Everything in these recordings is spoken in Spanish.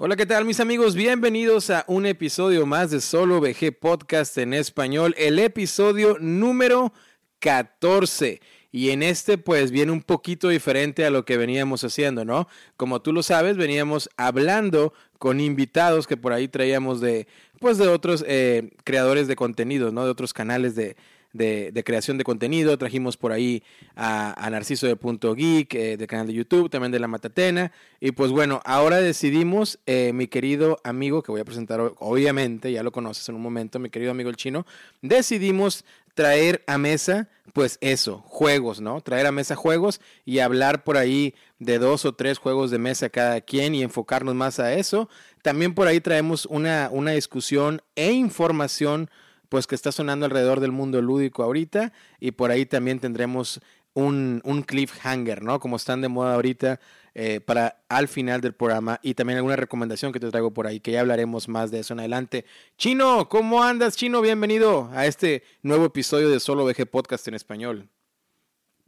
Hola, ¿qué tal mis amigos? Bienvenidos a un episodio más de Solo VG Podcast en español, el episodio número 14. Y en este pues viene un poquito diferente a lo que veníamos haciendo, ¿no? Como tú lo sabes, veníamos hablando con invitados que por ahí traíamos de pues de otros eh, creadores de contenido, ¿no? De otros canales de, de, creación de contenido. Trajimos por ahí a, Narciso de Punto Geek, eh, del canal de YouTube, también de La Matatena. Y pues bueno, ahora decidimos, eh, mi querido amigo, que voy a presentar obviamente, ya lo conoces en un momento, mi querido amigo el chino, decidimos traer a mesa, pues eso, juegos, ¿no? Traer a mesa juegos y hablar por ahí de dos o tres juegos de mesa cada quien y enfocarnos más a eso. También por ahí traemos una, una discusión e información pues que está sonando alrededor del mundo lúdico ahorita y por ahí también tendremos un, un cliffhanger, ¿no? Como están de moda ahorita eh, para al final del programa y también alguna recomendación que te traigo por ahí, que ya hablaremos más de eso en adelante. Chino, ¿cómo andas, Chino? Bienvenido a este nuevo episodio de Solo VG Podcast en español.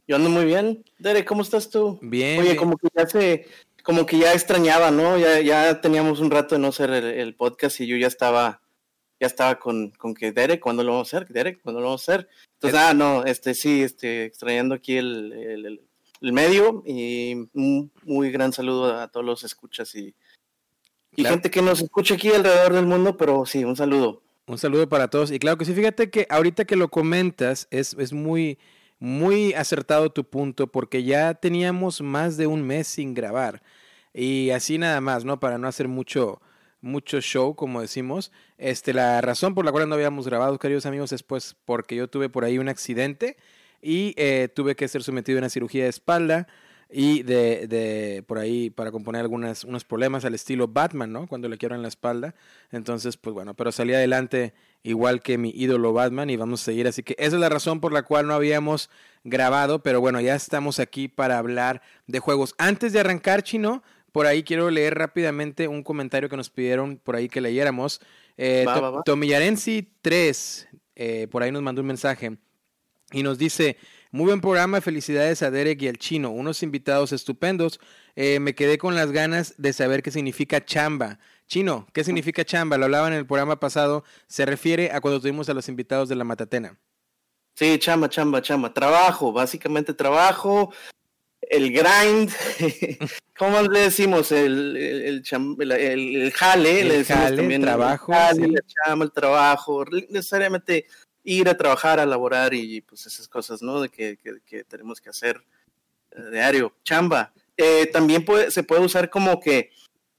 Yo ando muy bien. Derek, ¿cómo estás tú? Bien. Oye, como que ya se, como que ya extrañaba, ¿no? Ya, ya teníamos un rato de no hacer el podcast y yo ya estaba ya estaba con, con que Derek, ¿cuándo lo vamos a hacer? Derek, ¿cuándo lo vamos a hacer? Entonces, ah, no, este sí, este, extrañando aquí el, el, el, medio y un muy gran saludo a todos los escuchas y, y gente que nos escucha aquí alrededor del mundo, pero sí, un saludo. Un saludo para todos. Y claro que sí, fíjate que ahorita que lo comentas, es, es muy, muy acertado tu punto, porque ya teníamos más de un mes sin grabar. Y así nada más, ¿no? Para no hacer mucho, mucho show, como decimos. Este, la razón por la cual no habíamos grabado, queridos amigos, es pues porque yo tuve por ahí un accidente y eh, tuve que ser sometido a una cirugía de espalda y de, de, por ahí para componer algunos unos problemas al estilo Batman, ¿no? Cuando le quiebran la espalda. Entonces, pues bueno, pero salí adelante igual que mi ídolo Batman y vamos a seguir. Así que esa es la razón por la cual no habíamos grabado, pero bueno, ya estamos aquí para hablar de juegos. Antes de arrancar, Chino, por ahí quiero leer rápidamente un comentario que nos pidieron por ahí que leyéramos. Eh, Tomillarensi 3, eh, por ahí nos mandó un mensaje y nos dice, muy buen programa, felicidades a Derek y al chino, unos invitados estupendos. Eh, me quedé con las ganas de saber qué significa chamba. Chino, ¿qué significa chamba? Lo hablaban en el programa pasado, se refiere a cuando tuvimos a los invitados de la Matatena. Sí, chamba, chamba, chamba. Trabajo, básicamente trabajo, el grind, ¿cómo le decimos? El, el, el, jale, le decimos también. Trabajo, el chamba, el trabajo, necesariamente ir a trabajar, a laborar y pues esas cosas, ¿no? De que, que, tenemos que hacer eh, diario. Chamba. Eh, también puede, se puede usar como que,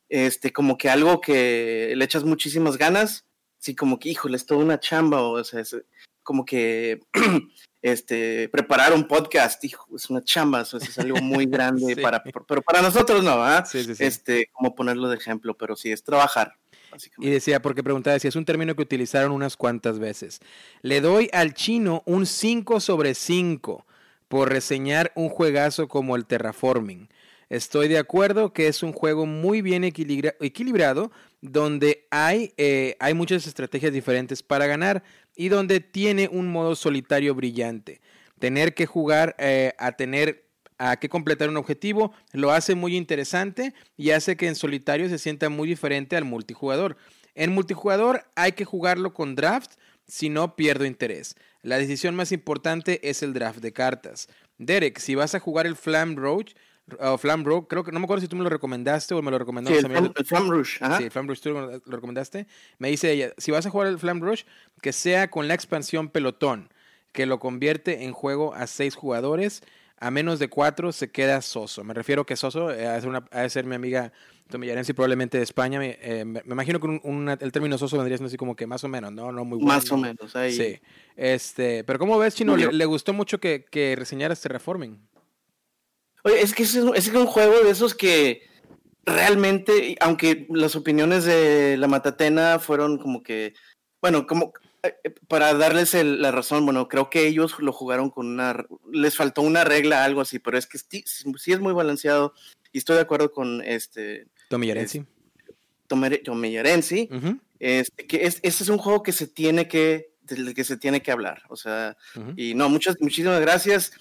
este, como que algo que le echas muchísimas ganas, sí, como que, híjole, es toda una chamba, o sea, es como que este, preparar un podcast, hijo, es una chamba, eso es algo muy grande para, pero para nosotros no, ¿ah? Este, como ponerlo de ejemplo, pero sí, es trabajar. Y decía, porque preguntaba si es un término que utilizaron unas cuantas veces. Le doy al chino un 5 sobre 5 por reseñar un juegazo como el Terraforming. Estoy de acuerdo que es un juego muy bien equilibrado, donde hay, eh, hay muchas estrategias diferentes para ganar y donde tiene un modo solitario brillante. Tener que jugar eh, a tener a que completar un objetivo lo hace muy interesante y hace que en solitario se sienta muy diferente al multijugador. En multijugador hay que jugarlo con draft, si no pierdo interés. La decisión más importante es el draft de cartas. Derek, si vas a jugar el Flam Roach, o Flam creo que no me acuerdo si tú me lo recomendaste o me lo recomendaste. Sí, el, Flam, Rush. Sí, el Flam Rush, tú lo recomendaste. Me dice ella, si vas a jugar el Flam Rush, que sea con la expansión Pelotón, que lo convierte en juego a seis jugadores. A menos de cuatro se queda soso. Me refiero que soso eh, a ser, una, a ser mi amiga Tomillarensi, probablemente de España. Me, eh, me imagino que un, el término soso vendría siendo así como que más o menos, ¿no? No muy bueno. Más o menos, ahí. Sí. Este, pero ¿cómo ves, Chino? Le, gustó mucho que, que reseñara este Reforming. Oye, es que es un, es un juego de esos que realmente, aunque las opiniones de la Matatena fueron como que, bueno, como eh, para darles la razón, bueno, creo que ellos lo jugaron con una, les faltó una regla, algo así, pero es que sí, es muy balanceado y estoy de acuerdo con este. Tommy Yarensi. Tommy Yarensi, este, que es, este es un juego que se tiene que, del que se tiene que hablar, o sea, y no, muchas, muchísimas gracias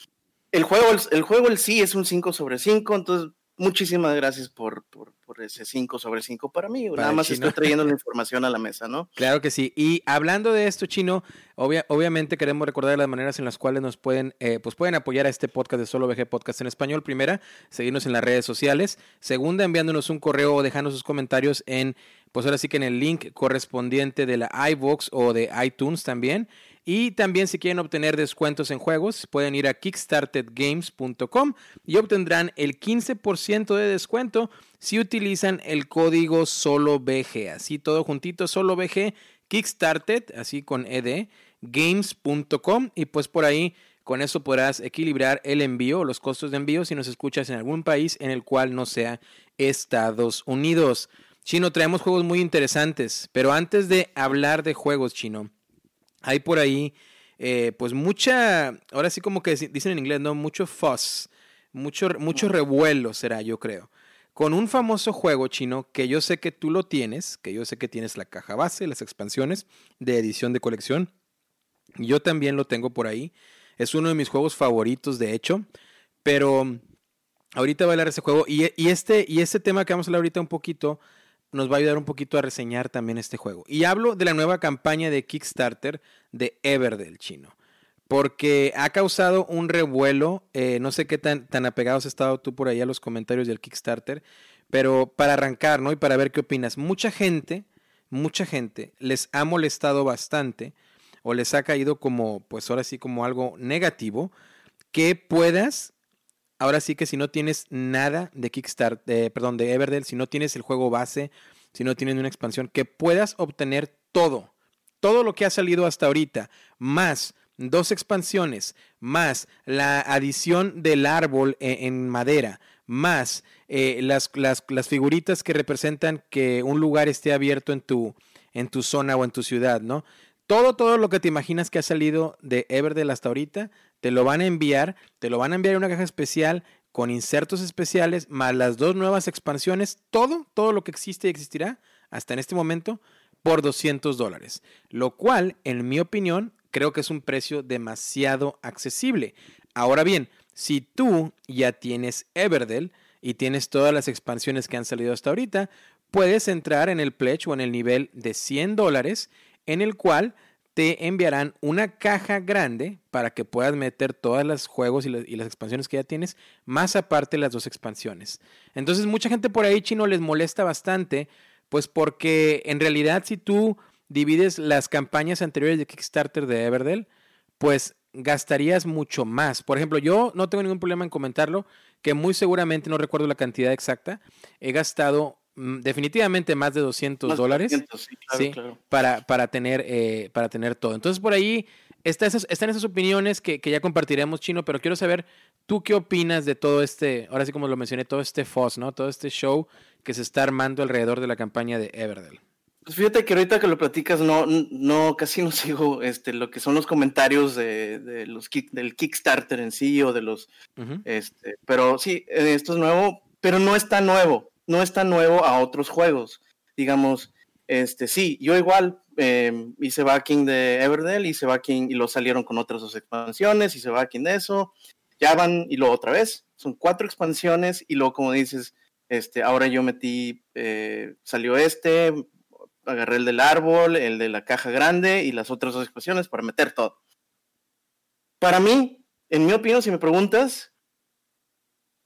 el juego, el, juego el sí es un 5 sobre 5, entonces muchísimas gracias por, por, merece 5 sobre 5 para mí. Nada más estoy trayendo la información a la mesa, ¿no? Claro que sí. Y hablando de esto, Chino, obviamente queremos recordar las maneras en las cuales nos pueden, eh, pues pueden apoyar a este podcast de Solo VG Podcast en español. Primera, seguirnos en las redes sociales. Segunda, enviándonos un correo o dejando sus comentarios en, pues ahora sí que en el link correspondiente de la iVoox o de iTunes también. Y también si quieren obtener descuentos en juegos, pueden ir a kickstartedgames.com y obtendrán el 15% de descuento si utilizan el código SOLOBG. Así todo juntito, SOLOBG, Kickstarted, así con ed, games.com y pues por ahí con eso podrás equilibrar el envío, los costos de envío si nos escuchas en algún país en el cual no sea Estados Unidos. Chino, traemos juegos muy interesantes, pero antes de hablar de juegos, Chino, hay por ahí, eh, pues mucha, ahora sí como que dicen en inglés, ¿no? Mucho fuss, mucho, mucho revuelo será, yo creo. Con un famoso juego chino que yo sé que tú lo tienes, que yo sé que tienes la caja base, las expansiones de edición de colección. Yo también lo tengo por ahí. Es uno de mis juegos favoritos, de hecho. Pero ahorita voy a hablar de ese juego. Y, y, este, y este tema que vamos a hablar ahorita un poquito nos va a ayudar un poquito a reseñar también este juego. Y hablo de la nueva campaña de Kickstarter de Everdell chino. Porque ha causado un revuelo. Eh, no sé qué tan, tan apegados has estado tú por ahí a los comentarios del Kickstarter. Pero para arrancar, ¿no? Y para ver qué opinas. Mucha gente, mucha gente les ha molestado bastante. O les ha caído como, pues ahora sí, como algo negativo. Que puedas ahora sí que si no tienes nada de Kickstarter, perdón, de Everdell, si no tienes el juego base, si no tienes una expansión, que puedas obtener todo, todo lo que ha salido hasta ahorita, más dos expansiones, más la adición del árbol e, en, madera, más eh, las, las, las, figuritas que representan que un lugar esté abierto en tu, en tu zona o en tu ciudad, ¿no? Todo, todo lo que te imaginas que ha salido de Everdell hasta ahorita, te lo van a enviar, te lo van a enviar en una caja especial con insertos especiales, más las dos nuevas expansiones, todo, todo lo que existe y existirá hasta en este momento por 200 dólares, lo cual, en mi opinión, creo que es un precio demasiado accesible. Ahora bien, si tú ya tienes Everdell y tienes todas las expansiones que han salido hasta ahorita, puedes entrar en el pledge o en el nivel de 100 dólares, en el cual te enviarán una caja grande para que puedas meter todos los juegos y, las expansiones que ya tienes, más aparte las dos expansiones. Entonces mucha gente por ahí chino les molesta bastante, pues porque en realidad si tú divides las campañas anteriores de Kickstarter de Everdell, pues gastarías mucho más. Por ejemplo, yo no tengo ningún problema en comentarlo, que muy seguramente, no recuerdo la cantidad exacta, he gastado definitivamente más de 200 dólares sí, Para, para, tener, eh, para tener todo. Entonces por ahí está esas, están esas opiniones que, ya compartiremos, Chino, pero quiero saber, ¿tú qué opinas de todo este, ahora sí como lo mencioné, todo este FOS, ¿no? Todo este show que se está armando alrededor de la campaña de Everdell. Pues fíjate que ahorita que lo platicas, no, no, casi no sigo este, lo que son los comentarios de, los del Kickstarter en sí o de los, este, pero sí, esto es nuevo, pero no es tan nuevo no es tan nuevo a otros juegos. Digamos, este, sí, yo igual em, hice backing de Everdell, hice backing y lo salieron con otras dos expansiones, hice backing de eso, ya van y luego otra vez, son cuatro expansiones y luego como dices, este, ahora yo metí, eh, salió este, agarré el del árbol, el de la caja grande y las otras dos expansiones para meter todo. Para mí, en mi opinión, si me preguntas,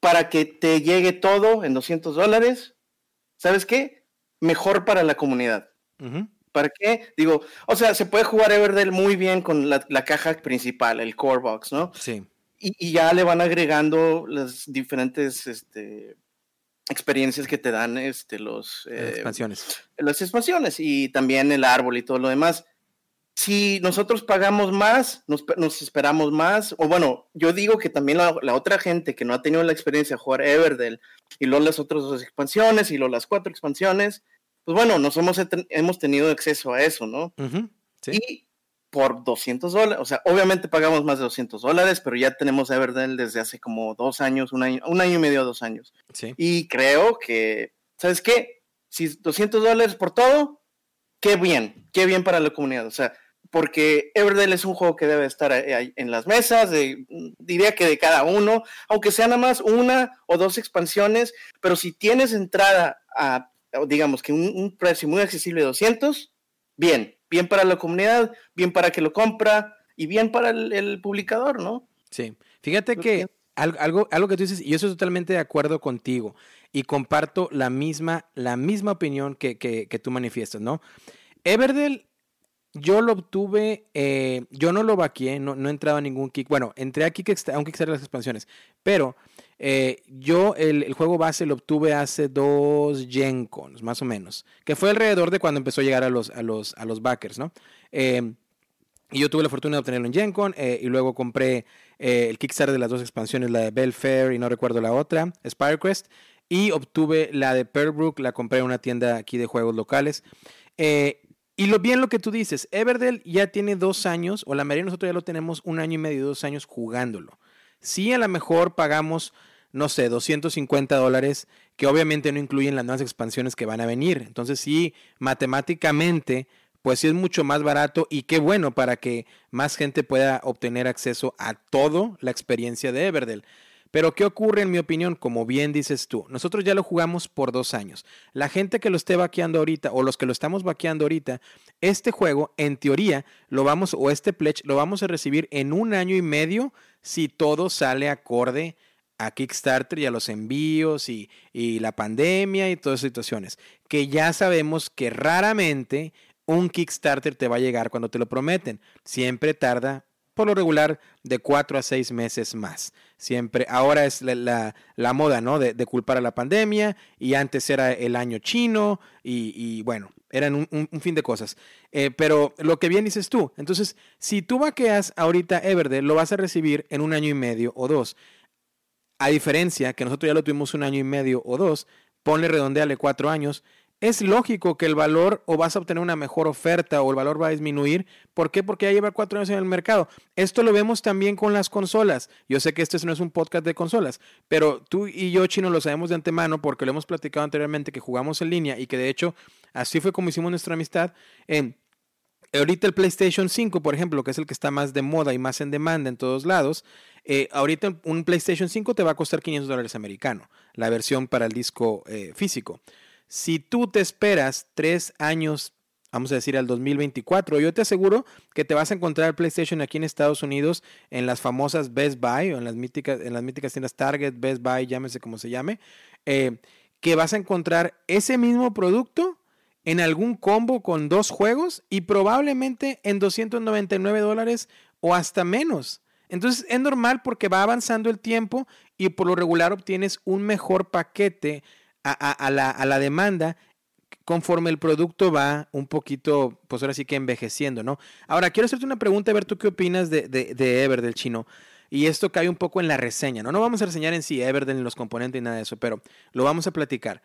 para que te llegue todo en 200 dólares. ¿Sabes qué? Mejor para la comunidad. ¿Para qué? Digo, o sea, se puede jugar Everdell muy bien con la, caja principal, el core box, ¿no? Sí. Y, ya le van agregando las diferentes este, experiencias que te dan este, los... Eh, expansiones. Las expansiones y también el árbol y todo lo demás si nosotros pagamos más, nos, esperamos más, o bueno, yo digo que también la, otra gente que no ha tenido la experiencia de jugar Everdell y luego las otras dos expansiones y luego las cuatro expansiones, pues bueno, nos hemos, hemos tenido acceso a eso, ¿no? Y por 200 dólares, o sea, obviamente pagamos más de 200 dólares, pero ya tenemos Everdell desde hace como dos años, un año, un año y medio, dos años. Sí. Y creo que, ¿sabes qué? Si 200 dólares por todo, qué bien, qué bien para la comunidad. O sea, porque Everdell es un juego que debe estar en las mesas, diría que de cada uno, aunque sea nada más una o dos expansiones, pero si tienes entrada a, digamos que un, precio muy accesible de 200, bien, bien para la comunidad, bien para que lo compra y bien para el, publicador, ¿no? Sí, fíjate que algo, algo que tú dices, y yo estoy totalmente de acuerdo contigo y comparto la misma, la misma opinión que, que, que tú manifiestas, ¿no? Everdell yo lo obtuve, eh, yo no lo vaqué, no, no entraba a ningún kick. Bueno, entré a, kick, a un Kickstarter de las expansiones, pero eh, yo el, juego base lo obtuve hace dos Gen Cons, más o menos, que fue alrededor de cuando empezó a llegar a los, a los, a los backers, ¿no? Eh, y yo tuve la fortuna de obtenerlo en Gen Con y luego compré el Kickstarter de las dos expansiones, la de Belfair y no recuerdo la otra, Spirecrest, y obtuve la de Pearlbrook, la compré en una tienda aquí de juegos locales. Y lo bien lo que tú dices, Everdell ya tiene dos años, o la mayoría de nosotros ya lo tenemos un año y medio, dos años jugándolo. Sí, a lo mejor pagamos, no sé, 250 dólares, que obviamente no incluyen las nuevas expansiones que van a venir. Entonces sí, matemáticamente, pues sí es mucho más barato y qué bueno para que más gente pueda obtener acceso a toda la experiencia de Everdell. Pero ¿qué ocurre en mi opinión? Como bien dices tú, nosotros ya lo jugamos por dos años. La gente que lo esté vaqueando ahorita o los que lo estamos vaqueando ahorita, este juego en teoría lo vamos o este pledge lo vamos a recibir en un año y medio si todo sale acorde a Kickstarter y a los envíos y, y la pandemia y todas esas situaciones. Que ya sabemos que raramente un Kickstarter te va a llegar cuando te lo prometen. Siempre tarda por lo regular de cuatro a seis meses más. Siempre, ahora es la, moda, ¿no? De, culpar a la pandemia y antes era el año chino y, bueno, eran un, fin de cosas. Eh, pero lo que bien dices tú, entonces, si tú vaqueas ahorita Everde, lo vas a recibir en un año y medio o dos. A diferencia que nosotros ya lo tuvimos un año y medio o dos, ponle redondeale cuatro años, es lógico que el valor o vas a obtener una mejor oferta o el valor va a disminuir. ¿Por qué? Porque ya lleva cuatro años en el mercado. Esto lo vemos también con las consolas. Yo sé que este no es un podcast de consolas, pero tú y yo, Chino, lo sabemos de antemano porque lo hemos platicado anteriormente que jugamos en línea y que de hecho así fue como hicimos nuestra amistad. Ahorita el PlayStation 5, por ejemplo, que es el que está más de moda y más en demanda en todos lados, eh, ahorita un PlayStation 5 te va a costar 500 dólares americano, la versión para el disco eh, físico. Si tú te esperas tres años, vamos a decir al 2024, yo te aseguro que te vas a encontrar PlayStation aquí en Estados Unidos en las famosas Best Buy o en las míticas, en las míticas tiendas Target, Best Buy, llámese como se llame, eh, que vas a encontrar ese mismo producto en algún combo con dos juegos y probablemente en 299 dólares o hasta menos. Entonces es normal porque va avanzando el tiempo y por lo regular obtienes un mejor paquete a, la, demanda conforme el producto va un poquito, pues ahora sí que envejeciendo, ¿no? Ahora, quiero hacerte una pregunta, a ver tú qué opinas de, de, Ever del chino. Y esto cae un poco en la reseña, ¿no? No vamos a reseñar en sí Everdell, en los componentes y nada de eso, pero lo vamos a platicar.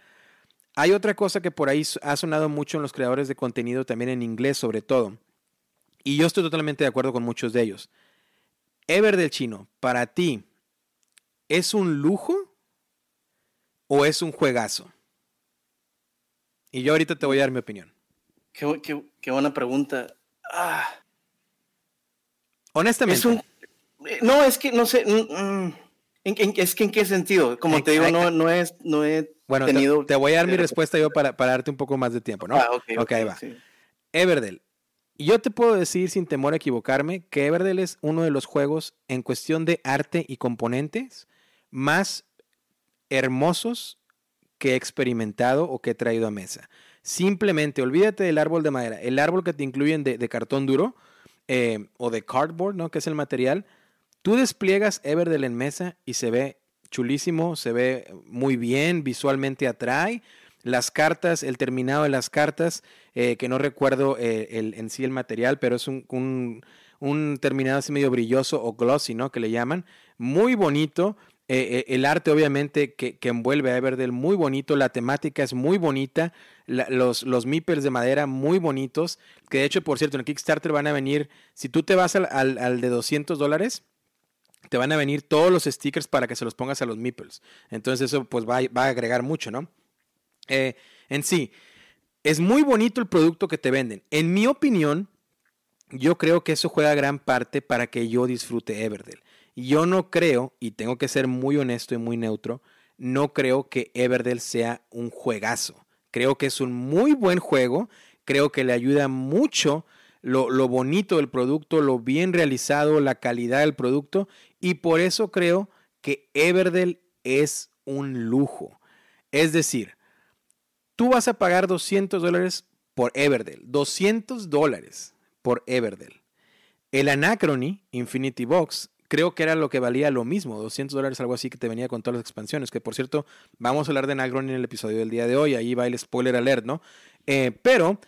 Hay otra cosa que por ahí ha sonado mucho en los creadores de contenido, también en inglés sobre todo. Y yo estoy totalmente de acuerdo con muchos de ellos. Ever del chino, para ti, ¿es un lujo o es un juegazo? Y yo ahorita te voy a dar mi opinión. Qué, buena pregunta. Ah. Honestamente. Eh, no, es que no sé. Mm, mm, es que en qué sentido. Como te digo, no, no, es, no he bueno, tenido. Te, voy a dar mi respuesta yo para, para, darte un poco más de tiempo, ¿no? Ah, ok. Ok, va. Everdell. Yo te puedo decir sin temor a equivocarme que Everdell es uno de los juegos en cuestión de arte y componentes más hermosos que he experimentado o que he traído a mesa. Simplemente olvídate del árbol de madera, el árbol que te incluyen de, cartón duro eh, o de cardboard, ¿no? que es el material. Tú despliegas Everdell en mesa y se ve chulísimo, se ve muy bien, visualmente atrae. Las cartas, el terminado de las cartas, eh, que no recuerdo eh, en sí el material, pero es un, un, un terminado así medio brilloso o glossy, ¿no? Que le llaman. Muy bonito. Eh, el arte obviamente que, envuelve a Everdell muy bonito, la temática es muy bonita, los, los meeples de madera muy bonitos, que de hecho, por cierto, en el Kickstarter van a venir, si tú te vas al, de 200 dólares, te van a venir todos los stickers para que se los pongas a los meeples. Entonces eso pues va, a agregar mucho, ¿no? Eh, en sí, es muy bonito el producto que te venden. En mi opinión, yo creo que eso juega gran parte para que yo disfrute Everdell. Yo no creo, y tengo que ser muy honesto y muy neutro, no creo que Everdell sea un juegazo. Creo que es un muy buen juego, creo que le ayuda mucho lo, lo, bonito del producto, lo bien realizado, la calidad del producto, y por eso creo que Everdell es un lujo. Es decir, tú vas a pagar 200 dólares por Everdell, 200 dólares por Everdell. El Anachrony Infinity Box creo que era lo que valía lo mismo, 200 dólares, algo así que te venía con todas las expansiones, que por cierto, vamos a hablar de Anachrony en el episodio del día de hoy, ahí va el spoiler alert, ¿no? Eh, pero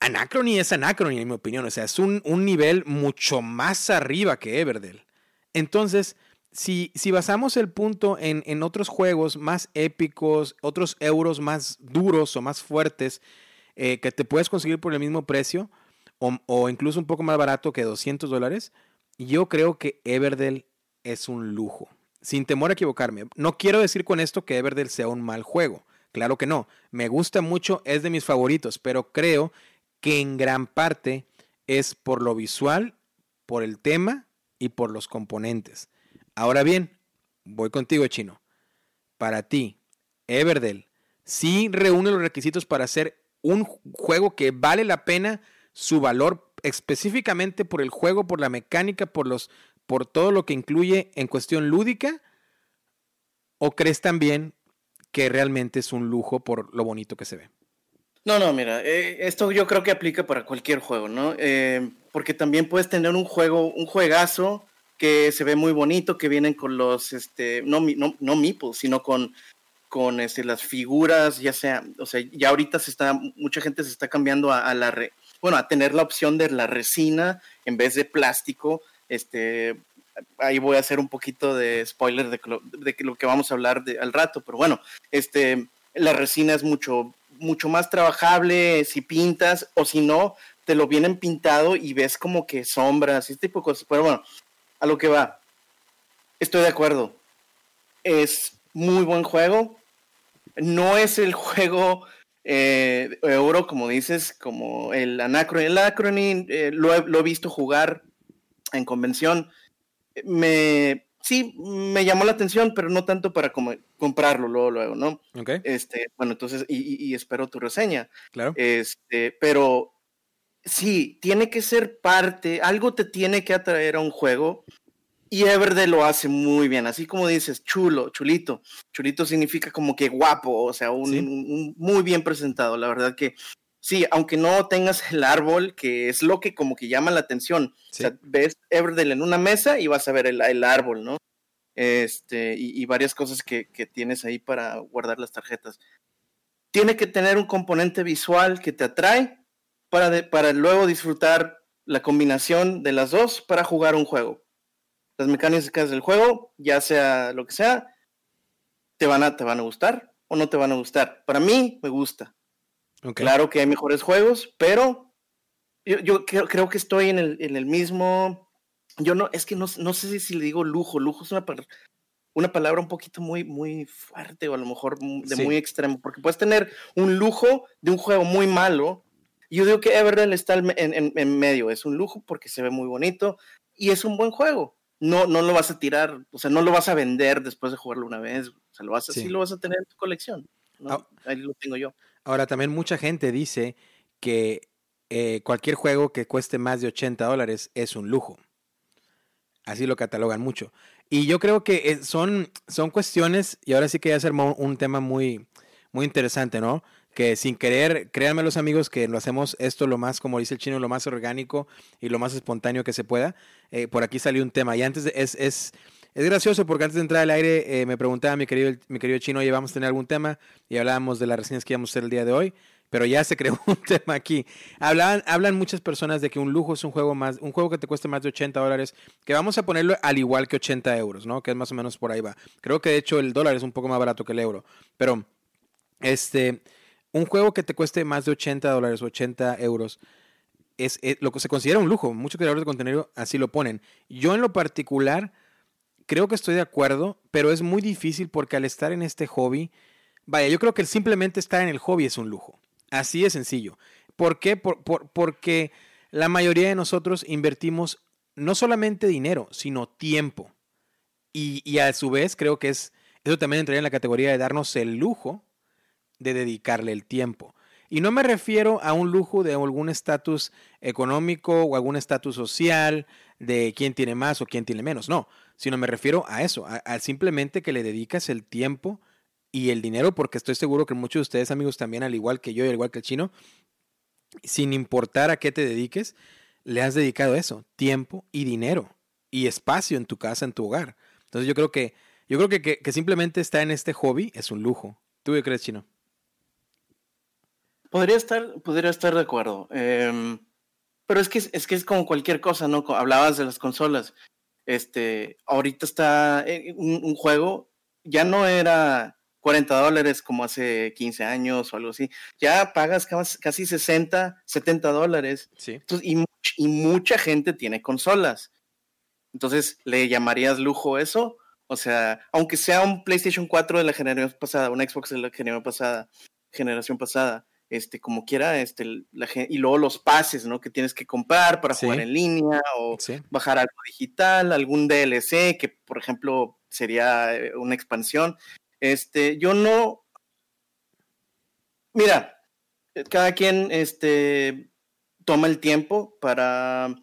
Anachrony es Anachrony, en mi opinión, o sea, es un, un nivel mucho más arriba que Everdell. Entonces, si, si basamos el punto en, en otros juegos más épicos, otros euros más duros o más fuertes, eh, que te puedes conseguir por el mismo precio, o, incluso un poco más barato que 200 dólares, yo creo que Everdell es un lujo. Sin temor a equivocarme. No quiero decir con esto que Everdell sea un mal juego. Claro que no. Me gusta mucho, es de mis favoritos, pero creo que en gran parte es por lo visual, por el tema y por los componentes. Ahora bien, voy contigo, Chino. Para ti, Everdell sí reúne los requisitos para ser un juego que vale la pena su valor específicamente por el juego, por la mecánica, por los por todo lo que incluye en cuestión lúdica o crees también que realmente es un lujo por lo bonito que se ve? No, no, mira, eh, esto yo creo que aplica para cualquier juego, ¿no? Eh, porque también puedes tener un juego, un juegazo que se ve muy bonito, que vienen con los, este, no, no, no meeples, sino con, con este, las figuras, ya sea, o sea, ya ahorita se está, mucha gente se está cambiando a, la, re, bueno, a tener la opción de la resina en vez de plástico. Este, ahí voy a hacer un poquito de spoiler de, lo que vamos a hablar de, al rato, pero bueno, este, la resina es mucho, mucho más trabajable si pintas o si no, te lo vienen pintado y ves como que sombras, este tipo de cosas. Pero bueno, a lo que va. Estoy de acuerdo. Es muy buen juego. No es el juego eh, euro, como dices, como el Anacronin. El Anacronin eh, lo, he, visto jugar en convención. Me, sí, me llamó la atención, pero no tanto para como, comprarlo luego, luego, ¿no? Este, bueno, entonces, y, espero tu reseña. Claro. Este, pero sí, tiene que ser parte, algo te tiene que atraer a un juego y Everde lo hace muy bien, así como dices, chulo, chulito. Chulito significa como que guapo, o sea, un, muy bien presentado. La verdad que sí, aunque no tengas el árbol, que es lo que como que llama la atención. O sea, ves Everdell en una mesa y vas a ver el, árbol, ¿no? Este, y, varias cosas que, tienes ahí para guardar las tarjetas. Tiene que tener un componente visual que te atrae para, para luego disfrutar la combinación de las dos para jugar un juego las mecánicas del juego, ya sea lo que sea, te van a, te van a gustar o no te van a gustar. Para mí, me gusta. Claro que hay mejores juegos, pero yo, creo, que estoy en el, en el, mismo. Yo no, es que no, no sé si, le digo lujo. Lujo es una, una palabra un poquito muy, muy fuerte o a lo mejor de muy extremo, porque puedes tener un lujo de un juego muy malo. Yo digo que Everdell está en, en medio. Es un lujo porque se ve muy bonito y es un buen juego no, no lo vas a tirar, o sea, no lo vas a vender después de jugarlo una vez, o sea, lo vas a, sí. lo vas a tener en tu colección. Ah. Ahí lo tengo yo. Ahora, también mucha gente dice que eh, cualquier juego que cueste más de 80 dólares es un lujo. Así lo catalogan mucho. Y yo creo que eh, son, son cuestiones, y ahora sí que ya ser un tema muy, muy interesante, ¿no? Que sin querer, créanme los amigos que lo hacemos esto lo más, como dice el chino, lo más orgánico y lo más espontáneo que se pueda. Eh, por aquí salió un tema y antes es, es, es gracioso porque antes de entrar al aire eh, me preguntaba mi querido, mi querido chino, oye, vamos a tener algún tema y hablábamos de las reseñas que íbamos a hacer el día de hoy, pero ya se creó un tema aquí. Hablan, hablan muchas personas de que un lujo es un juego más, un juego que te cueste más de 80 dólares, que vamos a ponerlo al igual que 80 euros, ¿no? Que es más o menos por ahí va. Creo que de hecho el dólar es un poco más barato que el euro, pero este un juego que te cueste más de 80 dólares o 80 euros es, lo que se considera un lujo. Muchos creadores de contenido así lo ponen. Yo en lo particular creo que estoy de acuerdo, pero es muy difícil porque al estar en este hobby, vaya, yo creo que simplemente estar en el hobby es un lujo. Así de sencillo. ¿Por qué? porque la mayoría de nosotros invertimos no solamente dinero, sino tiempo. Y, y a su vez creo que es, eso también entraría en la categoría de darnos el lujo de dedicarle el tiempo. Y no me refiero a un lujo de algún estatus económico o algún estatus social de quién tiene más o quién tiene menos, no, sino me refiero a eso, a, simplemente que le dedicas el tiempo y el dinero, porque estoy seguro que muchos de ustedes amigos también, al igual que yo y al igual que el chino, sin importar a qué te dediques, le has dedicado eso, tiempo y dinero y espacio en tu casa, en tu hogar. Entonces yo creo que, yo creo que, que, simplemente estar en este hobby es un lujo. ¿Tú qué crees, chino? Podría estar, podría estar de acuerdo. Em, pero es que es que es como cualquier cosa, ¿no? Hablabas de las consolas. Este, ahorita está eh, un, juego, ya no era 40 dólares como hace 15 años o algo así. Ya pagas casi 60, 70 dólares. Sí. y, y mucha gente tiene consolas. Entonces, ¿le llamarías lujo eso? O sea, aunque sea un PlayStation 4 de la generación pasada, un Xbox de la generación pasada, generación pasada, este, como quiera, este, la, y luego los pases, ¿no? Que tienes que comprar para jugar en línea o bajar algo digital, algún DLC que, por ejemplo, sería eh, una expansión. Este, yo no, mira, cada quien, este, toma el tiempo para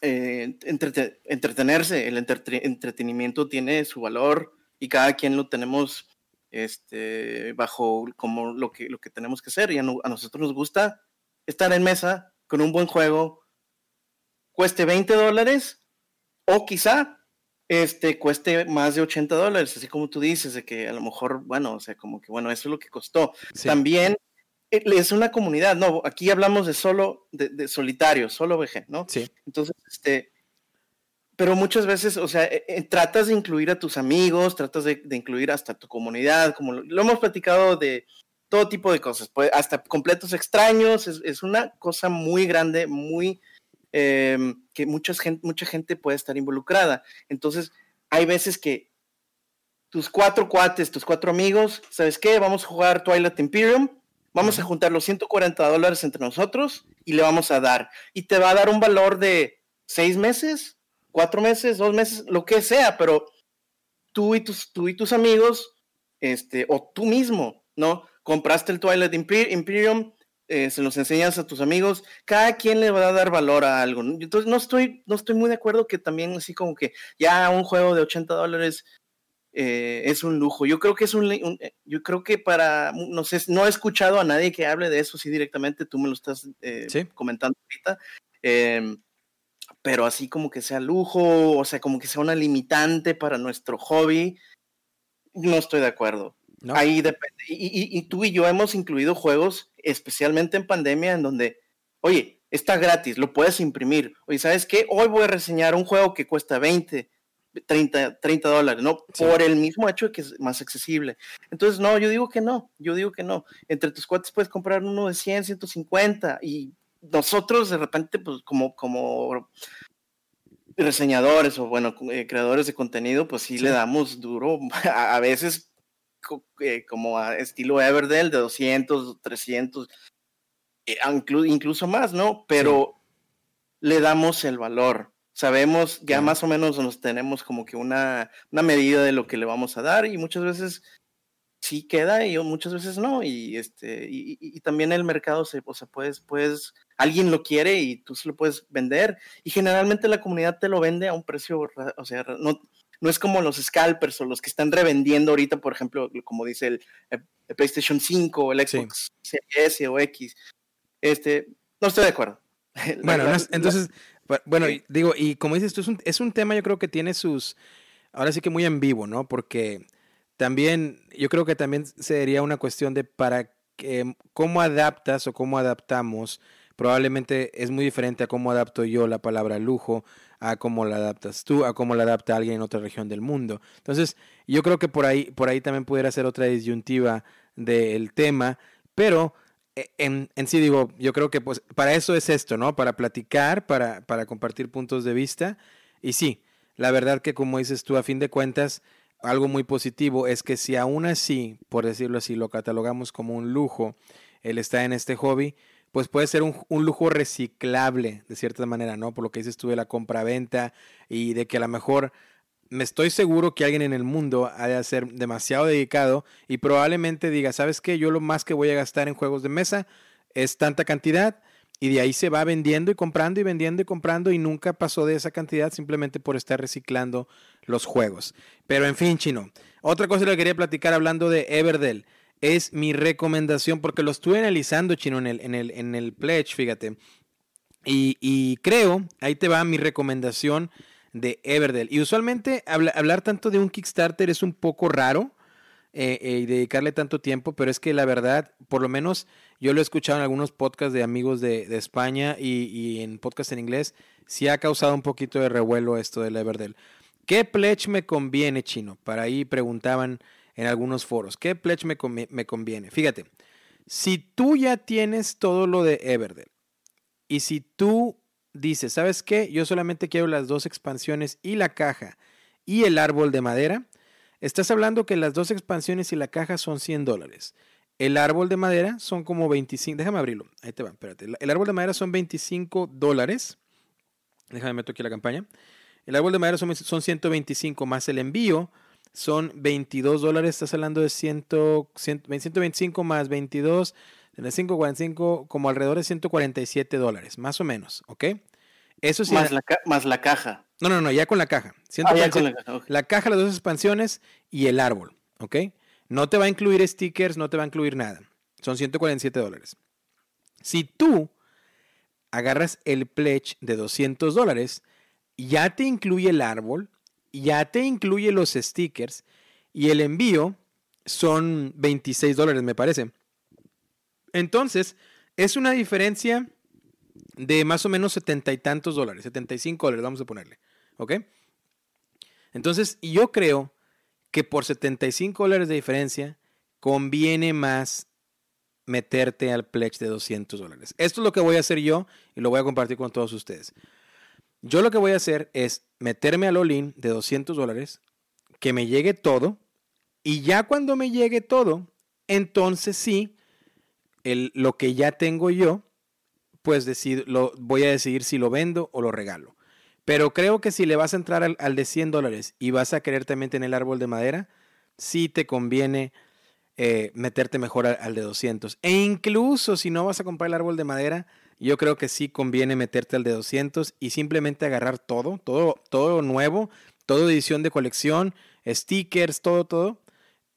eh, entretenerse. El entretenimiento tiene su valor y cada quien lo tenemos este, bajo como lo que, lo que tenemos que hacer. Y a, nosotros nos gusta estar en mesa con un buen juego, cueste 20 dólares o quizá este, cueste más de 80 dólares, así como tú dices, de que a lo mejor, bueno, o sea, como que, bueno, eso es lo que costó. También eh, es una comunidad, no, aquí hablamos de solo, de, de solitario, solo VG, ¿no? Sí. Entonces, este, pero muchas veces, o sea, eh, eh, tratas de incluir a tus amigos, tratas de, incluir hasta tu comunidad, como lo, hemos platicado de todo tipo de cosas, pues, hasta completos extraños, es, una cosa muy grande, muy, em, que mucha gente, mucha gente puede estar involucrada. Entonces, hay veces que tus cuatro cuates, tus cuatro amigos, ¿sabes qué? Vamos a jugar Twilight Imperium, vamos a juntar los 140 dólares entre nosotros y le vamos a dar. Y te va a dar un valor de seis meses, cuatro meses, dos meses, lo que sea, pero tú y tus, tú y tus amigos, este, o tú mismo, ¿no? Compraste el Twilight Imperium, eh, se los enseñas a tus amigos, cada quien le va a dar valor a algo. Entonces no estoy, no estoy muy de acuerdo que también así como que ya un juego de 80 dólares eh, es un lujo. Yo creo que es un, eh, yo creo que para, no sé, no he escuchado a nadie que hable de eso así directamente, tú me lo estás comentando ahorita. Pero así como que sea lujo, o sea, como que sea una limitante para nuestro hobby, no estoy de acuerdo. Ahí depende. Y, tú y yo hemos incluido juegos, especialmente en pandemia, en donde, oye, está gratis, lo puedes imprimir. Oye, ¿sabes qué? Hoy voy a reseñar un juego que cuesta 20, 30, 30 dólares, ¿no? Por el mismo hecho de que es más accesible. Entonces, no, yo digo que no, yo digo que no. Entre tus cuates puedes comprar uno de 100, 150 y nosotros de repente, pues como, como reseñadores o bueno, eh, creadores de contenido, pues sí, le damos duro, a, veces eh, como a estilo Everdell de 200, 300, eh, incluso más, ¿no? Pero le damos el valor. Sabemos, ya más o menos nos tenemos como que una, una medida de lo que le vamos a dar y muchas veces sí queda y muchas veces no. Y este, y, también el mercado se, o sea, puedes, puedes, alguien lo quiere y tú se lo puedes vender. Y generalmente la comunidad te lo vende a un precio, o sea, no, no es como los scalpers o los que están revendiendo ahorita, por ejemplo, como dice el, PlayStation 5 o el Xbox S o X. Este, no estoy de acuerdo. Bueno, entonces, bueno, digo, y como dices tú, es un, es un tema yo creo que tiene sus, ahora sí que muy en vivo, ¿no? Porque también, yo creo que también sería una cuestión de para que, cómo adaptas o cómo adaptamos. Probablemente es muy diferente a cómo adapto yo la palabra lujo, a cómo la adaptas tú, a cómo la adapta alguien en otra región del mundo. Entonces, yo creo que por ahí, por ahí también pudiera ser otra disyuntiva del tema, pero e, en, en, sí digo, yo creo que pues para eso es esto, ¿no? Para platicar, para, para compartir puntos de vista. Y sí, la verdad que como dices tú, a fin de cuentas, algo muy positivo es que si aún así, por decirlo así, lo catalogamos como un lujo, el estar en este hobby, pues puede ser un, un, lujo reciclable de cierta manera, ¿no? Por lo que dices tú de la compra-venta y de que a lo mejor me estoy seguro que alguien en el mundo ha de ser demasiado dedicado y probablemente diga, ¿sabes qué? Yo lo más que voy a gastar en juegos de mesa es tanta cantidad y de ahí se va vendiendo y comprando y vendiendo y comprando y nunca pasó de esa cantidad simplemente por estar reciclando los juegos. Pero en fin, chino. Otra cosa que quería platicar hablando de Everdell es mi recomendación, porque lo estuve analizando, chino, en el, en el, en el pledge, fíjate. Y, creo, ahí te va mi recomendación de Everdell. Y usualmente hablar tanto de un Kickstarter es un poco raro eh, eh, y dedicarle tanto tiempo, pero es que la verdad, por lo menos yo lo he escuchado en algunos podcasts de amigos de, España y, y, en podcasts en inglés, sí ha causado un poquito de revuelo esto del Everdell. ¿Qué pledge me conviene, chino? Para ahí preguntaban en algunos foros. ¿Qué pledge me, me conviene? Fíjate, si tú ya tienes todo lo de Everdell y si tú dices, ¿sabes qué? Yo solamente quiero las dos expansiones y la caja y el árbol de madera, estás hablando que las dos expansiones y la caja son 100 dólares. El árbol de madera son como 25, déjame abrirlo, ahí te va, espérate. El árbol de madera son 25 dólares. Déjame meter aquí la campaña. El árbol de madera son, son 125 más el envío son 22 dólares. Estás hablando de 100, 125 más 22, 35, 45, como alrededor de 147 dólares, más o menos, ¿ok? Eso sí. Más, la, más la caja. No, no, no, ya con la caja. Ah, ya con la, caja la caja, las dos expansiones y el árbol, ¿ok? No te va a incluir stickers, no te va a incluir nada. Son 147 dólares. Si tú agarras el pledge de 200 dólares, ya te incluye el árbol, ya te incluye los stickers y el envío son 26 dólares, me parece. Entonces, es una diferencia de más o menos setenta y tantos dólares, 75 dólares, vamos a ponerle. ¿Ok? Entonces, yo creo que por 75 dólares de diferencia, conviene más meterte al pledge de 200 dólares. Esto es lo que voy a hacer yo y lo voy a compartir con todos ustedes. Yo lo que voy a hacer es meterme al all-in de 200 dólares, que me llegue todo, y ya cuando me llegue todo, entonces sí, lo que ya tengo yo, pues decir, lo, voy a decidir si lo vendo o lo regalo. Pero creo que si le vas a entrar al, de 100 dólares y vas a querer también tener el árbol de madera, sí te conviene eh, meterte mejor al, al, de 200. E incluso si no vas a comprar el árbol de madera, yo creo que sí conviene meterte al de 200 y simplemente agarrar todo, todo, todo nuevo, toda edición de colección, stickers, todo, todo.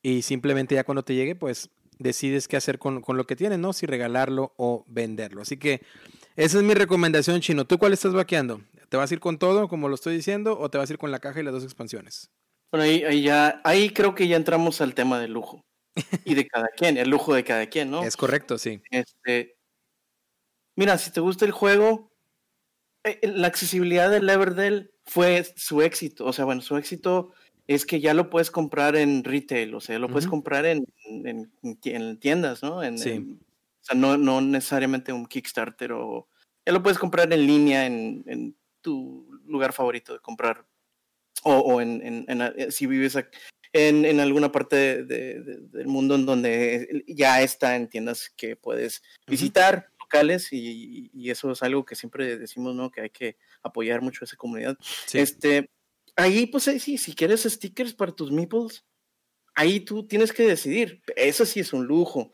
Y simplemente ya cuando te llegue, pues decides qué hacer con, lo que tienes, ¿no? Si regalarlo o venderlo. Así que esa es mi recomendación, Chino. ¿Tú cuál estás vaqueando? ¿Te vas a ir con todo, como lo estoy diciendo, o te vas a ir con la caja y las dos expansiones? Bueno, ahí, ahí ya, ahí creo que ya entramos al tema del lujo. y de cada quien, el lujo de cada quien, ¿no? Es correcto, sí. Este, Mira, si te gusta el juego, eh, eh, la accesibilidad del Everdell fue su éxito. O sea, bueno, su éxito es que ya lo puedes comprar en retail, o sea, lo puedes comprar en, tiendas, ¿no? sí. o sea, no, no, necesariamente un Kickstarter o... Ya lo puedes comprar en línea en, tu lugar favorito de comprar. O, en, eh, si vives en, alguna parte del mundo en donde ya está en tiendas que puedes visitar locales y, eso es algo que siempre decimos, ¿no? Que hay que apoyar mucho a esa comunidad. Este, ahí, pues sí, si quieres stickers para tus meeples, ahí tú tienes que decidir. Eso sí es un lujo.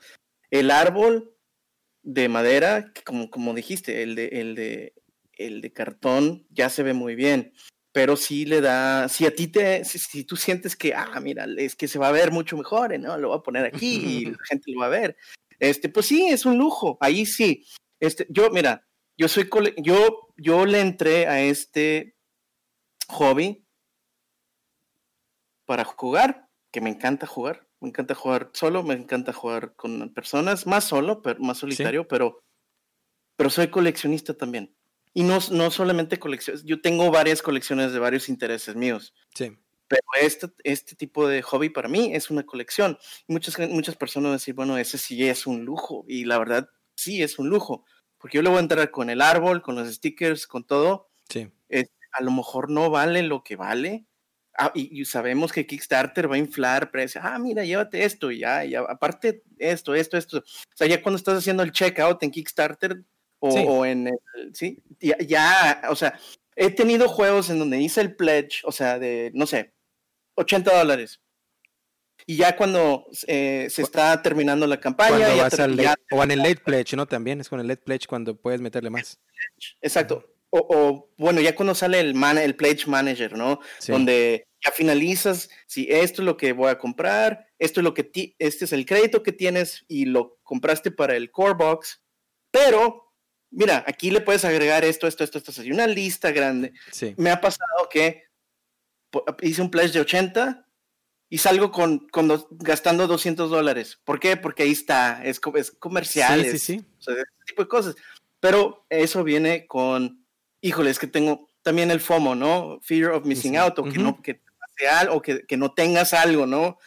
El árbol de madera, como, como dijiste, el de, el de, el de cartón ya se ve muy bien. Pero sí le da, si a ti te, si, tú sientes que, ah, mira, es que se va a ver mucho mejor, ¿no? Lo voy a poner aquí y la gente lo va a ver. Este, pues sí, es un lujo, ahí sí. Este, yo, mira, yo soy, yo, yo le entré a este hobby para jugar, que me encanta jugar, me encanta jugar solo, me encanta jugar con personas, más solo, pero más solitario, pero, pero soy coleccionista también. Y no, no solamente colecciones, yo tengo varias colecciones de varios intereses míos. Sí. Pero este, este tipo de hobby para mí es una colección. Muchas, muchas personas van a decir, bueno, ese sí es un lujo. Y la verdad, sí es un lujo. Porque yo le voy a entrar con el árbol, con los stickers, con todo. Sí. a lo mejor no vale lo que vale, Ah, y, sabemos que Kickstarter va a inflar precio. Ah, mira, llévate esto y ya, ya, aparte esto, esto, esto. O sea, ya cuando estás haciendo el checkout en Kickstarter o, en el, sí, ya, ya, o sea, he tenido juegos en donde hice el pledge, o sea, de, no sé, 80 dólares. Y ya cuando eh, se está terminando la campaña. o en el late pledge, ¿no? También es con el late pledge cuando puedes meterle más. Exacto o, bueno, ya cuando sale el, man, el Pledge Manager, ¿no? Donde ya finalizas, si esto es lo que voy a comprar, esto es lo que este es el crédito que tienes y lo compraste para el core box, pero mira, aquí le puedes agregar esto, esto, esto, esto, hay una lista grande. Sí. Me ha pasado que hice un pledge de 80 y salgo con, gastando 200 dólares. ¿Por qué? Porque ahí está, es, es comercial, sí, sí, sí. O sea, ese tipo de cosas. Pero eso viene con híjole, es que tengo también el FOMO, ¿no? Fear of missing out, o que no, que, o que, que, no tengas algo, ¿no?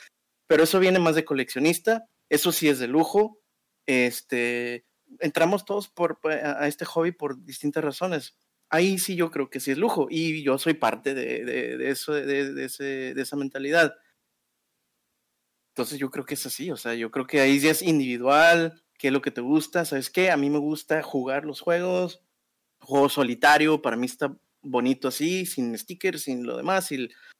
Pero eso viene más de coleccionista, eso sí es de lujo. Este, entramos todos por, a este hobby por distintas razones. Ahí sí yo creo que sí es lujo y yo soy parte de, de, eso, de, ese, de esa mentalidad. Entonces yo creo que es así, o sea, yo creo que ahí ya es individual, qué es lo que te gusta, ¿sabes qué? A mí me gusta jugar los juegos, juego solitario, para mí está bonito así, sin stickers, sin lo demás,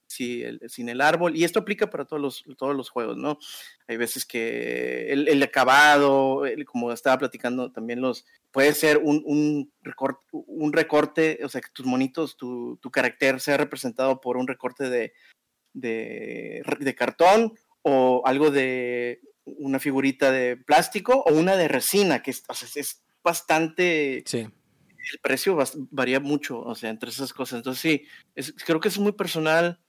sin, sin, el, árbol. Y esto aplica para todos los, todos los juegos, ¿no? Hay veces que el, acabado, como estaba platicando también los, puede ser un, un, recorte, un recorte, o sea, que tus monitos, tu, tu carácter sea representado por un recorte de, de, de cartón o algo de una figurita de plástico o una de resina, que es, es bastante sí el precio varía mucho, o sea, entre esas cosas. Entonces, sí, creo que es muy personal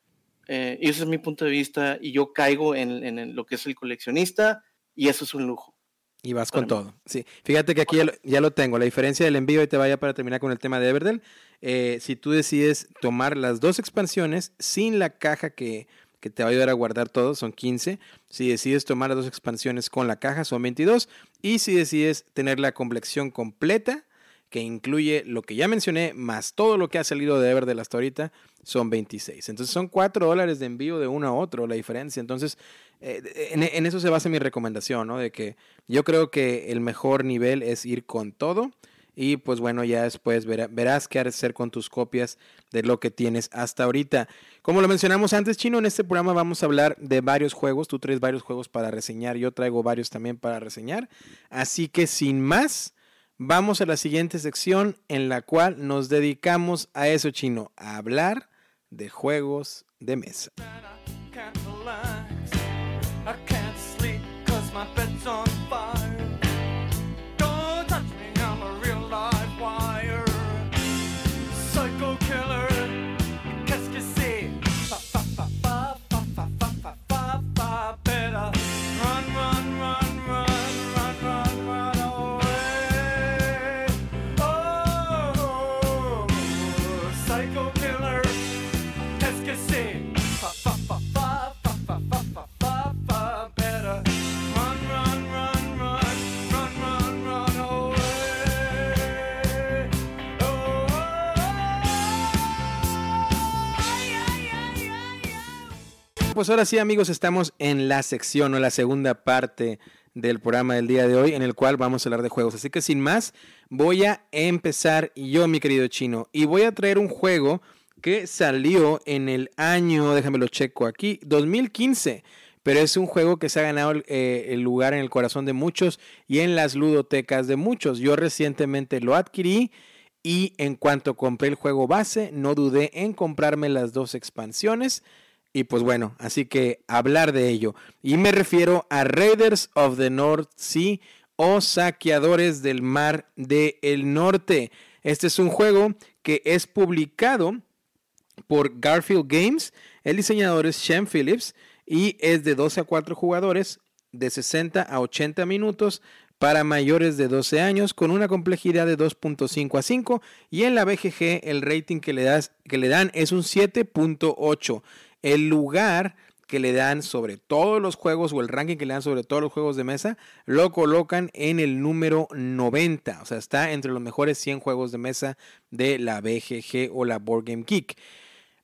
eh, y ese es mi punto de vista y yo caigo en, lo que es el coleccionista y eso es un lujo. Y vas con todo. Sí, fíjate que aquí ya lo, tengo. La diferencia del envío, y te vaya para terminar con el tema de Everdell. Eh, si tú decides tomar las dos expansiones sin la caja que, que te va a ayudar a guardar todo, son 15. Si decides tomar las dos expansiones con la caja, son 22. Y si decides tener la complexión completa, que incluye lo que ya mencioné, más todo lo que ha salido de Everdell hasta ahorita, son 26. Entonces son 4 dólares de envío de uno a otro la diferencia. Entonces, eh, en, eso se basa mi recomendación, ¿no? De que yo creo que el mejor nivel es ir con todo. Y pues bueno, ya después verás qué hacer con tus copias de lo que tienes hasta ahorita. Como lo mencionamos antes, Chino, en este programa vamos a hablar de varios juegos. Tú traes varios juegos para reseñar, yo traigo varios también para reseñar. Así que sin más, Vamos a la siguiente sección en la cual nos dedicamos a eso chino, a hablar de juegos de mesa. Pues ahora sí amigos, estamos en la sección o la segunda parte del programa del día de hoy en el cual vamos a hablar de juegos. Así que sin más, voy a empezar yo, mi querido chino, y voy a traer un juego que salió en el año, déjame lo checo aquí, 2015. Pero es un juego que se ha ganado eh, el lugar en el corazón de muchos y en las ludotecas de muchos. Yo recientemente lo adquirí y en cuanto compré el juego base, no dudé en comprarme las dos expansiones y pues bueno, así que hablar de ello. Y me refiero a Raiders of the North Sea o Saqueadores del Mar del Norte. Este es un juego que es publicado por Garfield Games. El diseñador es Shem Phillips y es de 12 a 4 jugadores de 60 a 80 minutos para mayores de 12 años con una complejidad de 2.5 a 5 y en la BGG el rating que le, das, que le dan es un 7.8 el lugar que le dan sobre todos los juegos o el ranking que le dan sobre todos los juegos de mesa, lo colocan en el número 90. O sea, está entre los mejores 100 juegos de mesa de la BGG o la Board Game Geek.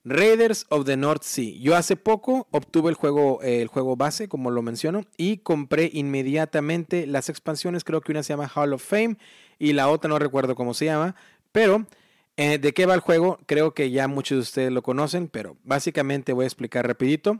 Raiders of the North Sea. Yo hace poco obtuve el juego, eh, el juego base, como lo menciono, y compré inmediatamente las expansiones. Creo que una se llama Hall of Fame y la otra no recuerdo cómo se llama. Pero, eh, ¿de qué va el juego? Creo que ya muchos de ustedes lo conocen, pero básicamente voy a explicar rapidito.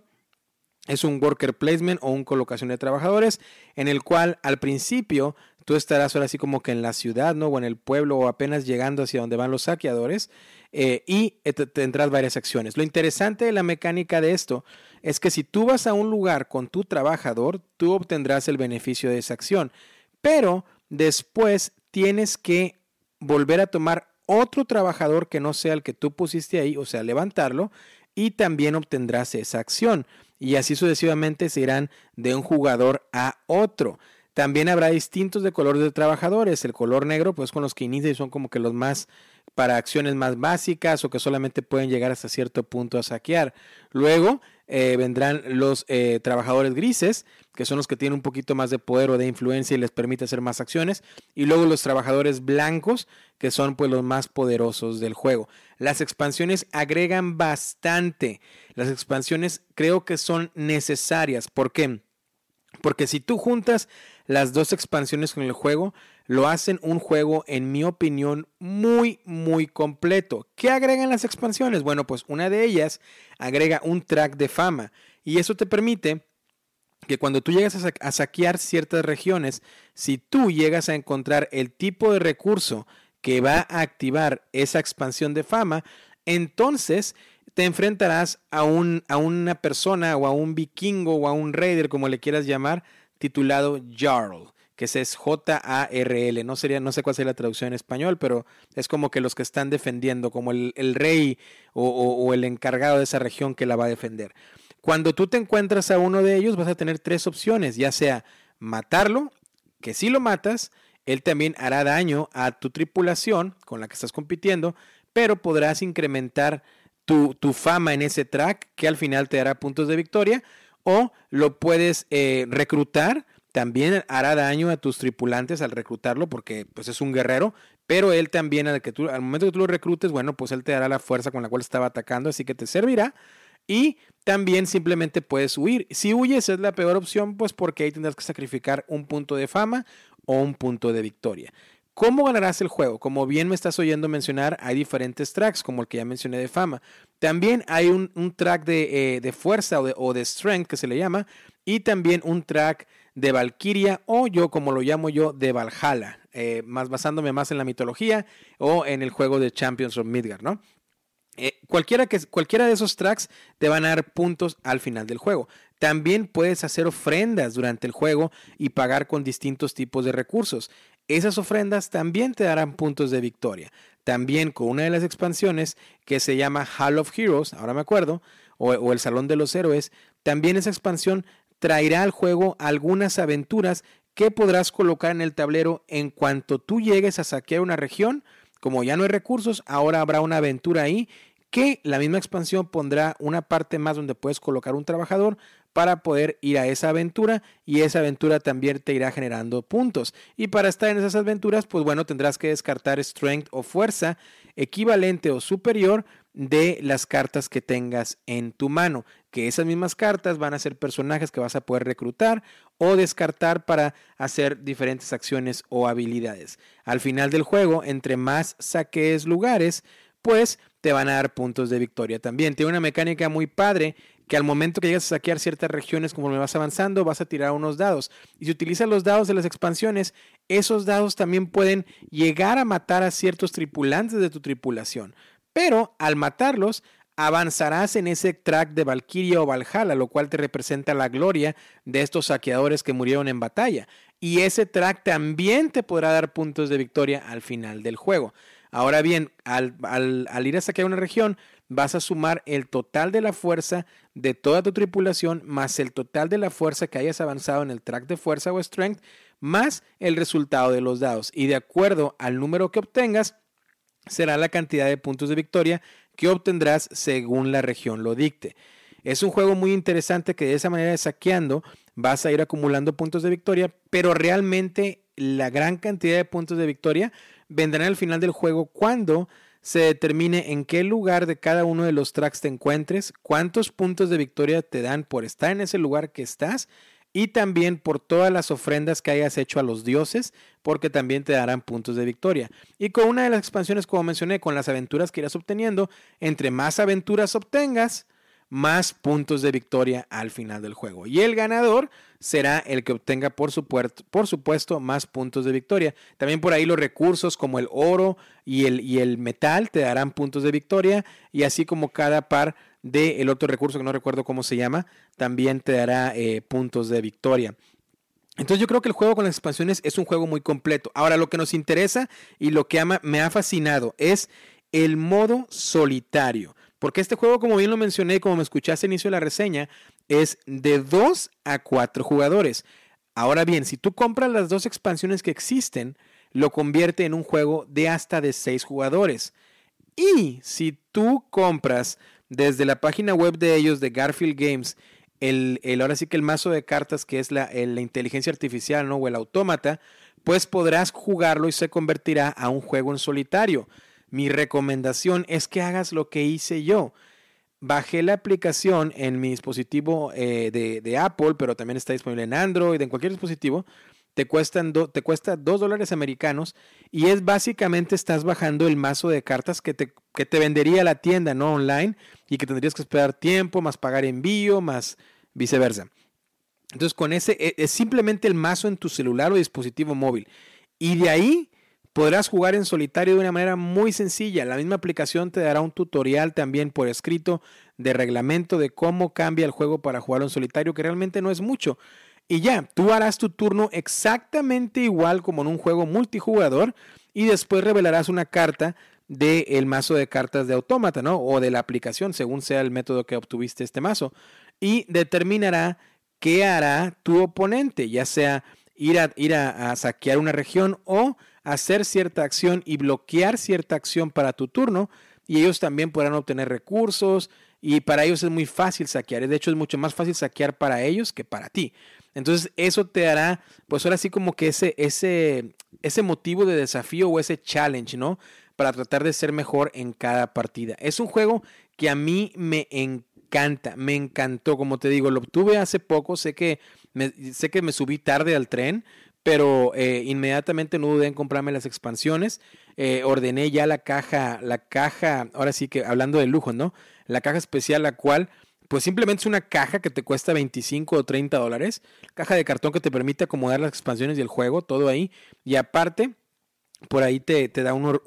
Es un worker placement o un colocación de trabajadores en el cual al principio tú estarás ahora así como que en la ciudad, ¿no? O en el pueblo o apenas llegando hacia donde van los saqueadores eh, y tendrás varias acciones. Lo interesante de la mecánica de esto es que si tú vas a un lugar con tu trabajador, tú obtendrás el beneficio de esa acción, pero después tienes que volver a tomar otro trabajador que no sea el que tú pusiste ahí, o sea, levantarlo, y también obtendrás esa acción. Y así sucesivamente se irán de un jugador a otro. También habrá distintos de colores de trabajadores. El color negro, pues con los que inician son como que los más para acciones más básicas o que solamente pueden llegar hasta cierto punto a saquear. Luego eh, vendrán los eh, trabajadores grises, que son los que tienen un poquito más de poder o de influencia y les permite hacer más acciones. Y luego los trabajadores blancos, que son pues los más poderosos del juego. Las expansiones agregan bastante. Las expansiones creo que son necesarias. ¿Por qué? Porque si tú juntas las dos expansiones con el juego, lo hacen un juego, en mi opinión, muy, muy completo. ¿Qué agregan las expansiones? Bueno, pues una de ellas agrega un track de fama y eso te permite que cuando tú llegas a, saquear ciertas regiones, si tú llegas a encontrar el tipo de recurso que va a activar esa expansión de fama, entonces te enfrentarás a, un, a una persona o a un vikingo o a un raider, como le quieras llamar, titulado Jarl que es J-A-R-L. No, no sé cuál sería la traducción en español, pero es como que los que están defendiendo, como el, rey o, el encargado de esa región que la va a defender. Cuando tú te encuentras a uno de ellos, vas a tener tres opciones, ya sea matarlo, que si lo matas, él también hará daño a tu tripulación con la que estás compitiendo, pero podrás incrementar tu, fama en ese track que al final te dará puntos de victoria, o lo puedes eh, reclutar también hará daño a tus tripulantes al reclutarlo porque pues es un guerrero, pero él también al, que tú, al momento que tú lo reclutes, bueno, pues él te dará la fuerza con la cual estaba atacando, así que te servirá. Y también simplemente puedes huir. Si huyes es la peor opción, pues porque ahí tendrás que sacrificar un punto de fama o un punto de victoria. ¿Cómo ganarás el juego? Como bien me estás oyendo mencionar, hay diferentes tracks, como el que ya mencioné de fama. También hay un, track de, eh, fuerza de, o de strength, que se le llama, y también un track de Valkyria o yo como lo llamo yo de Valhalla, eh, más basándome más en la mitología o en el juego de Champions of Midgard, ¿no? Eh, cualquiera, que, cualquiera de esos tracks te van a dar puntos al final del juego. También puedes hacer ofrendas durante el juego y pagar con distintos tipos de recursos. Esas ofrendas también te darán puntos de victoria. También con una de las expansiones que se llama Hall of Heroes, ahora me acuerdo, o, o el Salón de los Héroes, también esa expansión traerá al juego algunas aventuras que podrás colocar en el tablero en cuanto tú llegues a saquear una región. Como ya no hay recursos, ahora habrá una aventura ahí que la misma expansión pondrá una parte más donde puedes colocar un trabajador para poder ir a esa aventura y esa aventura también te irá generando puntos. Y para estar en esas aventuras, pues bueno, tendrás que descartar strength o fuerza equivalente o superior de las cartas que tengas en tu mano, que esas mismas cartas van a ser personajes que vas a poder reclutar o descartar para hacer diferentes acciones o habilidades. Al final del juego, entre más saques lugares, pues te van a dar puntos de victoria también. Tiene una mecánica muy padre que al momento que llegas a saquear ciertas regiones, conforme vas avanzando, vas a tirar unos dados. Y si utilizas los dados de las expansiones, esos dados también pueden llegar a matar a ciertos tripulantes de tu tripulación pero al matarlos avanzarás en ese track de Valkyria o Valhalla, lo cual te representa la gloria de estos saqueadores que murieron en batalla. Y ese track también te podrá dar puntos de victoria al final del juego. Ahora bien, al, ir a saquear una región, vas a sumar el total de la fuerza de toda tu tripulación más el total de la fuerza que hayas avanzado en el track de fuerza o strength, más el resultado de los dados. Y de acuerdo al número que obtengas, será la cantidad de puntos de victoria que obtendrás según la región lo dicte. Es un juego muy interesante que de esa manera de saqueando vas a ir acumulando puntos de victoria, pero realmente la gran cantidad de puntos de victoria vendrán al final del juego cuando se determine en qué lugar de cada uno de los tracks te encuentres, cuántos puntos de victoria te dan por estar en ese lugar que estás y también por todas las ofrendas que hayas hecho a los dioses, porque también te darán puntos de victoria. Y con una de las expansiones, como mencioné, con las aventuras que irás obteniendo, entre más aventuras obtengas, más puntos de victoria al final del juego. Y el ganador será el que obtenga, por, por supuesto, más puntos de victoria. También por ahí los recursos como el oro y el, y el metal te darán puntos de victoria. Y así como cada par del otro recurso que no recuerdo cómo se llama, también te dará eh, puntos de victoria. Entonces yo creo que el juego con las expansiones es un juego muy completo. Ahora lo que nos interesa y lo que me ha fascinado es el modo solitario. Porque este juego, como bien lo mencioné, como me escuchaste al inicio de la reseña, es de 2 a 4 jugadores. Ahora bien, si tú compras las dos expansiones que existen, lo convierte en un juego de hasta de 6 jugadores. Y si tú compras desde la página web de ellos, de Garfield Games, el, ahora sí que el mazo de cartas que es la, inteligencia artificial ¿no? o el autómata, pues podrás jugarlo y se convertirá a un juego en solitario. Mi recomendación es que hagas lo que hice yo. Bajé la aplicación en mi dispositivo eh, de, Apple, pero también está disponible en Android, en cualquier dispositivo. Te, te cuesta 2 dólares americanos y es básicamente estás bajando el mazo de cartas que te, que te vendería la tienda no online y que tendrías que esperar tiempo, más pagar envío, más viceversa. Entonces con ese e, es simplemente el mazo en tu celular o dispositivo móvil. Y de ahí Podrás jugar en solitario de una manera muy sencilla. La misma aplicación te dará un tutorial también por escrito de reglamento de cómo cambia el juego para jugar en solitario, que realmente no es mucho. Y ya, tú harás tu turno exactamente igual como en un juego multijugador y después revelarás una carta del mazo de cartas de autómata, ¿no? O de la aplicación, según sea el método que obtuviste este mazo. Y determinará qué hará tu oponente, ya sea ir a, ir a saquear una región o hacer cierta acción y bloquear cierta acción para tu turno y ellos también podrán obtener recursos y para ellos es muy fácil saquear. De hecho, es mucho más fácil saquear para ellos que para ti. Entonces, eso te hará, pues ahora sí como que ese, ese, ese motivo de desafío o ese challenge, ¿no? Para tratar de ser mejor en cada partida. Es un juego que a mí me encanta, me encantó, como te digo, lo obtuve hace poco, sé que me, sé que me subí tarde al tren, pero eh, inmediatamente no dudé en comprarme las expansiones. Eh, ordené ya la caja, la caja, ahora sí que hablando de lujo, ¿no? La caja especial, la cual, pues simplemente es una caja que te cuesta 25 o 30 dólares. Caja de cartón que te permite acomodar las expansiones y el juego, todo ahí. Y aparte, por ahí te, da unos,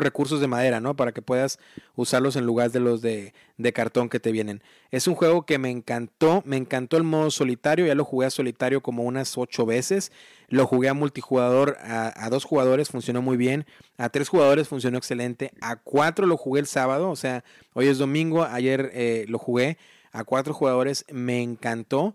recursos de madera, ¿no? Para que puedas usarlos en lugar de los de, cartón que te vienen. Es un juego que me encantó, me encantó el modo solitario, ya lo jugué a solitario como unas ocho veces, lo jugué a multijugador, a, dos jugadores funcionó muy bien, a tres jugadores funcionó excelente, a cuatro lo jugué el sábado, o sea, hoy es domingo, ayer eh, lo jugué, a cuatro jugadores me encantó.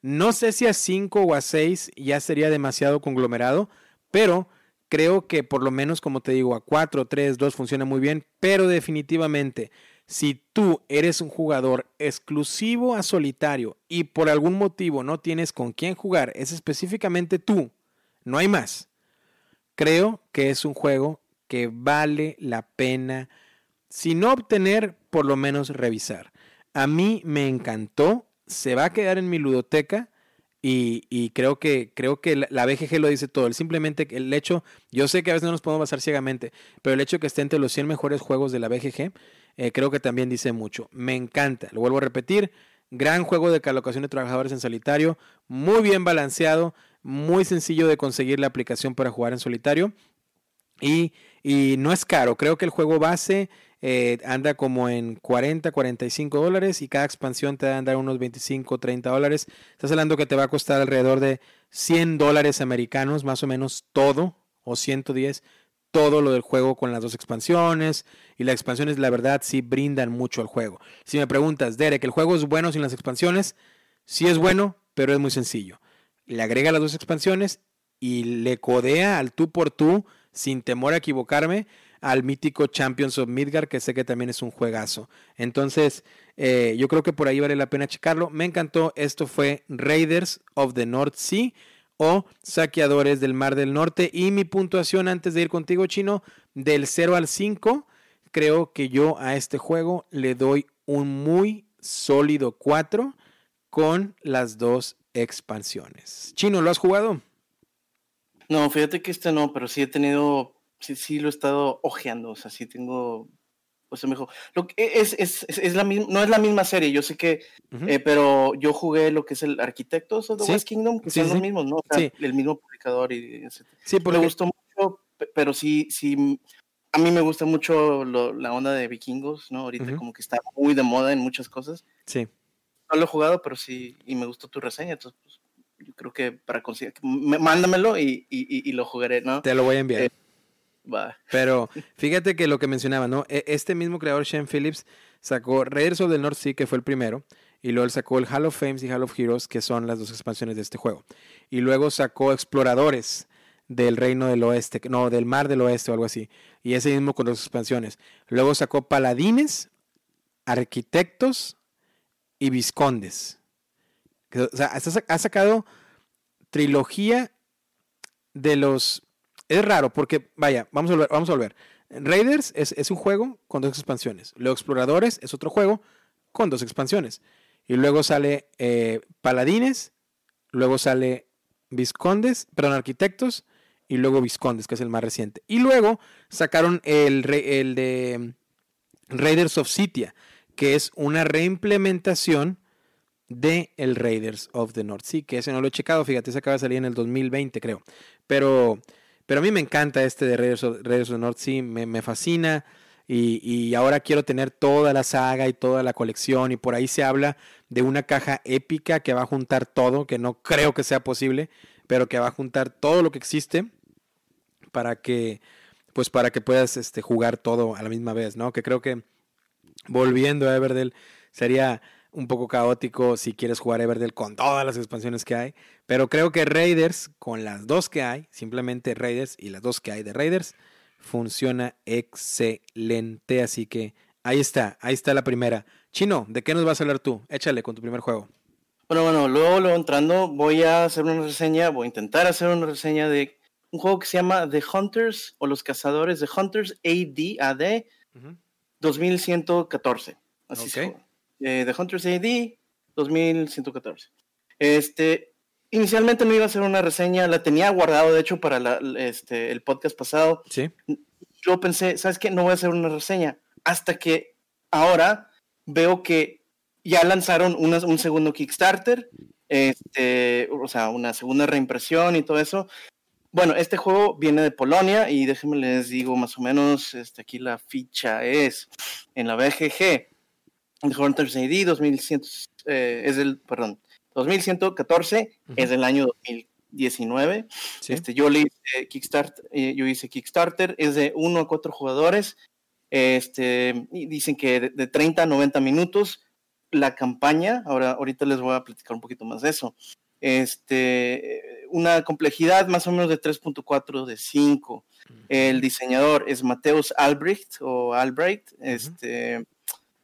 No sé si a cinco o a seis ya sería demasiado conglomerado, pero Creo que por lo menos, como te digo, a 4, 3, 2 funciona muy bien, pero definitivamente, si tú eres un jugador exclusivo a solitario y por algún motivo no tienes con quién jugar, es específicamente tú, no hay más. Creo que es un juego que vale la pena, si no obtener, por lo menos revisar. A mí me encantó, se va a quedar en mi ludoteca y, creo que, creo que la, BGG lo dice todo. El, simplemente el hecho, yo sé que a veces no nos podemos basar ciegamente, pero el hecho de que esté entre los 100 mejores juegos de la BGG, eh, creo que también dice mucho. Me encanta, lo vuelvo a repetir. Gran juego de colocación de trabajadores en solitario, muy bien balanceado, muy sencillo de conseguir la aplicación para jugar en solitario y, y no es caro. Creo que el juego base eh, anda como en 40, 45 dólares y cada expansión te va a andar unos 25, 30 dólares. Estás hablando que te va a costar alrededor de 100 dólares americanos, más o menos todo, o 110, todo lo del juego con las dos expansiones. Y las expansiones, la verdad, sí brindan mucho al juego. Si me preguntas, Derek, ¿el juego es bueno sin las expansiones? Sí es bueno, pero es muy sencillo. Le agrega las dos expansiones y le codea al tú por tú, sin temor a equivocarme, al mítico Champions of Midgard, que sé que también es un juegazo. Entonces, eh, yo creo que por ahí vale la pena checarlo. Me encantó. Esto fue Raiders of the North Sea o Saqueadores del Mar del Norte. Y mi puntuación antes de ir contigo, chino, del 0 al 5. creo que yo a este juego le doy un muy sólido 4 con las dos expansiones. Chino, ¿lo has jugado? No, fíjate que este no, pero sí he tenido, sí, sí lo he estado ojeando, o sea, sí tengo, pues mejor. Lo que es, es, es, la misma, no es la misma serie, yo sé que, eh, pero yo jugué lo que es el Arquitectos of the West Kingdom, que son los mismos, ¿no? O sea, el mismo publicador y Sí, porque... Me gustó mucho, pero sí, sí, a mí me gusta mucho la onda de vikingos, ¿no? Ahorita como que está muy de moda en muchas cosas. Sí. No lo he jugado, pero sí, y me gustó tu reseña, entonces pues, yo creo que para conseguir, mándamelo y, y, y, lo jugaré, ¿no? Te lo voy a enviar. Eh, pero fíjate que lo que mencionaba, ¿no? E, este mismo creador, Shane Phillips, sacó Raiders of the North Sea, que fue el primero, y luego él sacó el Hall of Fames y Hall of Heroes, que son las dos expansiones de este juego. Y luego sacó Exploradores del Reino del Oeste, no, del Mar del Oeste o algo así. Y ese mismo con dos expansiones. Luego sacó Paladines, Arquitectos y Viscondes. O sea, ha sacado trilogía de los... Es raro porque, vaya, vamos a volver. Vamos a volver. Raiders es, un juego con dos expansiones. Luego Exploradores es otro juego con dos expansiones. Y luego sale eh, Paladines, luego sale Viscondes, perdón, Arquitectos, y luego Viscondes, que es el más reciente. Y luego sacaron el, de Raiders of Sitia, que es una reimplementación de el Raiders of the North Sea, que ese no lo he checado, fíjate, se acaba de salir en el 2020, creo. Pero, pero a mí me encanta este de Raiders of, the North Sea, me, fascina. Y, y, ahora quiero tener toda la saga y toda la colección. Y por ahí se habla de una caja épica que va a juntar todo, que no creo que sea posible, pero que va a juntar todo lo que existe para que, pues para que puedas este, jugar todo a la misma vez, ¿no? Que creo que volviendo a Everdell sería un poco caótico si quieres jugar Everdell con todas las expansiones que hay, pero creo que Raiders, con las dos que hay, simplemente Raiders y las dos que hay de Raiders, funciona excelente, así que ahí está, ahí está la primera. Chino, ¿de qué nos vas a hablar tú? Échale con tu primer juego. Bueno, bueno, luego, luego entrando, voy a hacer una reseña, voy a intentar hacer una reseña de un juego que se llama The Hunters o Los Cazadores, The Hunters AD, AD 2114. Así se eh, The Hunters AD 2114. Este, inicialmente no iba a hacer una reseña, la tenía guardado de hecho para este, el podcast pasado. Sí. Yo pensé, ¿sabes qué? No voy a hacer una reseña. Hasta que ahora veo que ya lanzaron un segundo Kickstarter, este, o sea, una segunda reimpresión y todo eso. Bueno, este juego viene de Polonia y déjenme les digo más o menos, este, aquí la ficha es en la BGG, el Hunters AD 2100, eh, es el, perdón, 2114 es del año 2019. Este, yo le hice Kickstarter, eh, yo hice Kickstarter, es de 1 a 4 jugadores, este, y dicen que de, de 30 a 90 minutos la campaña, ahora ahorita les voy a platicar un poquito más de eso. Este, una complejidad más o menos de 3.4 de 5. El diseñador es Mateus Albrecht o Albrecht, este,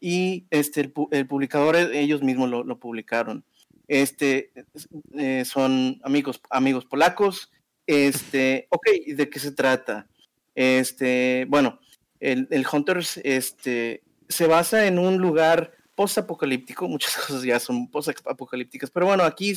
y este, el, publicador, eh, ellos mismos lo, publicaron. Este, eh, son amigos, amigos polacos. Este, ok, ¿de qué se trata? Este, bueno, el, el Hunters este, se basa en un lugar post-apocalíptico, muchas cosas ya son post-apocalípticas, pero bueno, aquí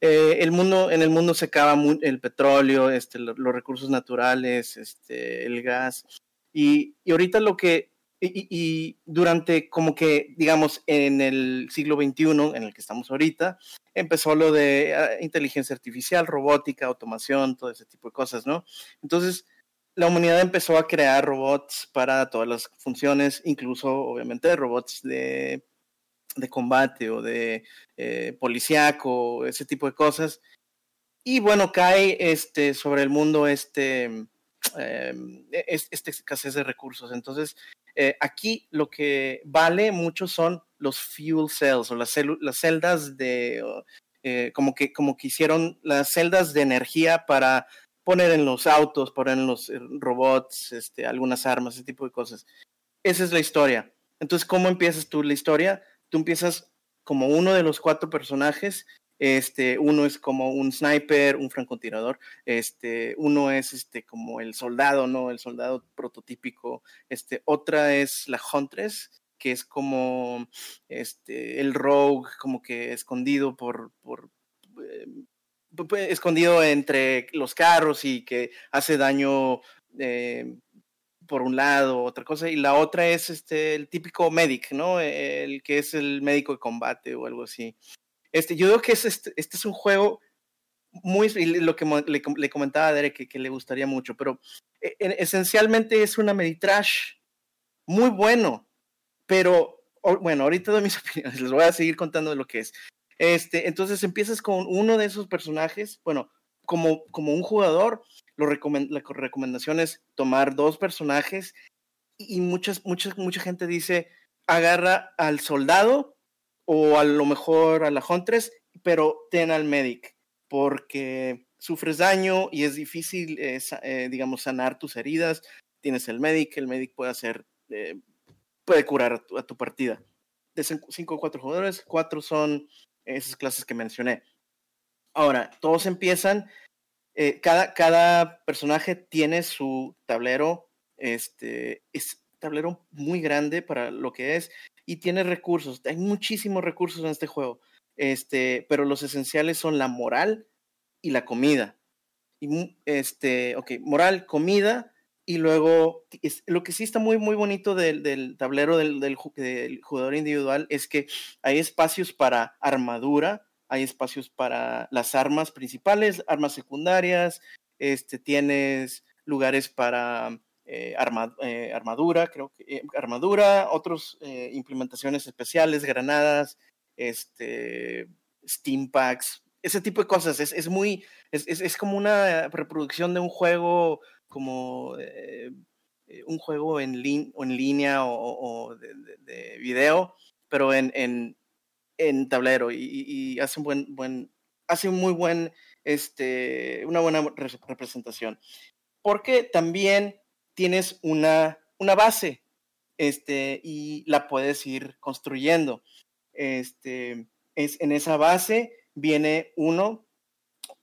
eh, el mundo, en el mundo se acaba el petróleo, este, los recursos naturales, este, el gas. Y, y ahorita lo que, y, durante como que, digamos, en el siglo XXI, en el que estamos ahorita, empezó lo de ah, inteligencia artificial, robótica, automación, todo ese tipo de cosas, ¿no? Entonces, la humanidad empezó a crear robots para todas las funciones, incluso, obviamente, robots de de combate o de eh, policíaco, ese tipo de cosas. Y bueno, cae este, sobre el mundo este, eh, este escasez de recursos. Entonces, eh, aquí lo que vale mucho son los fuel cells o las, las celdas de, eh, como, que, como que hicieron las celdas de energía para poner en los autos, poner en los robots, este, algunas armas, ese tipo de cosas. Esa es la historia. Entonces, ¿cómo empiezas tú la historia? tú empiezas como uno de los cuatro personajes Este, uno es como un sniper, un francotirador. Este, uno es este como el soldado, ¿no? El soldado prototípico. Este, otra es la Huntress, que es como este el rogue, como que escondido por, por eh, escondido entre los carros y que hace daño eh, por un lado, otra cosa, y la otra es este el típico medic, ¿no? El que es el médico de combate o algo así. Este, yo creo que es este, este es un juego muy, lo que le, comentaba a Derek que, le gustaría mucho, pero e, esencialmente es una Meditrash muy bueno, pero bueno, ahorita doy mis opiniones, les voy a seguir contando de lo que es. Este, entonces empiezas con uno de esos personajes, bueno, como, como un jugador, la recomendación es tomar dos personajes y muchas, muchas, mucha gente dice, agarra al soldado o a lo mejor a la Huntress, pero ten al medic, porque sufres daño y es difícil, eh, eh, digamos, sanar tus heridas. Tienes el medic, el medic puede hacer, eh, puede curar a tu, partida. De cinco o cuatro jugadores, cuatro son esas clases que mencioné. Ahora, todos empiezan, cada, cada personaje tiene su tablero, este, es tablero muy grande para lo que es, y tiene recursos. Hay muchísimos recursos en este juego, este, pero los esenciales son la moral y la comida. Y, este, ok, moral, comida, y luego lo que sí está muy, muy bonito del, tablero del, del, jugador individual es que hay espacios para armadura, hay espacios para las armas principales, armas secundarias, este, tienes lugares para eh, eh, armadura, creo que eh, armadura, otras implementaciones especiales, granadas, este, steam packs, ese tipo de cosas. Es, es muy, es, es, como una reproducción de un juego, como un juego en, en línea o, de, video, pero en, en, en tablero y, hace un buen, buen, hace un muy buen, este, una buena representación. Porque también tienes una, una base este, y la puedes ir construyendo. Este, es, en esa base viene uno,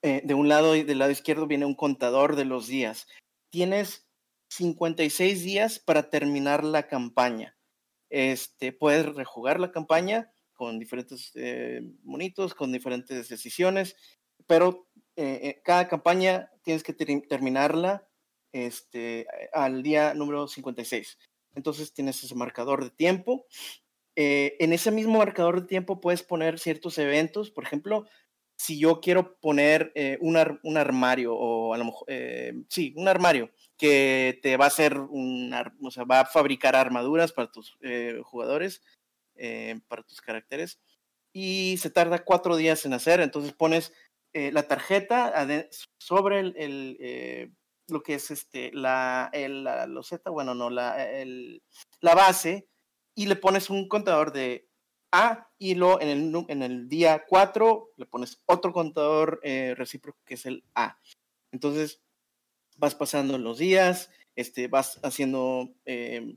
eh, de un lado y del lado izquierdo viene un contador de los días. Tienes 56 días para terminar la campaña. Este, puedes rejugar la campaña con diferentes eh, monitos, con diferentes decisiones, pero eh, cada campaña tienes que terminarla este, al día número 56. Entonces tienes ese marcador de tiempo. Eh, en ese mismo marcador de tiempo puedes poner ciertos eventos. Por ejemplo, si yo quiero poner eh, un, armario o a lo mejor, eh, sí, un armario que te va a hacer un, o sea, va a fabricar armaduras para tus jugadores, para tus caracteres, y se tarda cuatro días en hacer. Entonces pones la tarjeta sobre el, lo que es este, la, el, la loseta, bueno, no, la, el, la base, y le pones un contador de A, y luego en el, en el día 4 le pones otro contador eh, recíproco que es el A. Entonces, vas pasando los días, este, vas haciendo, eh,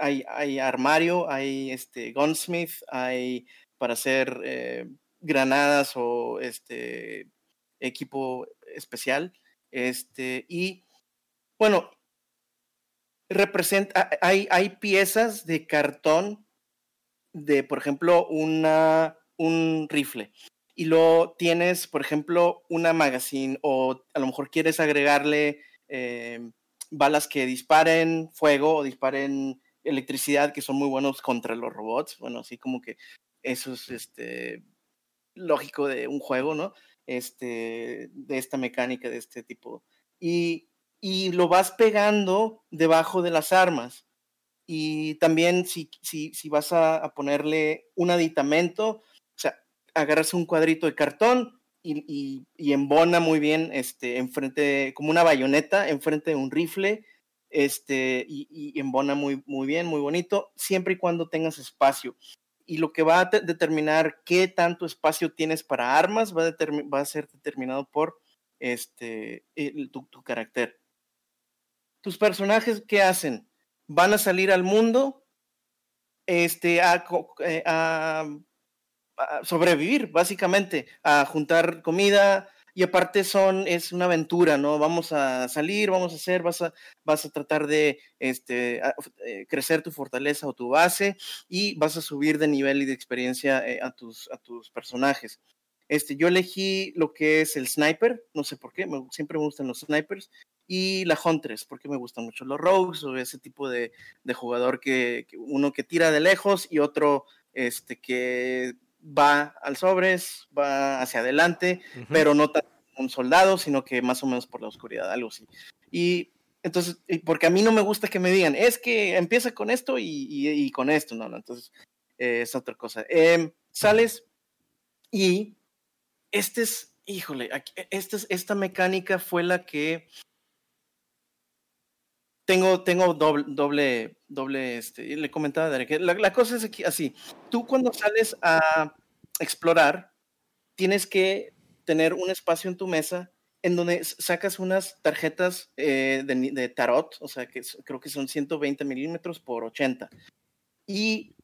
hay, hay, armario, hay este, gunsmith, hay para hacer eh, granadas o este equipo especial. Este, y bueno, representa, hay, hay piezas de cartón de, por ejemplo, una, un rifle. Y lo tienes, por ejemplo, una magazine o a lo mejor quieres agregarle em, balas que disparen fuego o disparen electricidad, que son muy buenos contra los robots. Bueno, así como que eso es este, lógico de un juego, ¿no? Este, de esta mecánica, de este tipo. Y, y lo vas pegando debajo de las armas. Y también si, si, si vas a, ponerle un aditamento, o sea, agarras un cuadrito de cartón y, y, embona muy bien este, enfrente, como una bayoneta, enfrente de un rifle, este, y, y, embona muy, muy bien, muy bonito, siempre y cuando tengas espacio y lo que va a determinar qué tanto espacio tienes para armas va a, ser determinado por este, tu, carácter. Tus personajes, ¿qué hacen? Van a salir al mundo este, a, eh, sobrevivir, básicamente, a juntar comida, y aparte son, es una aventura, ¿no? Vamos a salir, vamos a hacer, vas a, vas a tratar de este, eh, crecer tu fortaleza o tu base y vas a subir de nivel y de experiencia eh, a, tus, a tus personajes. Este, yo elegí lo que es el sniper, no sé por qué, siempre me gustan los snipers, y la Huntress, porque me gustan mucho los rogues o ese tipo de, jugador que, uno que tira de lejos y otro este, que va al sobres, va hacia adelante, pero no tan un soldado, sino que más o menos por la oscuridad, algo así. Y entonces, porque a mí no me gusta que me digan, es que empieza con esto y, con esto, no, no, entonces eh, es otra cosa. Em, sales y este es, híjole, este es, esta mecánica fue la que tengo, tengo doble, doble, doble, este, le comentaba a Derek, la, la cosa es aquí, así, tú cuando sales a explorar, tienes que tener un espacio en tu mesa en donde sacas unas tarjetas eh, de, tarot, o sea, que creo que son 120 milímetros por 80. Y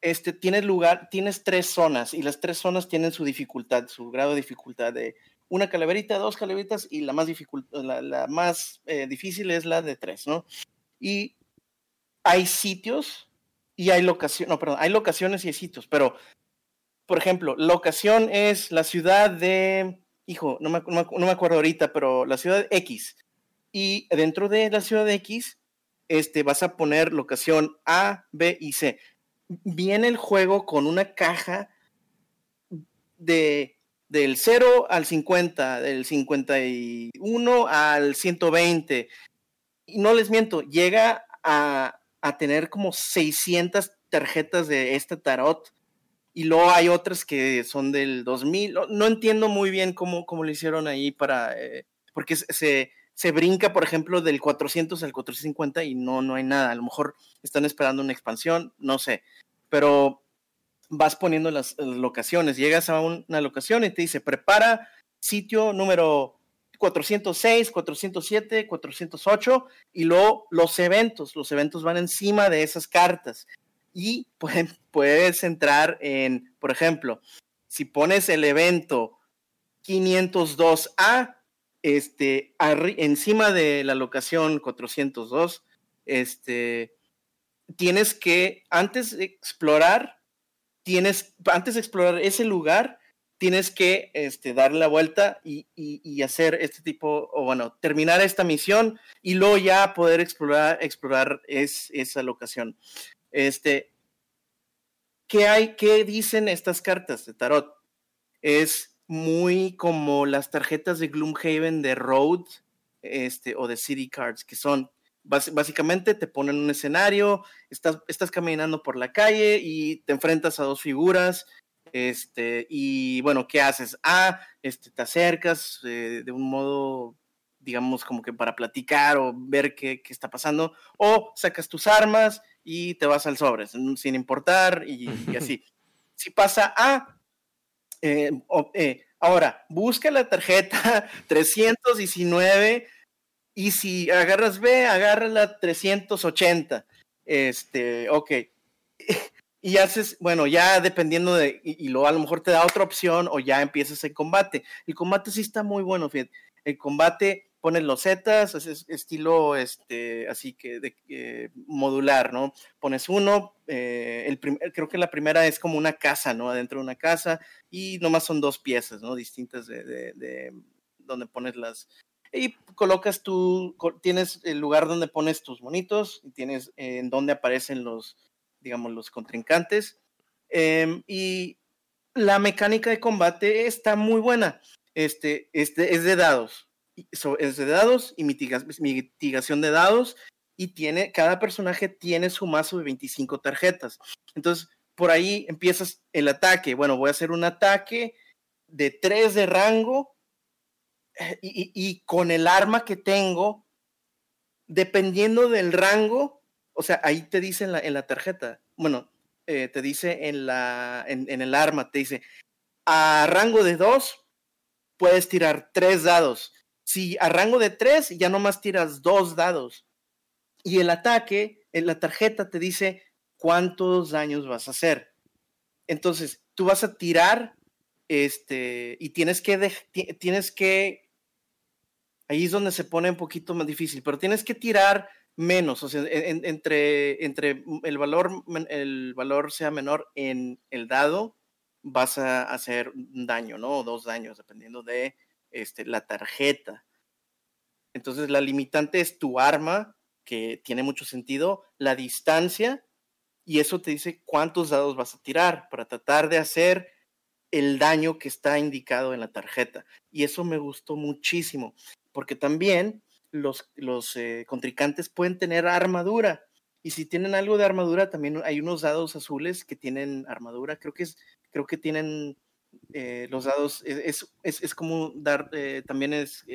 este, tienes lugar, tienes tres zonas y las tres zonas tienen su dificultad, su grado de dificultad de una calaverita, dos calaveritas y la más, la, más eh, difícil es la de tres, ¿no? Y hay sitios y hay locaciones, no, perdón, hay locaciones y hay sitios, pero, por ejemplo, locación es la ciudad de, hijo, no me, no me acuerdo ahorita, pero la ciudad X. Y dentro de la ciudad X, este, vas a poner locación A, B y C. Viene el juego con una caja de del 0 al 50, del 51 al 120. Y no les miento, llega a, tener como 600 tarjetas de este tarot. Y luego hay otras que son del 2000. No, entiendo muy bien cómo, cómo lo hicieron ahí para... Eh, porque se, se brinca, por ejemplo, del 400 al 450 y no, no hay nada. A lo mejor están esperando una expansión, no sé. Pero vas poniendo las, locaciones. Llegas a una locación y te dice, prepara sitio número 406, 407, 408 y luego los eventos. Los eventos van encima de esas cartas. Y puedes entrar en, por ejemplo, si pones el evento 502A, este, encima de la locación 402, este, tienes que, antes de explorar, tienes, antes de explorar ese lugar, tienes que este, darle la vuelta y, hacer este tipo, o bueno, terminar esta misión y luego ya poder explorar, es, esa locación. Este, ¿qué hay? ¿Qué dicen estas cartas de tarot? Es muy como las tarjetas de Gloomhaven de Road este, o de City Cards, que son básicamente te ponen un escenario, estás, estás caminando por la calle y te enfrentas a dos figuras. Este, y bueno, ¿qué haces? Ah, este, te acercas eh, de un modo, digamos, como que para platicar o ver qué, qué, está pasando, o sacas tus armas y te vas al sobre, sin importar, y, así. si pasa a, eh, eh, ahora, busca la tarjeta 319 Y si agarras B, agarra la 380. Este, ok. Y haces, bueno, ya dependiendo de, y, lo a lo mejor te da otra opción o ya empiezas el combate. El combate sí está muy bueno, fíjate. El combate pones los zetas, es estilo, este, así que de, modular, ¿no? Pones uno, eh, el creo que la primera es como una casa, ¿no? Adentro de una casa y nomás son dos piezas, ¿no? Distintas de, de, de donde pones las, y colocas tu, tienes el lugar donde pones tus monitos y tienes en donde aparecen los, digamos, los contrincantes. Em, y la mecánica de combate está muy buena. Este, este es de dados. es de dados y mitigación de dados. Y tiene, cada personaje tiene su mazo de 25 tarjetas. Entonces, por ahí empiezas el ataque. Bueno, voy a hacer un ataque de 3 de rango y, con el arma que tengo, dependiendo del rango, o sea, ahí te dice en la, tarjeta, bueno, eh, te dice en, la, en, el arma, te dice, a rango de 2 puedes tirar 3 dados. Si a rango de 3, ya nomás tiras 2 dados. Y el ataque, en la tarjeta te dice cuántos daños vas a hacer. Entonces, tú vas a tirar, este, y tienes que, tienes que, ahí es donde se pone un poquito más difícil, pero tienes que tirar menos, o sea, entre, entre el valor, el valor sea menor en el dado, vas a hacer un daño, ¿no? O dos daños, dependiendo de este, la tarjeta. Entonces, la limitante es tu arma, que tiene mucho sentido, la distancia, y eso te dice cuántos dados vas a tirar para tratar de hacer el daño que está indicado en la tarjeta. Y eso me gustó muchísimo, porque también los, los eh, contrincantes pueden tener armadura. Y si tienen algo de armadura, también hay unos dados azules que tienen armadura. Creo que es, creo que tienen eh, los dados, es, es, es como dar, eh, también es,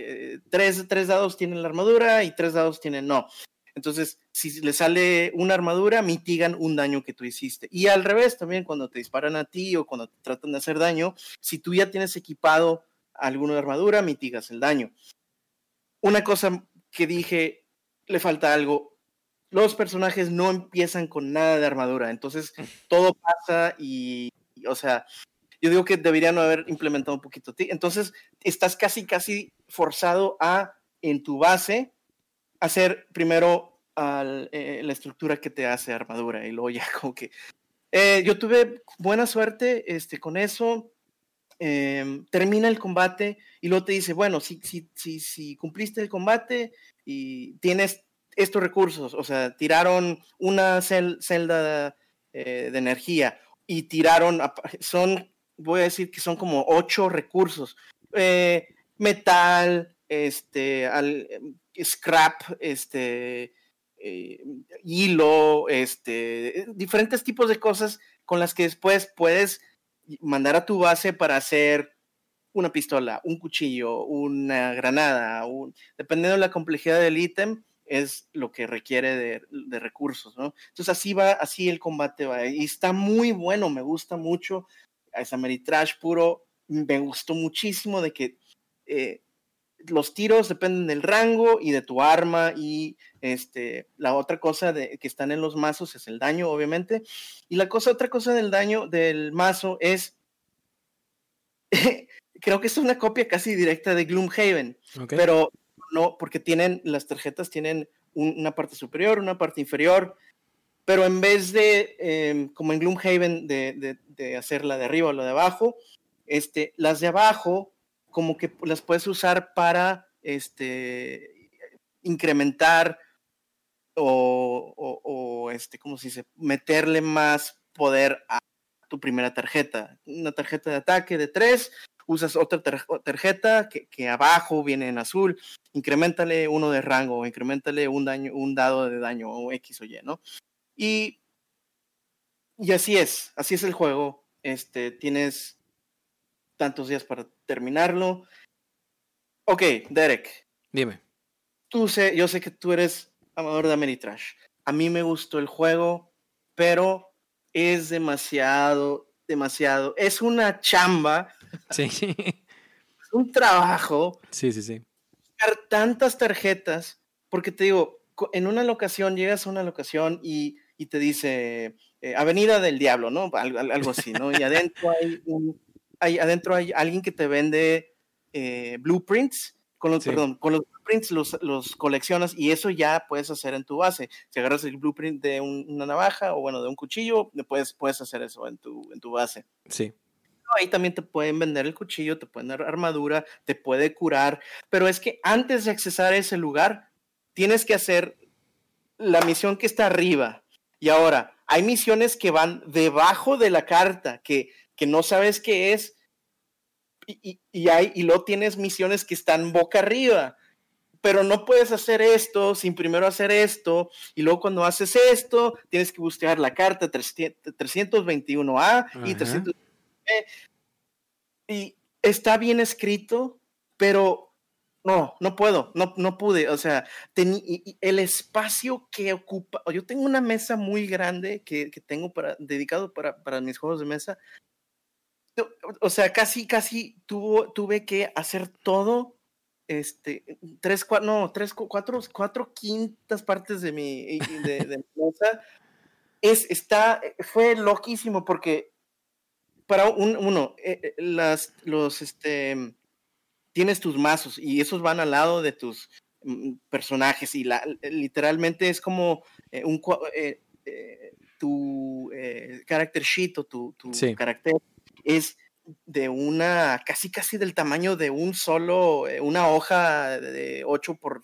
tres, tres dados tienen la armadura y tres dados tienen no. Entonces, si le sale una armadura, mitigan un daño que tú hiciste. Y al revés, también cuando te disparan a ti o cuando te tratan de hacer daño, si tú ya tienes equipado alguna armadura, mitigas el daño una cosa que dije, le falta algo. Los personajes no empiezan con nada de armadura, entonces todo pasa y, o sea, yo digo que deberían haber implementado un poquito. Entonces, estás casi, casi forzado a, en tu base, hacer primero eh, la estructura que te hace armadura y luego ya como que... Eh, yo tuve buena suerte este, con eso. Em, termina el combate y luego te dice, bueno, si, si, si, si cumpliste el combate y tienes estos recursos, o sea, tiraron una celda eh, de energía y tiraron, son, voy a decir que son como ocho recursos, eh, metal, este, al, scrap, este, eh, hilo, este, diferentes tipos de cosas con las que después puedes mandar a tu base para hacer una pistola, un cuchillo, una granada, dependiendo de la complejidad del ítem, es lo que requiere de, recursos, ¿no? Entonces así va, así el combate va. Y está muy bueno, me gusta mucho. Es Ameritrash puro, me gustó muchísimo de que eh, los tiros dependen del rango y de tu arma y este, la otra cosa de, que están en los mazos es el daño, obviamente. Y la cosa, otra cosa del daño del mazo es, creo que es una copia casi directa de Gloomhaven, pero no, porque tienen, las tarjetas tienen una parte superior, una parte inferior, pero en vez de, em, como en Gloomhaven, de, de, de hacer la de arriba o la de abajo, este, las de abajo como que las puedes usar para este, incrementar o, este, ¿cómo se dice? Meterle más poder a tu primera tarjeta. Una tarjeta de ataque de 3, usas otra tarjeta que, abajo viene en azul, incrementale uno de rango, incrementale un, daño, un dado de daño o X o Y, ¿no? Y, y así es, así es el juego. Este, tienes tantos días para terminarlo. Ok, Derek. Dime. Tú sé, yo sé que tú eres amador de Ameritrash. A mí me gustó el juego, pero es demasiado, demasiado. Es una chamba. Sí. es un trabajo. Sí, sí, sí. Tantas tarjetas, porque te digo, en una locación, llegas a una locación y, y te dice eh, Avenida del Diablo, ¿no? algo así, ¿no? Y adentro hay un, adentro hay alguien que te vende eh, blueprints, con los, perdón, con los blueprints los, los, coleccionas y eso ya puedes hacer en tu base. Si agarras el blueprint de una navaja o bueno, de un cuchillo, puedes, puedes hacer eso en tu, en tu base. Sí. Ahí también te pueden vender el cuchillo, te pueden dar armadura, te puede curar, pero es que antes de accesar a ese lugar, tienes que hacer la misión que está arriba. Y ahora, hay misiones que van debajo de la carta, que que no sabes qué es, y, y, hay, y luego tienes misiones que están boca arriba, pero no puedes hacer esto sin primero hacer esto, y luego cuando haces esto, tienes que buscar la carta 321A y 300 y está bien escrito, pero no, no puedo, no, no pude, o sea, el espacio que ocupa, yo tengo una mesa muy grande que, que tengo para, dedicado para, para, mis juegos de mesa, o sea, casi, casi tuvo, tuve que hacer todo, este, tres, cuatro, no, tres, cuatro, cuatro quintas partes de mi, de, de Es, está, fue loquísimo porque para un, uno, eh, eh, las, los, este, tienes tus mazos y esos van al lado de tus mm, personajes y la, literalmente es como un, tu character sheet o tu, tu carácter es de una, casi casi del tamaño de un solo, una hoja de 8 por,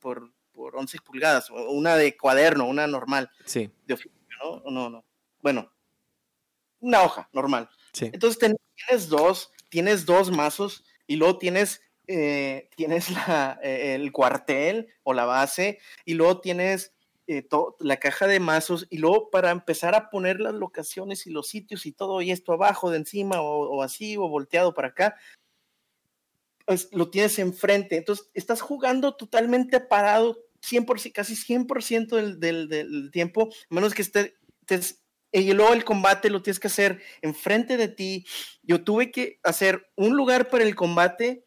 por, por 11 pulgadas, una de cuaderno, una normal. Sí. De oficio, ¿no? No, no. Bueno, una hoja normal. Entonces tienes dos, tienes dos mazos y luego tienes, eh, tienes la, eh, el cuartel o la base y luego tienes eh, la caja de mazos y luego para empezar a poner las locaciones y los sitios y todo y esto abajo de encima o, así o volteado para acá, pues lo tienes enfrente. Entonces estás jugando totalmente parado 100%, casi 100% del, del, del tiempo, menos que esté, estés y luego el combate lo tienes que hacer enfrente de ti. Yo tuve que hacer un lugar para el combate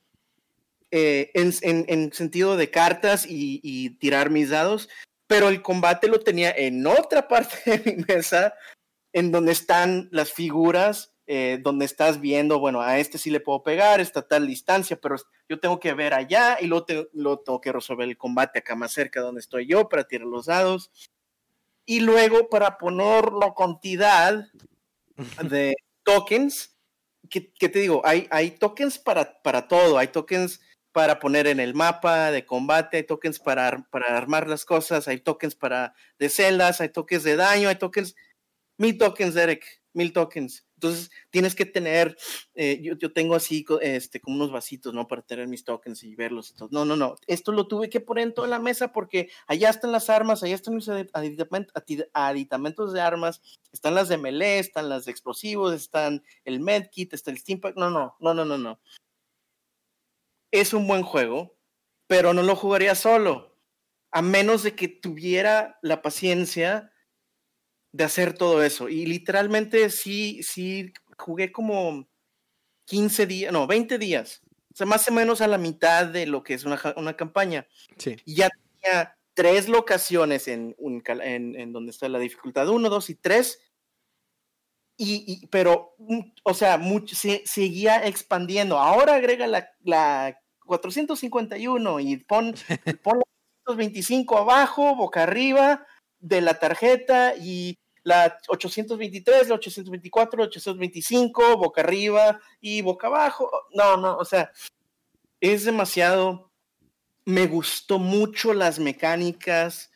eh, en, sentido de cartas y, tirar mis dados, pero el combate lo tenía en otra parte de mi mesa, en donde están las figuras, eh, donde estás viendo, bueno, a este sí le puedo pegar, está a tal distancia, pero yo tengo que ver allá y luego, luego tengo que resolver el combate acá más cerca donde estoy yo para tirar los dados. Y luego para poner la cantidad de tokens, que, te digo, hay, hay tokens para, para todo, hay tokens para poner en el mapa de combate, hay tokens para, para armar las cosas, hay tokens para de celdas, hay tokens de daño, hay tokens, mil tokens, Derek, mil tokens. Entonces tienes que tener, eh, yo, yo, tengo así este, como unos vasitos, ¿no? Para tener mis tokens y verlos. No, no, no. Esto lo tuve que poner en toda la mesa porque allá están las armas, allá están mis aditamentos de armas, están las de melee, están las de explosivos, están el medkit, está el steampack. No, no, no, no, no, no. Es un buen juego, pero no lo jugaría solo. A menos de que tuviera la paciencia de hacer todo eso. Y literalmente sí, sí, jugué como 15 días, no, 20 días. O sea, más o menos a la mitad de lo que es una, una campaña. Sí. Y ya tenía tres locaciones en, un, en, en donde está la dificultad 1, 2 y 3. Y, pero, o sea, mucho, se, seguía expandiendo. Ahora agrega la, la 451 y pon, pon la 425 abajo, boca arriba de la tarjeta y la 823, la 824, la 825, boca arriba y boca abajo. No, no, o sea, es demasiado. Me gustó mucho las mecánicas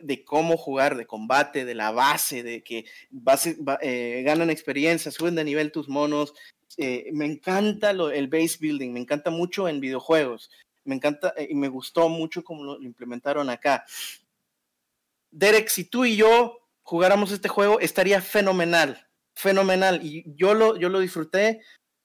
de cómo jugar, de combate, de la base, de que base, eh, ganan experiencia, suben de nivel tus monos. Eh, me encanta lo, el base building, me encanta mucho en videojuegos. Me encanta eh, y me gustó mucho cómo lo implementaron acá. Derek, si tú y yo jugáramos este juego, estaría fenomenal, fenomenal. Y yo lo, yo lo disfruté.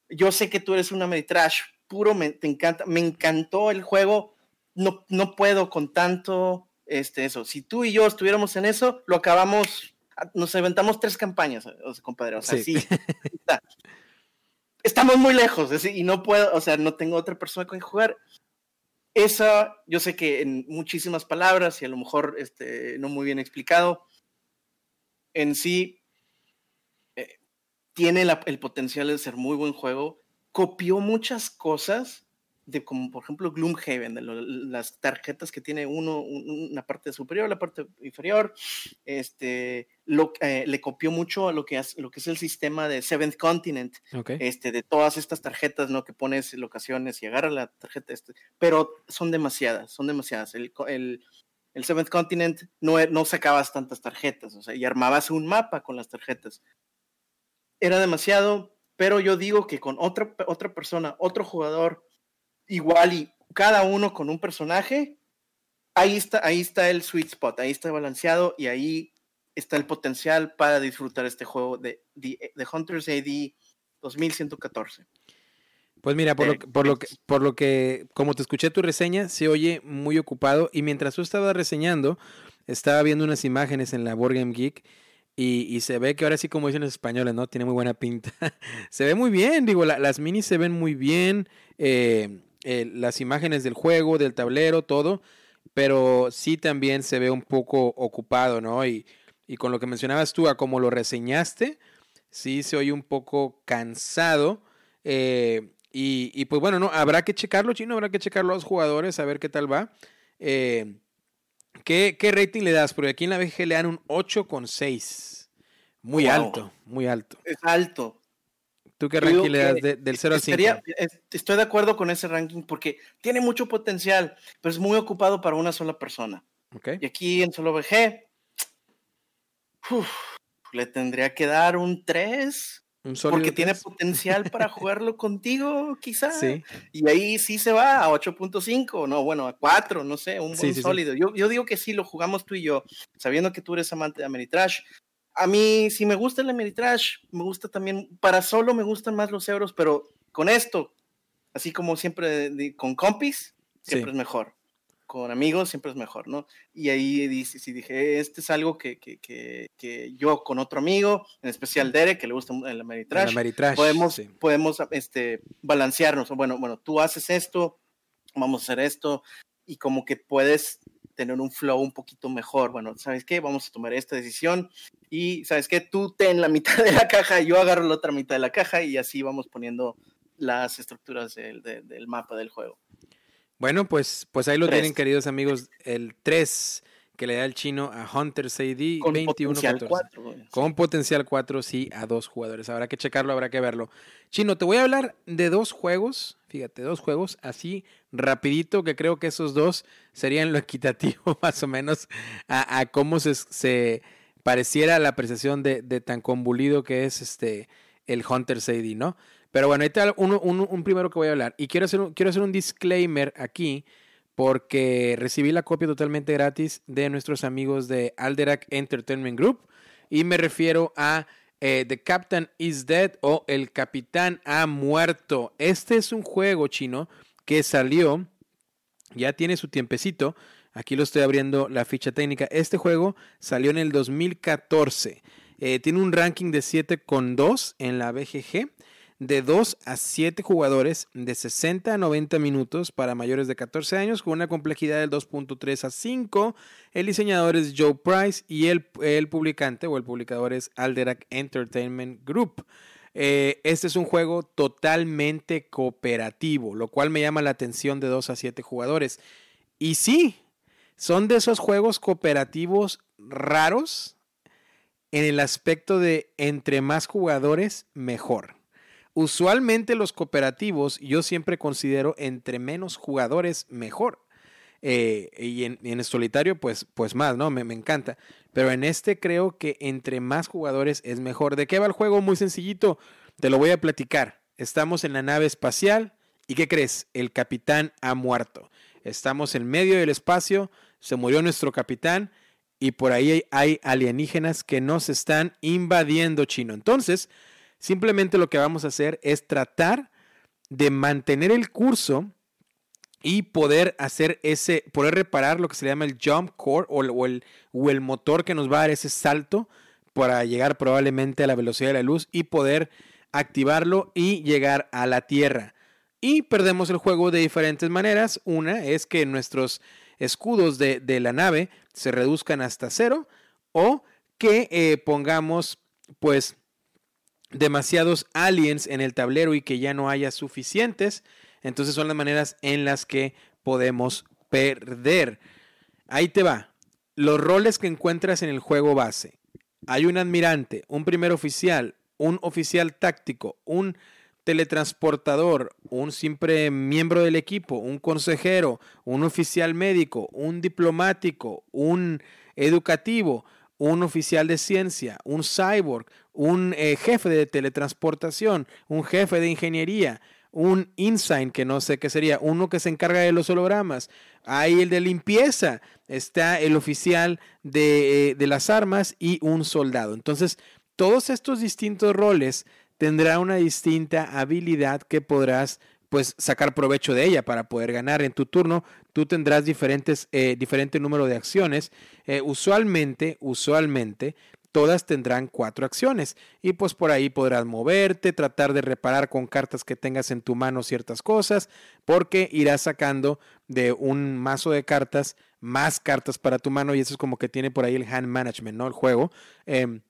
Yo sé que tú eres una Meditrash puro, me, te encanta, me encantó el juego. No, no puedo con tanto este, eso. Si tú y yo estuviéramos en eso, lo acabamos, nos inventamos tres campañas, compadre. O sea, sí. Estamos muy lejos, y no puedo, o sea, no tengo otra persona con quien jugar. Esa, yo sé que en muchísimas palabras y a lo mejor este, no muy bien explicado, en sí eh, tiene el potencial de ser muy buen juego. Copió muchas cosas de como por ejemplo Gloomhaven, de las tarjetas que tiene uno, una parte superior, la parte inferior, este, lo, eh, le copió mucho a lo que, es, lo que es el sistema de Seventh Continent, este, de todas estas tarjetas, ¿no? Que pones locaciones y agarra la tarjeta, este, pero son demasiadas, son demasiadas. El, el, el Seventh Continent no, e, no sacabas tantas tarjetas, o sea, y armabas un mapa con las tarjetas. Era demasiado, pero yo digo que con otra, otra persona, otro jugador, igual y cada uno con un personaje, ahí está, ahí está el sweet spot, ahí está balanceado y ahí está el potencial para disfrutar este juego de, de Hunters AD 2114. Pues mira, por, lo, que, por, lo que, por lo que, como te escuché tu reseña, se oye muy ocupado y mientras tú estabas reseñando, estaba viendo unas imágenes en la Board Game Geek y, y, se ve que ahora sí, como dicen los españoles, ¿no? Tiene muy buena pinta. se ve muy bien, digo, las minis se ven muy bien, eh, eh, las imágenes del juego, del tablero, todo, pero sí también se ve un poco ocupado, ¿no? Y, y con lo que mencionabas tú, a como lo reseñaste, sí se oye un poco cansado. Eh, y, pues bueno, no, habrá que checarlo, chino, habrá que checarlo a los jugadores, a ver qué tal va. Eh, ¿qué, ¿qué, rating le das? Porque aquí en la BG le dan un 8,6. Muy alto, muy alto. Es alto. ¿Tú qué ranking le das del 0 al 5? Estoy de acuerdo con ese ranking porque tiene mucho potencial, pero es muy ocupado para una sola persona. Okay. Y aquí en solo BG, le tendría que dar un 3 porque tiene potencial para jugarlo contigo, quizás. Y ahí sí se va a 8.5, no, bueno, a 4, no sé, un buen sólido. Yo, yo, digo que sí, lo jugamos tú y yo, sabiendo que tú eres amante de Ameritrash. A mí, si me gusta el Ameritrash, me gusta también, para solo me gustan más los euros, pero con esto, así como siempre con compis, siempre es mejor con amigos siempre es mejor, ¿no? Y ahí dice, si dije, este es algo que, que, que, yo con otro amigo, en especial Derek, que le gusta el Ameritrash, podemos, podemos este, balancearnos. Bueno, bueno, tú haces esto, vamos a hacer esto, y como que puedes tener un flow un poquito mejor. Bueno, ¿sabes qué? Vamos a tomar esta decisión y, ¿sabes qué? Tú ten la mitad de la caja, yo agarro la otra mitad de la caja y así vamos poniendo las estructuras del, del mapa del juego. Bueno, pues, pues ahí lo tienen, queridos amigos. El 3 que le da el chino a Hunter CD Con potencial 4. Con potencial 4, sí, a dos jugadores. Habrá que checarlo, habrá que verlo. Chino, te voy a hablar de dos juegos. Fíjate, dos juegos así rapidito, que creo que esos dos serían lo equitativo más o menos a, cómo se, se, pareciera la apreciación de, de, tan convulido que es este el Hunter CD, ¿no? Pero bueno, ahí está un, un, primero que voy a hablar. Y quiero hacer, un, quiero hacer un disclaimer aquí porque recibí la copia totalmente gratis de nuestros amigos de Alderac Entertainment Group. Y me refiero a eh, The Captain is Dead o El Capitán ha muerto. Este es un juego chino que salió, ya tiene su tiempecito. Aquí lo estoy abriendo la ficha técnica. Este juego salió en el 2014. Eh, tiene un ranking de 7,2 en la BGG de 2 a 7 jugadores de 60 a 90 minutos para mayores de 14 años con una complejidad del 2.3 a 5. El diseñador es Joe Price y el, el publicante o el publicador es Alderac Entertainment Group. Eh, este es un juego totalmente cooperativo, lo cual me llama la atención de 2 a 7 jugadores. Y sí, son de esos juegos cooperativos raros en el aspecto de entre más jugadores, mejor. Usualmente los cooperativos yo siempre considero entre menos jugadores mejor. Eh, y en, el solitario pues, pues más, ¿no? Me, encanta. Pero en este creo que entre más jugadores es mejor. ¿De qué va el juego? Muy sencillito. Te lo voy a platicar. Estamos en la nave espacial y ¿qué crees? El capitán ha muerto. Estamos en medio del espacio, se murió nuestro capitán y por ahí hay alienígenas que nos están invadiendo chino. Entonces, Simplemente lo que vamos a hacer es tratar de mantener el curso y poder hacer ese, poder reparar lo que se llama el jump core o el, o el, motor que nos va a dar ese salto para llegar probablemente a la velocidad de la luz y poder activarlo y llegar a la Tierra. Y perdemos el juego de diferentes maneras. Una es que nuestros escudos de, la nave se reduzcan hasta cero o que eh, pongamos pues demasiados aliens en el tablero y que ya no haya suficientes. Entonces son las maneras en las que podemos perder. Ahí te va. Los roles que encuentras en el juego base. Hay un admirante, un primer oficial, un oficial táctico, un teletransportador, un simple miembro del equipo, un consejero, un oficial médico, un diplomático, un educativo, un oficial de ciencia, un cyborg, un eh, jefe de teletransportación, un jefe de ingeniería, un insign, que no sé qué sería, uno que se encarga de los hologramas, hay el de limpieza, está el oficial de, eh, de las armas y un soldado. Entonces, todos estos distintos roles tendrán una distinta habilidad que podrás pues sacar provecho de ella para poder ganar en tu turno. Tú tendrás diferentes, eh, diferente número de acciones. usualmente, usualmente, todas tendrán cuatro acciones y pues por ahí podrás moverte, tratar de reparar con cartas que tengas en tu mano ciertas cosas, porque irás sacando de un mazo de cartas más cartas para tu mano y eso es como que tiene por ahí el hand management, ¿no? El juego. Em,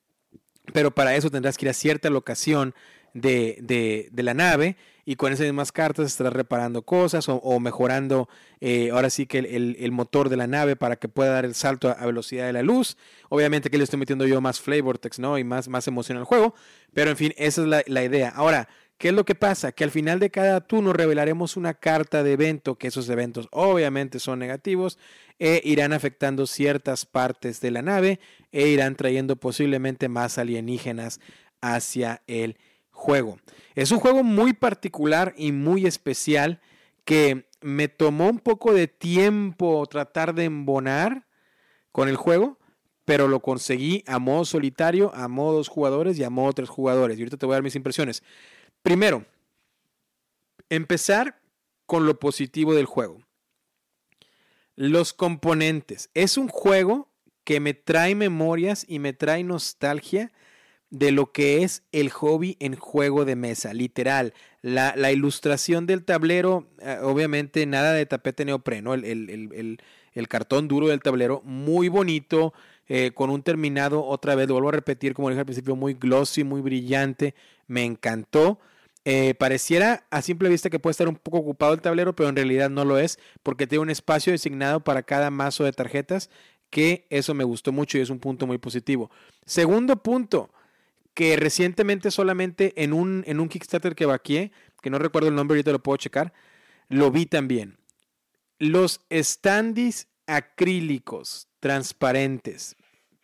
pero para eso tendrás que ir a cierta locación de, la nave y con esas mismas cartas estarás reparando cosas o, mejorando eh, ahora sí que el, motor de la nave para que pueda dar el salto a, velocidad de la luz. Obviamente que le estoy metiendo yo más flavor text, ¿no? Y más, más emoción al juego, pero en fin, esa es la, la idea. Ahora, ¿Qué es lo que pasa? Que al final de cada turno revelaremos una carta de evento, que esos eventos obviamente son negativos, e irán afectando ciertas partes de la nave e irán trayendo posiblemente más alienígenas hacia el juego. Es un juego muy particular y muy especial que me tomó un poco de tiempo tratar de embonar con el juego, pero lo conseguí a modo solitario, a modo dos jugadores y a modo tres jugadores. Y ahorita te voy a dar mis impresiones. Primero, empezar con lo positivo del juego. Los componentes. Es un juego que me trae memorias y me trae nostalgia de lo que es el hobby en juego de mesa, literal. La, ilustración del tablero, eh, obviamente nada de tapete neopreno, el, el, cartón duro del tablero, muy bonito, eh, con un terminado, otra vez, lo vuelvo a repetir, como dije al principio, muy glossy, muy brillante, me encantó. Eh, pareciera a simple vista que puede estar un poco ocupado el tablero, pero en realidad no lo es, porque tiene un espacio designado para cada mazo de tarjetas, que eso me gustó mucho y es un punto muy positivo. Segundo punto, que recientemente solamente en un, en un Kickstarter que vaqué, que no recuerdo el nombre, ahorita lo puedo checar, lo vi también. Los standees acrílicos transparentes,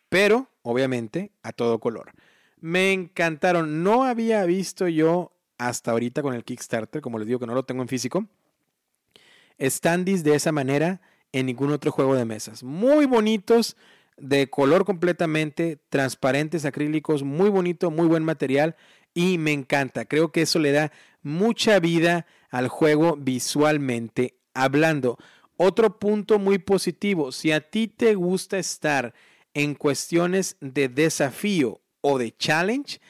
pero obviamente a todo color. Me encantaron. No había visto yo hasta ahorita con el Kickstarter, como les digo que no lo tengo en físico, standees de esa manera en ningún otro juego de mesas. Muy bonitos, de color completamente, transparentes, acrílicos, muy bonito, muy buen material y me encanta. Creo que eso le da mucha vida al juego visualmente hablando. Otro punto muy positivo, si a ti te gusta estar en cuestiones de desafío o de challenge,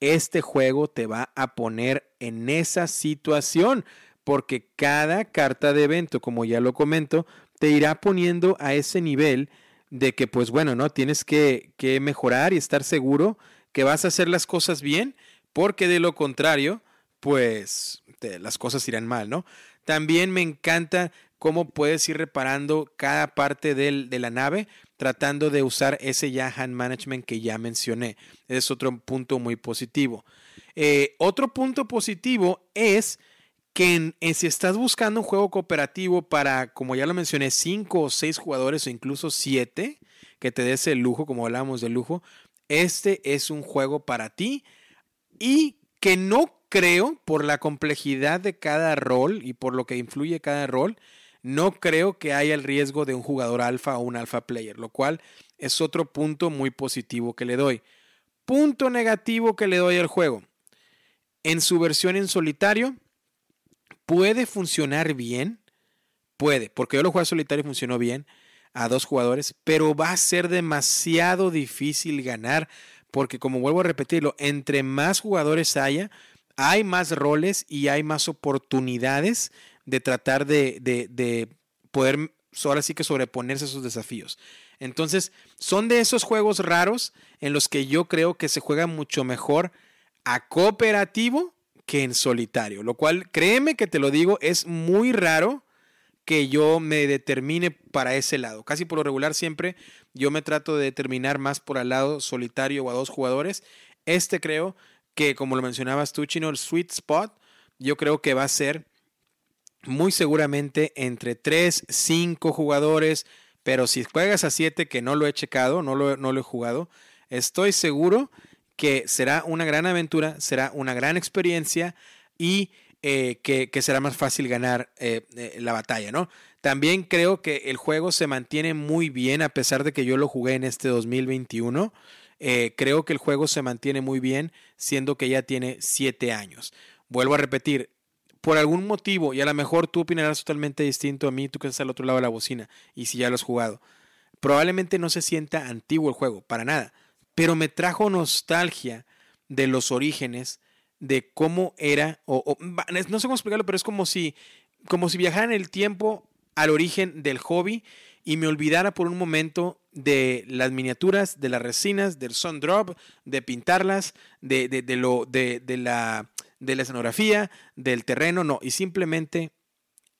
este juego te va a poner en esa situación, porque cada carta de evento, como ya lo comento, te irá poniendo a ese nivel de que, pues bueno, ¿no? Tienes que, mejorar y estar seguro que vas a hacer las cosas bien, porque de lo contrario, pues las cosas irán mal, ¿no? También me encanta cómo puedes ir reparando cada parte de la nave tratando de usar ese ya hand management que ya mencioné. Es otro punto muy positivo. Eh, otro punto positivo es que si estás buscando un juego cooperativo para, como ya lo mencioné, cinco o seis jugadores o incluso siete, que te des el lujo, como hablábamos de lujo, este es un juego para ti y que no creo, por la complejidad de cada rol y por lo que influye cada rol, no creo que haya el riesgo de un jugador alfa o un alfa player, lo cual es otro punto muy positivo que le doy. Punto negativo que le doy al juego. En su versión en solitario, puede funcionar bien, puede, porque yo lo jugué en solitario y funcionó bien a dos jugadores, pero va a ser demasiado difícil ganar, porque como vuelvo a repetirlo, entre más jugadores haya, hay más roles y hay más oportunidades de tratar de, de, poder ahora sí que sobreponerse a esos desafíos. Entonces, son de esos juegos raros en los que yo creo que se juega mucho mejor a cooperativo que en solitario, lo cual, créeme que te lo digo, es muy raro que yo me determine para ese lado. Casi por lo regular siempre yo me trato de determinar más por el lado solitario o a dos jugadores. Este creo que, como lo mencionabas tú, Chino, el sweet spot, yo creo que va a ser muy seguramente entre 3, 5 jugadores, pero si juegas a 7, que no lo he checado, no lo, no lo he jugado, estoy seguro que será una gran aventura, será una gran experiencia y eh, que, será más fácil ganar eh, eh, la batalla, ¿no? También creo que el juego se mantiene muy bien a pesar de que yo lo jugué en este 2021. creo que el juego se mantiene muy bien siendo que ya tiene 7 años. Vuelvo a repetir, por algún motivo, y a lo mejor tú opinarás totalmente distinto a mí, tú que estás al otro lado de la bocina, y si ya lo has jugado, probablemente no se sienta antiguo el juego, para nada, pero me trajo nostalgia de los orígenes, de cómo era, o, no sé cómo explicarlo, pero es como si, como si viajara en el tiempo al origen del hobby y me olvidara por un momento de las miniaturas, de las resinas, del sun drop, de pintarlas, de, de, lo, de, la, de la escenografía, del terreno, no, y simplemente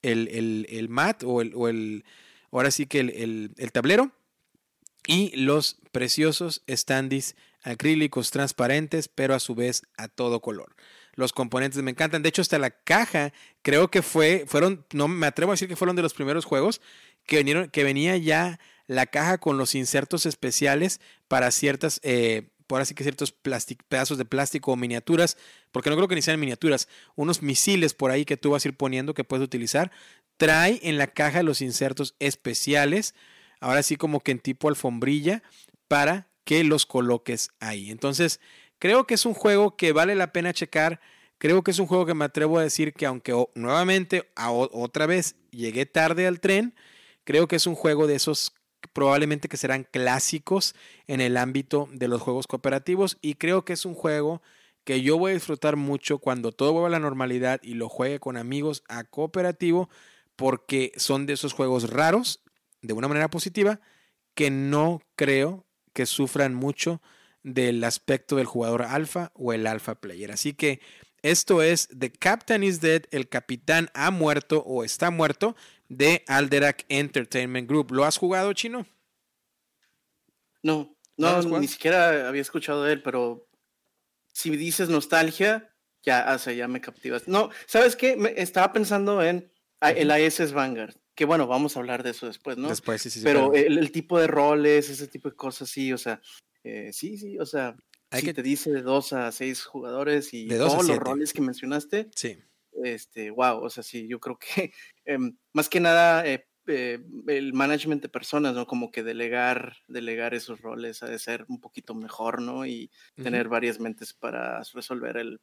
el, el, el mat o el, o el, ahora sí que el, el tablero y los preciosos standees acrílicos transparentes, pero a su vez a todo color. Los componentes me encantan. De hecho, hasta la caja, creo que fue, fueron, no me atrevo a decir que fueron de los primeros juegos que vinieron, que venía ya la caja con los insertos especiales para ciertas, eh, por así que ciertos pedazos de plástico o miniaturas, porque no creo que ni sean miniaturas, unos misiles por ahí que tú vas a ir poniendo que puedes utilizar. Trae en la caja los insertos especiales, ahora sí como que en tipo alfombrilla, para que los coloques ahí. Entonces, creo que es un juego que vale la pena checar. Creo que es un juego que me atrevo a decir que aunque nuevamente otra vez llegué tarde al tren, creo que es un juego de esos probablemente que serán clásicos en el ámbito de los juegos cooperativos y creo que es un juego que yo voy a disfrutar mucho cuando todo vuelva a la normalidad y lo juegue con amigos a cooperativo porque son de esos juegos raros de una manera positiva que no creo que sufran mucho del aspecto del jugador alfa o el alfa player. Así que esto es The Captain is Dead, el capitán ha muerto o está muerto de Alderac Entertainment Group. ¿Lo has jugado, Chino? No, no, ni siquiera había escuchado de él, pero si dices nostalgia, ya, o ya me captivas. No, ¿sabes qué? Me, estaba pensando en el ISS Vanguard que bueno, vamos a hablar de eso después, ¿no? Después, sí, sí. Pero el, tipo de roles, ese tipo de cosas, sí, o sea, eh, sí, sí, o sea, Hay que... te dice de dos a seis jugadores y todos los roles que mencionaste. Sí. Este, wow, o sea, sí, yo creo que em, más que nada eh, eh, el management de personas, ¿no? Como que delegar, delegar esos roles ha de ser un poquito mejor, ¿no? Y tener varias mentes para resolver el,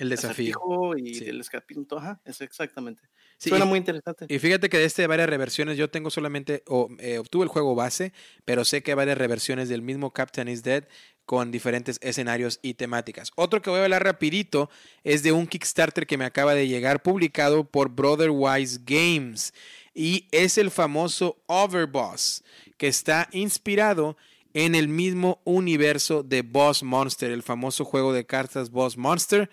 el desafío. Y el escapito, ajá, es exactamente. Suena muy interesante. Y fíjate que de este varias reversiones, yo tengo solamente, o, eh, obtuve el juego base, pero sé que hay varias reversiones del mismo Captain is Dead con diferentes escenarios y temáticas. Otro que voy a hablar rapidito es de un Kickstarter que me acaba de llegar publicado por Brotherwise Games y es el famoso Overboss que está inspirado en el mismo universo de Boss Monster, el famoso juego de cartas Boss Monster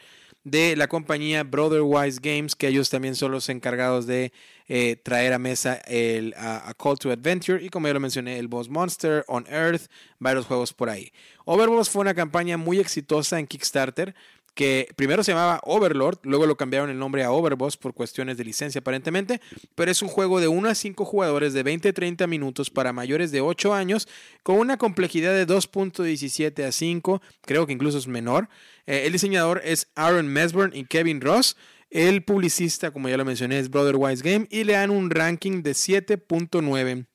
de la compañía Brotherwise Games, que ellos también son los encargados de eh, traer a mesa el a, Call to Adventure y como ya lo mencioné, el Boss Monster, On Earth, varios juegos por ahí. Overboss fue una campaña muy exitosa en Kickstarter que primero se llamaba Overlord, luego lo cambiaron el nombre a Overboss por cuestiones de licencia aparentemente, pero es un juego de 1 a 5 jugadores de 20 a 30 minutos para mayores de 8 años, con una complejidad de 2.17 a 5, creo que incluso es menor. Eh, el diseñador es Aaron Mesburn y Kevin Ross. El publicista, como ya lo mencioné, es Brotherwise Game y le dan un ranking de 7.9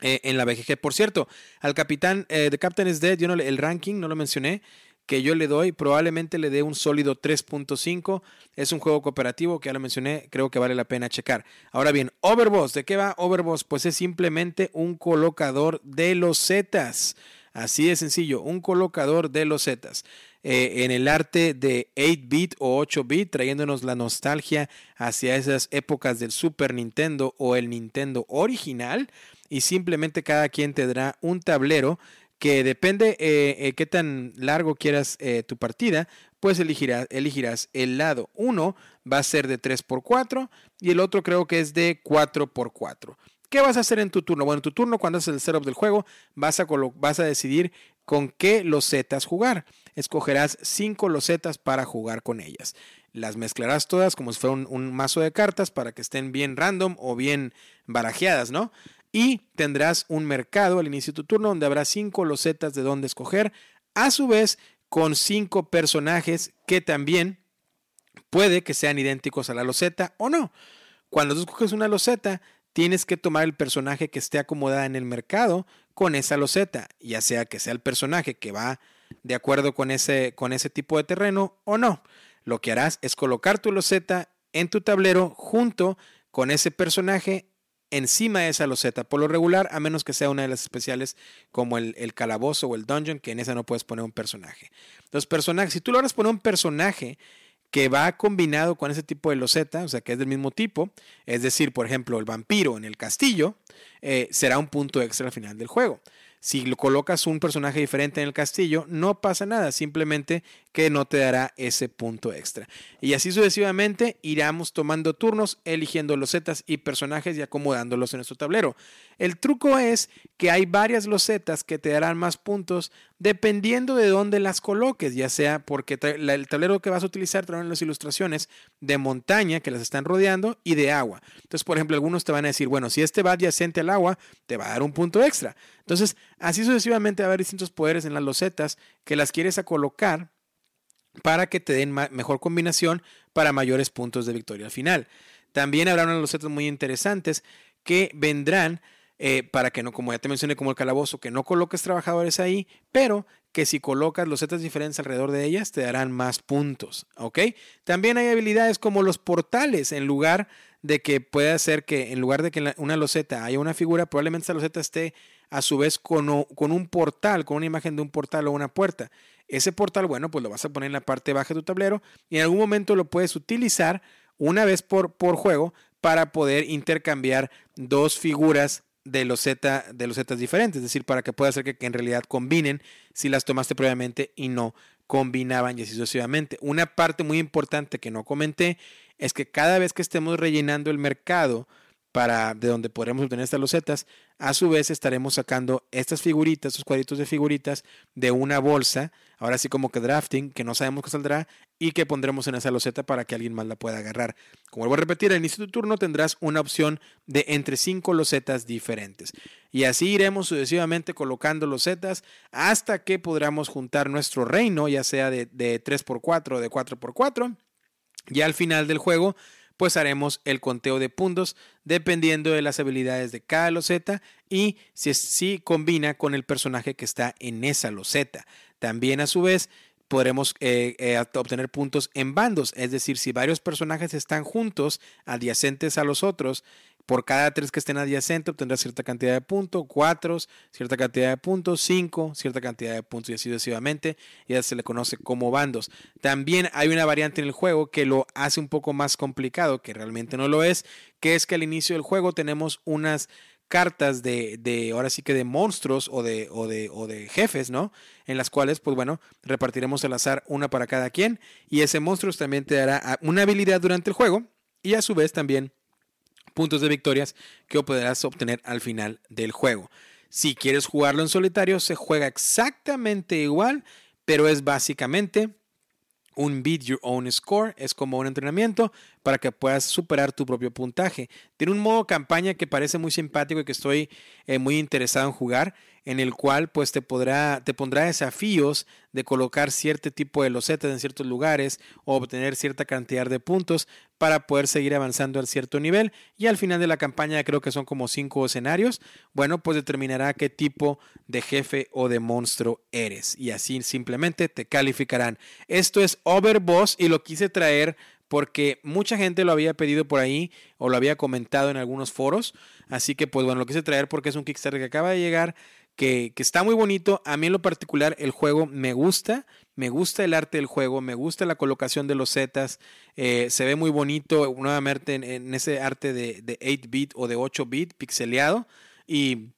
eh, en la BGG. Por cierto, al capitán eh, Captain is Dead, yo no, el ranking no lo mencioné, que yo le doy, probablemente le dé un sólido 3.5. Es un juego cooperativo que ya lo mencioné, creo que vale la pena checar. Ahora bien, Overboss, ¿de qué va Overboss? Pues es simplemente un colocador de los Zetas. Así de sencillo, un colocador de los Zetas. Eh, en el arte de 8-bit o 8-bit, trayéndonos la nostalgia hacia esas épocas del Super Nintendo o el Nintendo original. Y simplemente cada quien tendrá un tablero que depende eh, eh, qué tan largo quieras eh, tu partida, pues elegirás, elegirás el lado 1 va a ser de 3x4 y el otro creo que es de 4x4. ¿Qué vas a hacer en tu turno? Bueno, en tu turno, cuando haces el setup del juego, vas a, vas a decidir con qué losetas jugar. Escogerás 5 losetas para jugar con ellas. Las mezclarás todas como si fuera un, mazo de cartas para que estén bien random o bien barajeadas, ¿no? y tendrás un mercado al inicio de tu turno donde habrá cinco losetas de dónde escoger, a su vez con cinco personajes que también puede que sean idénticos a la loseta o no. Cuando tú escoges una loseta, tienes que tomar el personaje que esté acomodada en el mercado con esa loseta, ya sea que sea el personaje que va de acuerdo con ese, con ese tipo de terreno o no. Lo que harás es colocar tu loseta en tu tablero junto con ese personaje encima de esa loseta, por lo regular, a menos que sea una de las especiales como el, calabozo o el dungeon, que en esa no puedes poner un personaje. Los personajes, si tú logras poner un personaje que va combinado con ese tipo de loseta, o sea, que es del mismo tipo, es decir, por ejemplo, el vampiro en el castillo, eh, será un punto extra al final del juego. Si lo colocas un personaje diferente en el castillo, no pasa nada, simplemente que no te dará ese punto extra. Y así sucesivamente iremos tomando turnos, eligiendo losetas y personajes y acomodándolos en nuestro tablero. El truco es que hay varias losetas que te darán más puntos dependiendo de dónde las coloques, ya sea porque el tablero que vas a utilizar traen las ilustraciones de montaña que las están rodeando y de agua. Entonces, por ejemplo, algunos te van a decir, bueno, si este va adyacente al agua, te va a dar un punto extra. Entonces, así sucesivamente va a haber distintos poderes en las losetas que las quieres a colocar para que te den mejor combinación para mayores puntos de victoria al final. También habrá unas losetas muy interesantes que vendrán eh, para que no, como ya te mencioné, como el calabozo, que no coloques trabajadores ahí, pero que si colocas losetas diferentes alrededor de ellas te darán más puntos. También hay habilidades como los portales, en lugar de que pueda ser que en lugar de que una loseta haya una figura, probablemente esa loseta esté a su vez con, con un portal, con una imagen de un portal o una puerta. Ese portal, bueno, pues lo vas a poner en la parte baja de tu tablero y en algún momento lo puedes utilizar una vez por, juego para poder intercambiar dos figuras de los Z zetas diferentes, es decir, para que pueda hacer que, que, en realidad combinen si las tomaste previamente y no combinaban y así sucesivamente. Una parte muy importante que no comenté es que cada vez que estemos rellenando el mercado para de donde podremos obtener estas losetas. A su vez estaremos sacando estas figuritas, estos cuadritos de figuritas de una bolsa, ahora sí como que drafting, que no sabemos qué saldrá y que pondremos en esa loseta para que alguien más la pueda agarrar. Como vuelvo a repetir, al inicio de tu turno tendrás una opción de entre cinco losetas diferentes. Y así iremos sucesivamente colocando losetas hasta que podamos juntar nuestro reino, ya sea de, de 3x4 o de 4x4. Y al final del juego pues haremos el conteo de puntos dependiendo de las habilidades de cada loseta y si, si combina con el personaje que está en esa loseta. También a su vez podremos eh, eh, obtener puntos en bandos, es decir, si varios personajes están juntos, adyacentes a los otros, por cada tres que estén adyacentes obtendrás cierta cantidad de puntos, cuatro, cierta cantidad de puntos, cinco, cierta cantidad de puntos y así sucesivamente. Y ya se le conoce como bandos. También hay una variante en el juego que lo hace un poco más complicado, que realmente no lo es, que es que al inicio del juego tenemos unas cartas de, de, ahora sí que de monstruos o de, o de, o de jefes, ¿no? En las cuales, pues bueno, repartiremos al azar una para cada quien y ese monstruo también te dará una habilidad durante el juego y a su vez también puntos de victorias que podrás obtener al final del juego. Si quieres jugarlo en solitario, se juega exactamente igual, pero es básicamente un beat your own score, es como un entrenamiento para que puedas superar tu propio puntaje. Tiene un modo campaña que parece muy simpático y que estoy eh, muy interesado en jugar en el cual pues te podrá te pondrá desafíos de colocar cierto tipo de losetas en ciertos lugares o obtener cierta cantidad de puntos para poder seguir avanzando al cierto nivel. Y al final de la campaña creo que son como cinco escenarios. Bueno pues determinará qué tipo de jefe o de monstruo eres y así simplemente te calificarán. Esto es Overboss y lo quise traer porque mucha gente lo había pedido por ahí o lo había comentado en algunos foros. Así que pues bueno lo quise traer porque es un Kickstarter que acaba de llegar que, está muy bonito. A mí en lo particular el juego me gusta, me gusta el arte del juego, me gusta la colocación de los zetas, eh, se ve muy bonito nuevamente en, ese arte de, 8-bit o de 8-bit pixeleado y...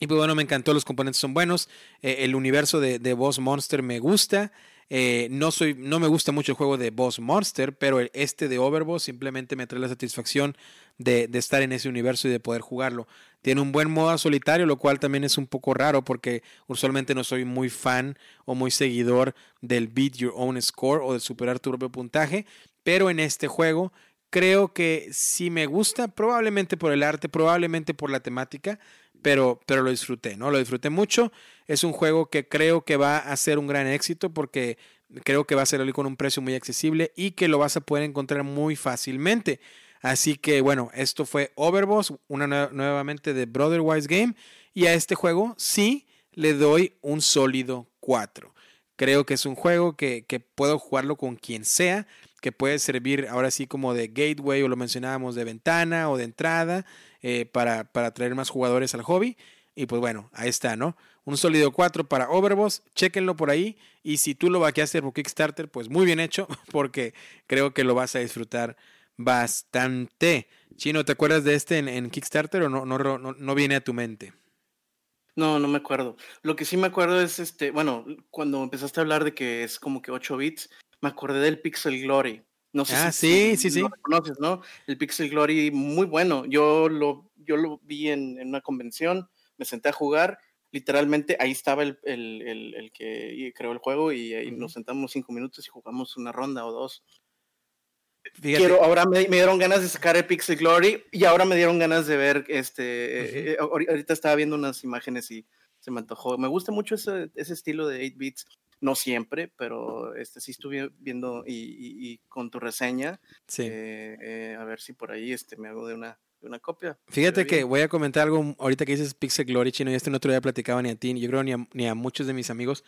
Y pues bueno, me encantó, los componentes son buenos, eh, el universo de, de Boss Monster me gusta, eh, no, soy, no me gusta mucho el juego de Boss Monster, pero este de Overboss simplemente me trae la satisfacción de, estar en ese universo y de poder jugarlo. Tiene un buen modo solitario, lo cual también es un poco raro porque usualmente no soy muy fan o muy seguidor del beat your own score o de superar tu propio puntaje, pero en este juego creo que si me gusta, probablemente por el arte, probablemente por la temática, pero, pero lo disfruté, ¿no? Lo disfruté mucho. Es un juego que creo que va a ser un gran éxito porque creo que va a ser con un precio muy accesible y que lo vas a poder encontrar muy fácilmente. Así que bueno, esto fue Overboss, una nuevamente de Brotherwise Game. Y a este juego sí le doy un sólido 4. Creo que es un juego que, que, puedo jugarlo con quien sea, que puede servir ahora sí como de gateway o lo mencionábamos de ventana o de entrada eh, para, para traer más jugadores al hobby. Y pues bueno, ahí está, ¿no? Un sólido 4 para Overboss, chequenlo por ahí. Y si tú lo hacer por Kickstarter, pues muy bien hecho, porque creo que lo vas a disfrutar bastante. Chino, ¿te acuerdas de este en, Kickstarter o no, no, no, no viene a tu mente? No, no me acuerdo. Lo que sí me acuerdo es este, bueno, cuando empezaste a hablar de que es como que 8 bits, me acordé del Pixel Glory. No sé ah, sí, sí, sí. Lo conoces, ¿no? El Pixel Glory, muy bueno. Yo lo, yo lo vi en, una convención, me senté a jugar. Literalmente ahí estaba el, el, el, que creó el juego y ahí nos sentamos cinco minutos y jugamos una ronda o dos. Quiero, ahora me, dieron ganas de sacar el Pixel Glory y ahora me dieron ganas de ver este. Eh, ahorita estaba viendo unas imágenes y se me antojó. Me gusta mucho ese, ese estilo de 8 bits. No siempre, pero este sí estuve viendo y, con tu reseña. Sí. Eh, eh, a ver si por ahí este, me hago de una, una copia. Fíjate que voy a comentar algo ahorita que dices Pixel Glory chino y este no te lo había platicado ni a ti, yo creo ni a, ni a muchos de mis amigos.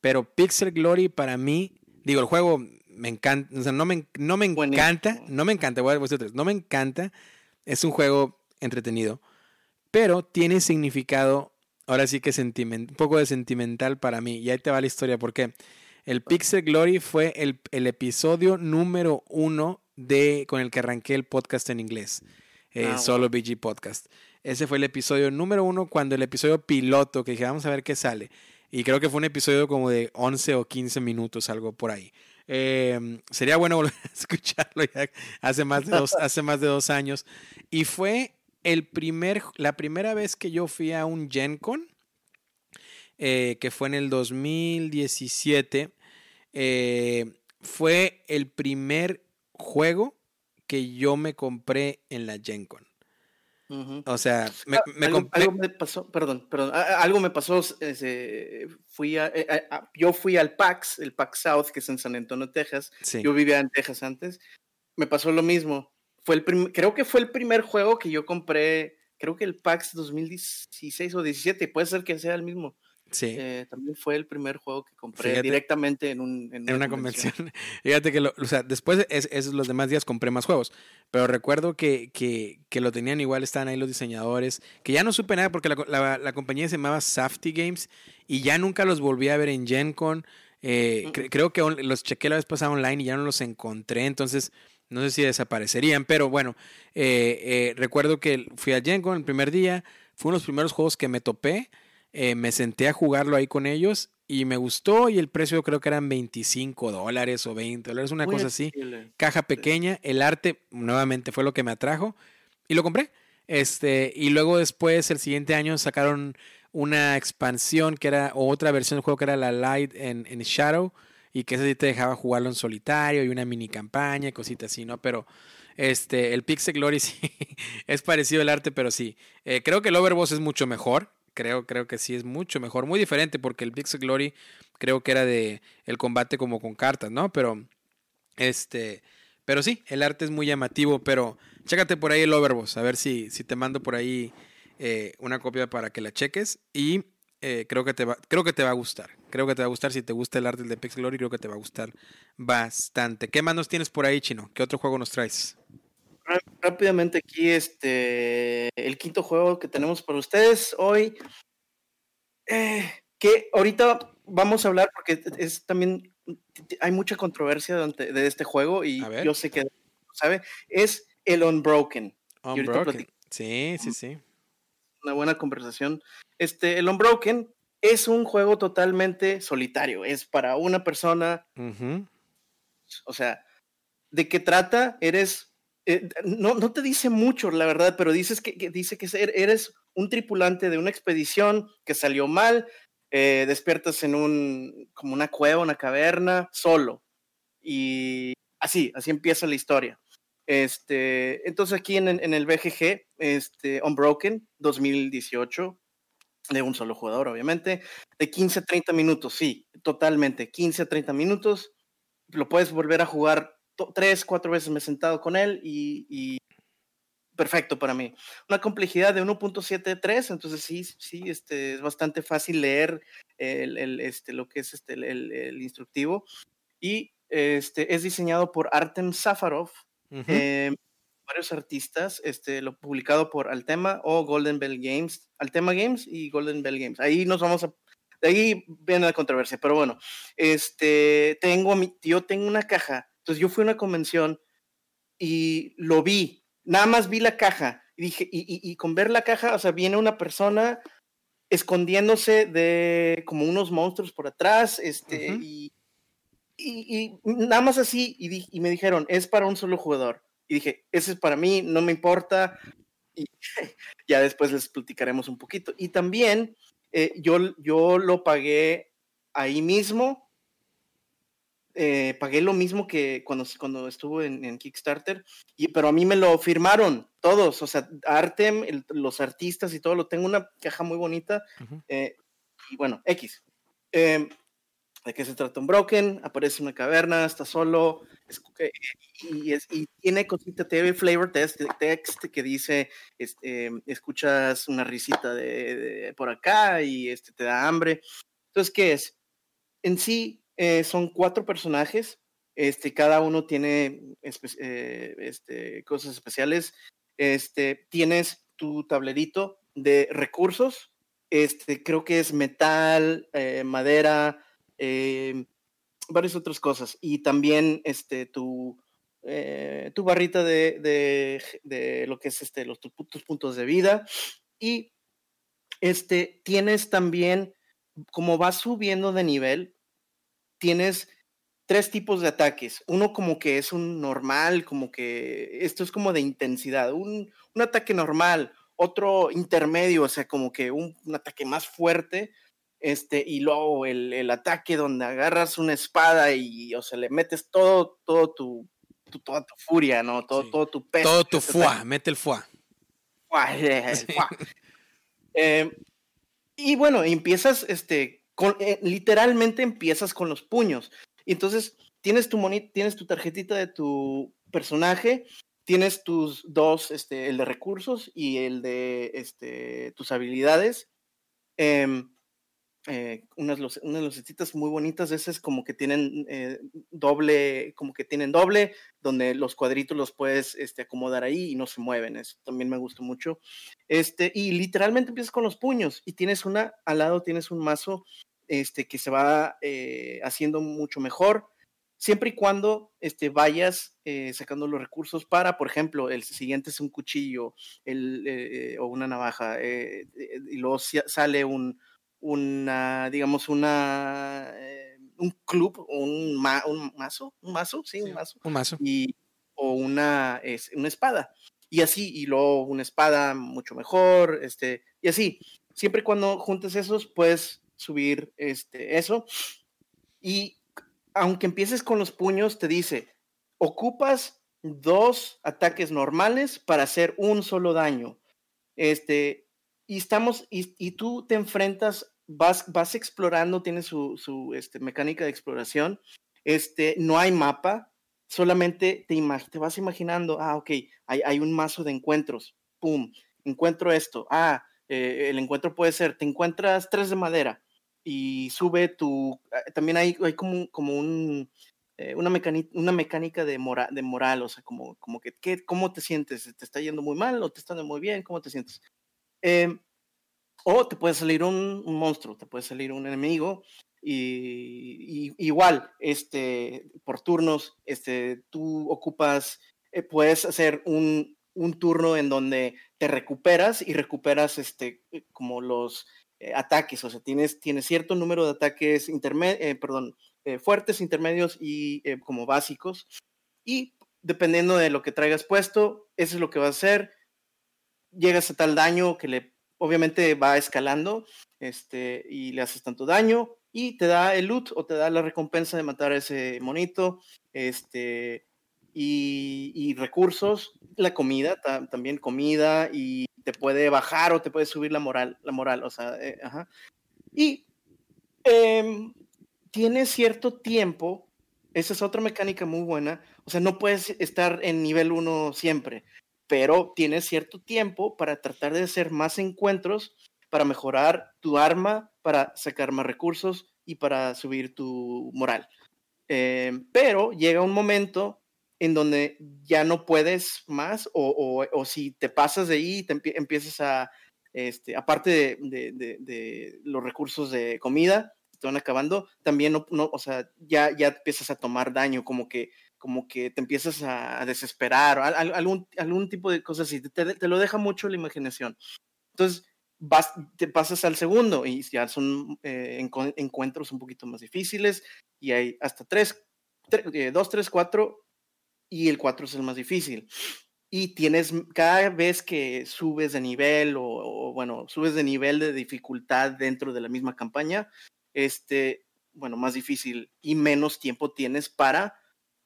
Pero Pixel Glory para mí, digo, el juego me encanta, o sea, no me, no me encanta, no me encanta, voy a decir no me encanta, es un juego entretenido, pero tiene significado, ahora sí que sentiment, un poco de sentimental para mí, y ahí te va la historia, porque el Pixel Glory fue el, el episodio número uno de, con el que arranqué el podcast en inglés, eh, ah, Solo BG Podcast. Ese fue el episodio número uno cuando el episodio piloto, que dije, vamos a ver qué sale. Y creo que fue un episodio como de 11 o 15 minutos, algo por ahí. Em, sería bueno volver a escucharlo ya hace más de dos, hace más de dos años. Y fue el primer, la primera vez que yo fui a un Gen Con, eh, que fue en el 2017. Eh, fue el primer juego que yo me compré en la Gen Con. O sea, me, algo, me, pasó, perdón, perdón, algo me pasó, fui eh, a, yo fui al PAX, el PAX South, que es en San Antonio, Texas. Yo vivía en Texas antes. Me pasó lo mismo. Fue el creo que fue el primer juego que yo compré, creo que el PAX 2016 o 17, puede ser que sea el mismo. Sí. Eh, también fue el primer juego que compré directamente en, un, en, una, convención. Fíjate que, o sea, después, es, los demás días compré más juegos, pero recuerdo que, que, que, lo tenían igual, estaban ahí los diseñadores, que ya no supe nada porque la, la, la compañía se llamaba Safety Games y ya nunca los volví a ver en Gen Con. Eh, creo que los chequé la vez pasada online y ya no los encontré, entonces no sé si desaparecerían, pero bueno, eh, recuerdo que fui a Gen Con el primer día, fue uno de los primeros juegos que me topé. Eh, me senté a jugarlo ahí con ellos y me gustó y el precio creo que eran 25 dólares o 20 dólares, una cosa así. Caja pequeña, el arte nuevamente fue lo que me atrajo y lo compré. Este, y luego después, el siguiente año, sacaron una expansión que era, o otra versión del juego que era la Light en, Shadow, y que ese sí te dejaba jugarlo en solitario y una mini campaña, cositas así, ¿no? Pero este, el Pixel Glory sí es parecido el arte, pero sí. Eh, creo que el Overboss es mucho mejor creo, creo que sí es mucho mejor, muy diferente porque el Pixel Glory creo que era de el combate como con cartas, ¿no? Pero este, pero sí, el arte es muy llamativo, pero chécate por ahí el Overboss, a ver si, si te mando por ahí eh, una copia para que la cheques y eh, creo, que te va, creo que te va a gustar. Creo que te va a gustar si te gusta el arte de Pixel Glory, creo que te va a gustar bastante. ¿Qué más nos tienes por ahí, Chino? ¿Qué otro juego nos traes? Rápidamente aquí este el quinto juego que tenemos para ustedes hoy. Eh, que ahorita vamos a hablar porque es también hay mucha controversia de, este juego y yo sé que sabe es el Unbroken. Unbroken. Sí, sí, sí. Una buena conversación. Este, el Unbroken es un juego totalmente solitario. Es para una persona. O sea, ¿de qué trata? Eres eh, no, no, te dice mucho, la verdad, pero dices que, dice que eres un tripulante de una expedición que salió mal, eh, despiertas en un, como una cueva, una caverna, solo. Y así, así empieza la historia. Este, entonces aquí en, en el BGG, este, Unbroken 2018, de un solo jugador, obviamente, de 15 a 30 minutos, sí, totalmente, 15 a 30 minutos, lo puedes volver a jugar tres, cuatro veces me he sentado con él y, perfecto para mí. Una complejidad de 1.73, entonces sí, sí, este, es bastante fácil leer el, este, lo que es este, el, instructivo. Y este, es diseñado por Artem Safarov, em, varios artistas, este, lo publicado por Altema o Golden Bell Games, Altema Games y Golden Bell Games. Ahí nos vamos a de ahí viene la controversia, pero bueno, este, tengo, yo tengo una caja entonces yo fui a una convención y lo vi, nada más vi la caja y dije, y, con ver la caja, o sea, viene una persona escondiéndose de como unos monstruos por atrás, este, y, y, nada más así, y, y me dijeron, es para un solo jugador. Y dije, ese es para mí, no me importa. Y ya después les platicaremos un poquito. Y también eh, yo, yo lo pagué ahí mismo eh, pagué lo mismo que cuando, cuando estuvo en, Kickstarter, y, pero a mí me lo firmaron todos, o sea, Artem, los artistas y todo, lo tengo una caja muy bonita, eh, y bueno, X. Em, ¿De qué se trata un Broken? Aparece una caverna, está solo, eh, y, y, tiene cosita, TV flavor test, text que dice, este, escuchas una risita de, por acá y este, te da hambre. Entonces, ¿qué es? En sí, eh, son cuatro personajes, este, cada uno tiene eh, este, cosas especiales. Este, tienes tu tablerito de recursos, este, creo que es metal, eh, madera, varias otras cosas. Y también este, tu, tu barrita de, de, lo que es este, los, tus puntos de vida. Y este, tienes también, como vas subiendo de nivel, tienes tres tipos de ataques. Uno como que es un normal, como que esto es como de intensidad, un, ataque normal, otro intermedio, o sea, como que un, ataque más fuerte, este, y luego el, ataque donde agarras una espada y, o sea, le metes todo, todo tu, toda tu furia, ¿no? Todo, todo tu peso. Todo tu fuá, mete el fuá. Eh, y bueno, empiezas, este, eh, literalmente empiezas con los puños. Entonces tienes tu tienes tu tarjetita de tu personaje, tienes tus dos, este, el de recursos y el de este, tus habilidades. Em, eh, unas, unas lucecitas muy bonitas, esas como que tienen eh, doble, como que tienen doble, donde los cuadritos los puedes este, acomodar ahí y no se mueven. Eso también me gustó mucho. Este, y literalmente empiezas con los puños y tienes una, al lado tienes un mazo este, que se va eh, haciendo mucho mejor, siempre y cuando este, vayas eh, sacando los recursos para, por ejemplo, el siguiente es un cuchillo el, o una navaja, y luego sale un una, digamos, una, eh, un club, un, un mazo, un mazo, sí, un mazo. Un mazo. Y, o una, es, una espada. Y así, y luego una espada mucho mejor, este, y así. Siempre cuando juntes esos, puedes subir este, eso. Y aunque empieces con los puños, te dice, ocupas dos ataques normales para hacer un solo daño. Este, y estamos, y, tú te enfrentas, vas, vas explorando, tiene su, su este, mecánica de exploración, este, no hay mapa, solamente te, te vas imaginando, ah, ok, hay, hay, un mazo de encuentros, pum, encuentro esto, ah, eh, el encuentro puede ser, te encuentras tres de madera y sube tu, ah, también hay, hay como, como un, eh, una, una mecánica de, mora, de moral, o sea, como, como que, ¿qué, ¿cómo te sientes? ¿Te está yendo muy mal o te está yendo muy bien? ¿Cómo te sientes? Em, o te puede salir un, monstruo, te puede salir un enemigo. Y, igual, este, por turnos, este, tú ocupas, eh, puedes hacer un, turno en donde te recuperas y recuperas este, eh, como los eh, ataques, o sea, tienes, tienes cierto número de ataques perdón, fuertes, intermedios y como básicos. Y dependiendo de lo que traigas puesto, eso es lo que va a hacer llegas a tal daño que le obviamente va escalando este, y le haces tanto daño y te da el loot o te da la recompensa de matar a ese monito este, y, recursos, la comida, también comida y te puede bajar o te puede subir la moral, la moral, o sea, eh, ajá. Y em, tiene cierto tiempo, esa es otra mecánica muy buena, o sea, no puedes estar en nivel 1 siempre pero tienes cierto tiempo para tratar de hacer más encuentros, para mejorar tu arma, para sacar más recursos y para subir tu moral. Eh, pero llega un momento en donde ya no puedes más o, si te pasas de ahí, te empiezas a, este, aparte de, los recursos de comida, te van acabando, también no, o sea, ya, ya empiezas a tomar daño, como que como que te empiezas a, desesperar, o algún, algún tipo de cosas así, te, lo deja mucho la imaginación. Entonces, vas, te pasas al segundo y ya son eh, encuentros un poquito más difíciles y hay hasta tres, eh, dos, tres, cuatro y el cuatro es el más difícil. Y tienes, cada vez que subes de nivel o, bueno, subes de nivel de dificultad dentro de la misma campaña, este, bueno, más difícil y menos tiempo tienes para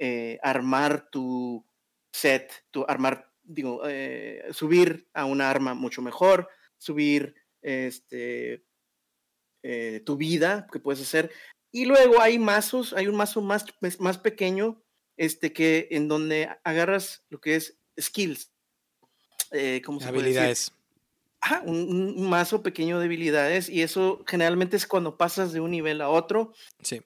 eh, armar tu set, tu armar, digo, eh, subir a una arma mucho mejor, subir este, eh, tu vida que puedes hacer. Y luego hay mazos, hay un mazo más, más pequeño, este, que en donde agarras lo que es skills. ¿cómo se habilidades. Ah, un, mazo pequeño de habilidades y eso generalmente es cuando pasas de un nivel a otro. Sí.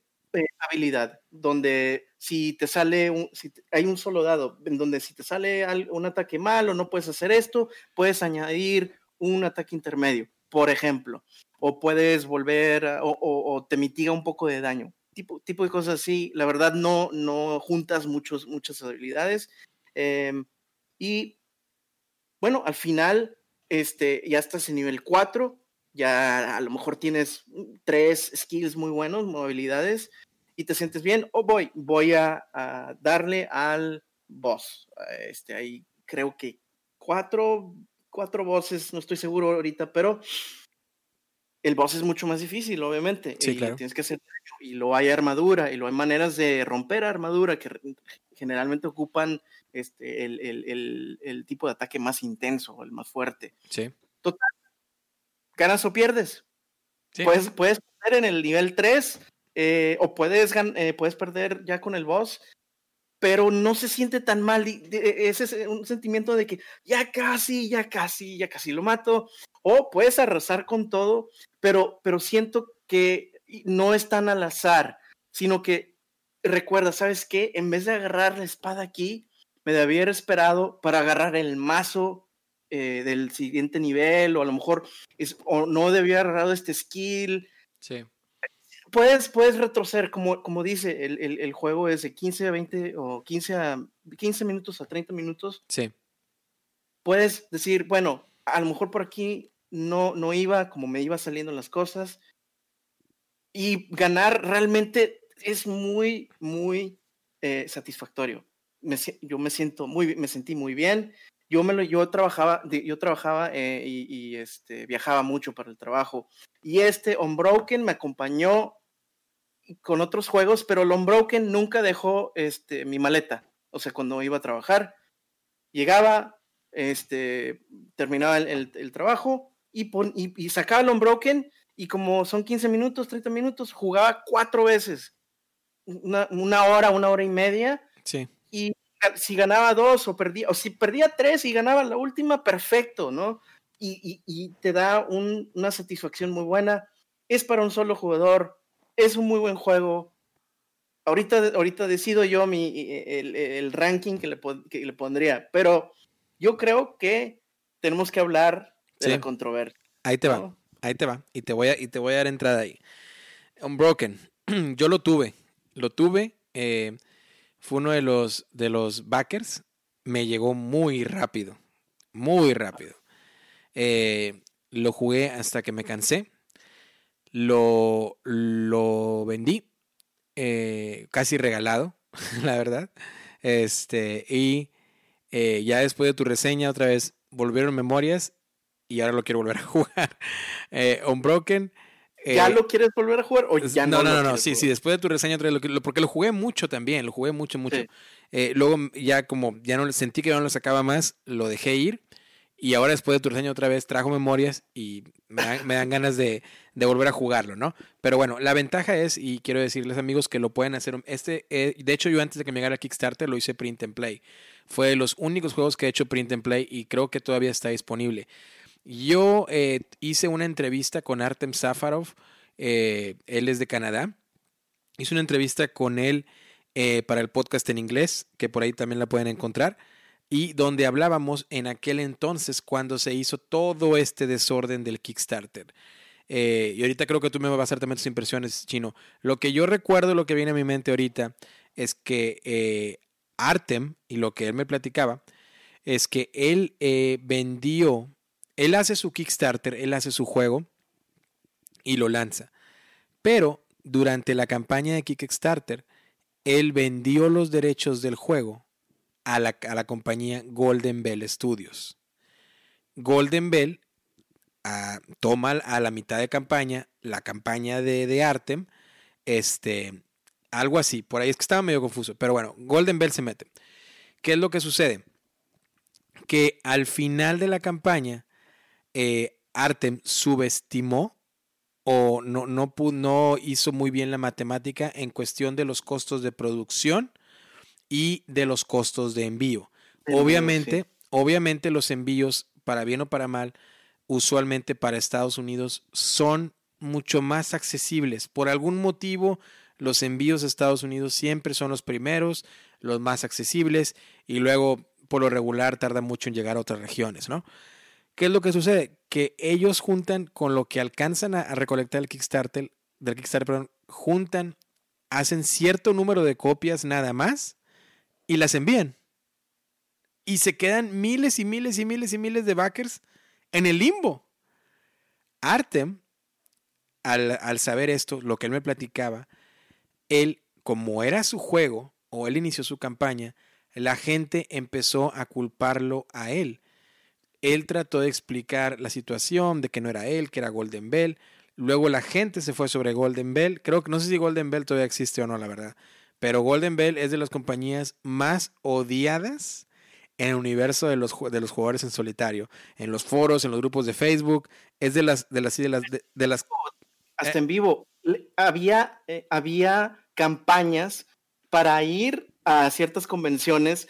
Habilidad, donde si te sale, un, si hay un solo dado, en donde si te sale un ataque malo, no puedes hacer esto, puedes añadir un ataque intermedio, por ejemplo, o puedes volver o, te mitiga un poco de daño. Tipo, tipo de cosas así, la verdad no, no juntas muchos, muchas habilidades. Em, y bueno, al final este, ya estás en nivel 4, ya a lo mejor tienes tres skills muy buenos, movilidades, y te sientes bien, o voy, voy a, darle al boss. Este, ahí creo que cuatro, cuatro bosses, no estoy seguro ahorita, pero el boss es mucho más difícil, obviamente. Sí, y claro. Tienes que hacer y lo hay armadura, y lo hay maneras de romper armadura que generalmente ocupan este, el, tipo de ataque más intenso, el más fuerte. Sí. Total. ¿Ganas o pierdes? Puedes, puedes perder en el nivel 3 eh, o puedes, eh, puedes perder ya con el boss, pero no se siente tan mal. Ese es un sentimiento de que ya casi, ya casi, ya casi lo mato. O puedes arrasar con todo, pero, pero siento que no es tan al azar, sino que recuerda, ¿sabes qué? En vez de agarrar la espada aquí, me debía haber esperado para agarrar el mazo eh, del siguiente nivel, o a lo mejor es, o no debía haber agarrado este skill. Sí. Puedes, puedes retroceder, como, como dice, el, el, el, juego es de 15 a 20 o 15 a 15 minutos a 30 minutos. Sí. Puedes decir, bueno, a lo mejor por aquí no, no iba como me iba saliendo las cosas. Y ganar realmente es muy, muy eh, satisfactorio yo me siento muy, me sentí muy bien. Yo me lo, yo trabajaba, yo trabajaba eh, y, este, viajaba mucho para el trabajo. Y este Unbroken me acompañó con otros juegos, pero el Unbroken nunca dejó este, mi maleta. O sea, cuando iba a trabajar, llegaba, este, terminaba el, trabajo y, y, sacaba el Unbroken y como son 15 minutos, 30 minutos, jugaba cuatro veces. Una, una hora, una hora y media. Sí y si ganaba dos o perdía, o si perdía tres y ganaba la última, perfecto, ¿no? Y, y, te da una satisfacción muy buena. Es para un solo jugador, es un muy buen juego. Ahorita, ahorita decido yo mi, el, el ranking que le, que le, pondría, pero yo creo que tenemos que hablar de la controversia. Ahí te va, ahí te va, y te voy a, y te voy a dar entrada ahí. Unbroken, yo lo tuve, lo tuve. Eh, fue uno de los, de los backers. Me llegó muy rápido, muy rápido. Eh, lo jugué hasta que me cansé. Lo, lo vendí, eh, casi regalado, la verdad. Este, y eh, ya después de tu reseña, otra vez volvieron memorias y ahora lo quiero volver a jugar. Unbroken ¿Ya eh, lo quieres volver a jugar o ya no? No, no, no, sí, sí, después de tu reseña otra vez, porque lo jugué mucho también, lo jugué mucho, mucho. Eh, luego ya como ya no sentí que no lo sacaba más, lo dejé ir y ahora después de tu reseña otra vez trajo memorias y me dan, ganas de, volver a jugarlo, ¿no? Pero bueno, la ventaja es, y quiero decirles amigos que lo pueden hacer, este, eh, de hecho yo antes de que me llegara Kickstarter lo hice print and play. Fue de los únicos juegos que he hecho print and play y creo que todavía está disponible. Yo eh, hice una entrevista con Artem Safarov, eh, él es de Canadá. Hice una entrevista con él eh, para el podcast en inglés, que por ahí también la pueden encontrar, y donde hablábamos en aquel entonces cuando se hizo todo este desorden del Kickstarter. y ahorita creo que tú me vas a hacer también tus impresiones, Chino. Lo que yo recuerdo, lo que viene a mi mente ahorita, es que Artem, y lo que él me platicaba, es que él vendió, él hace su Kickstarter, él hace su juego y lo lanza. Pero durante la campaña de Kickstarter, él vendió los derechos del juego a la, compañía Golden Bell Studios. Golden Bell ah, toma a la mitad de campaña la campaña de, de Artem, este, algo así, por ahí es que estaba medio confuso, pero bueno, Golden Bell se mete. ¿Qué es lo que sucede? Que al final de la campaña, eh, Artem subestimó o no, no, no hizo muy bien la matemática en cuestión de los costos de producción y de los costos de envío. obviamente, obviamente los envíos, para bien o para mal, usualmente para Estados Unidos son mucho más accesibles. Por algún motivo, los envíos a Estados Unidos siempre son los primeros, los más accesibles y luego por lo regular tarda mucho en llegar a otras regiones, ¿no? ¿Qué es lo que sucede? Que ellos juntan con lo que alcanzan a, recolectar el Kickstarter, del Kickstarter, perdón, juntan, hacen cierto número de copias nada más y las envían. Y se quedan miles y miles y miles y miles de backers en el limbo. Artem, al, al saber esto, lo que él me platicaba, él, como era su juego, o él inició su campaña, la gente empezó a culparlo a él él trató de explicar la situación de que no era él, que era Golden Bell. Luego la gente se fue sobre Golden Bell. Creo que no sé si Golden Bell todavía existe o no, la verdad. Pero Golden Bell es de las compañías más odiadas en el universo de los, de los jugadores en solitario. En los foros, en los grupos de Facebook. Es de las, de las, de las, de, las hasta en vivo. Había, eh, había campañas para ir a ciertas convenciones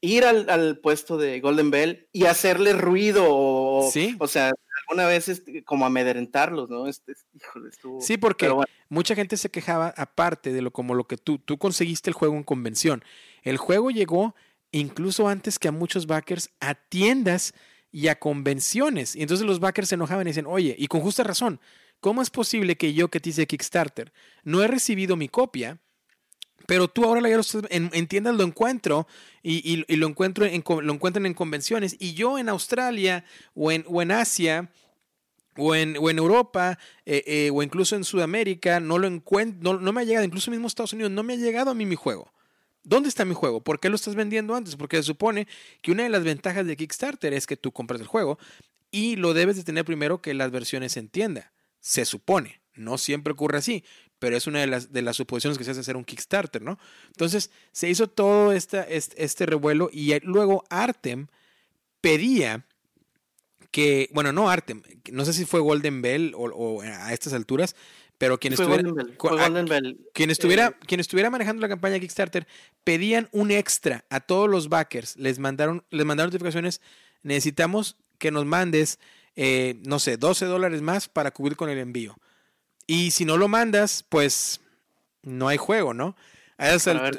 ir al, puesto de Golden Bell y hacerle ruido o, o sea, alguna vez este, como amedrentarlos, ¿no? Este, híjole, estuvo, sí, porque mucha gente se quejaba aparte de lo como lo que tú, tú conseguiste el juego en convención. El juego llegó incluso antes que a muchos backers a tiendas y a convenciones. Y entonces los backers se enojaban y dicen, oye, y con justa razón, ¿cómo es posible que yo que te hice Kickstarter no he recibido mi copia? Pero tú ahora en, en tiendas lo encuentro y, lo, encuentro en, lo encuentran en convenciones. Y yo en Australia o en, en Asia o en, en Europa eh, eh, o incluso en Sudamérica no lo encuentro, no, me ha llegado, incluso mismo Estados Unidos, no me ha llegado a mí mi juego. ¿Dónde está mi juego? ¿Por qué lo estás vendiendo antes? Porque se supone que una de las ventajas de Kickstarter es que tú compras el juego y lo debes de tener primero que las versiones en tienda. Se supone. No siempre ocurre así, pero es una de las, de las suposiciones que se hace hacer un Kickstarter, ¿no? Entonces se hizo todo esta, este, este revuelo y luego Artem pedía que, bueno, no Artem, no sé si fue Golden Bell o, a estas alturas, pero quien estuviera, Quien, estuviera, eh, quien estuviera manejando la campaña Kickstarter pedían un extra a todos los backers, les mandaron, les mandaron notificaciones, necesitamos que nos mandes, eh, no sé, 12 dólares más para cubrir con el envío. Y si no lo mandas, pues no hay juego, ¿no? A esas,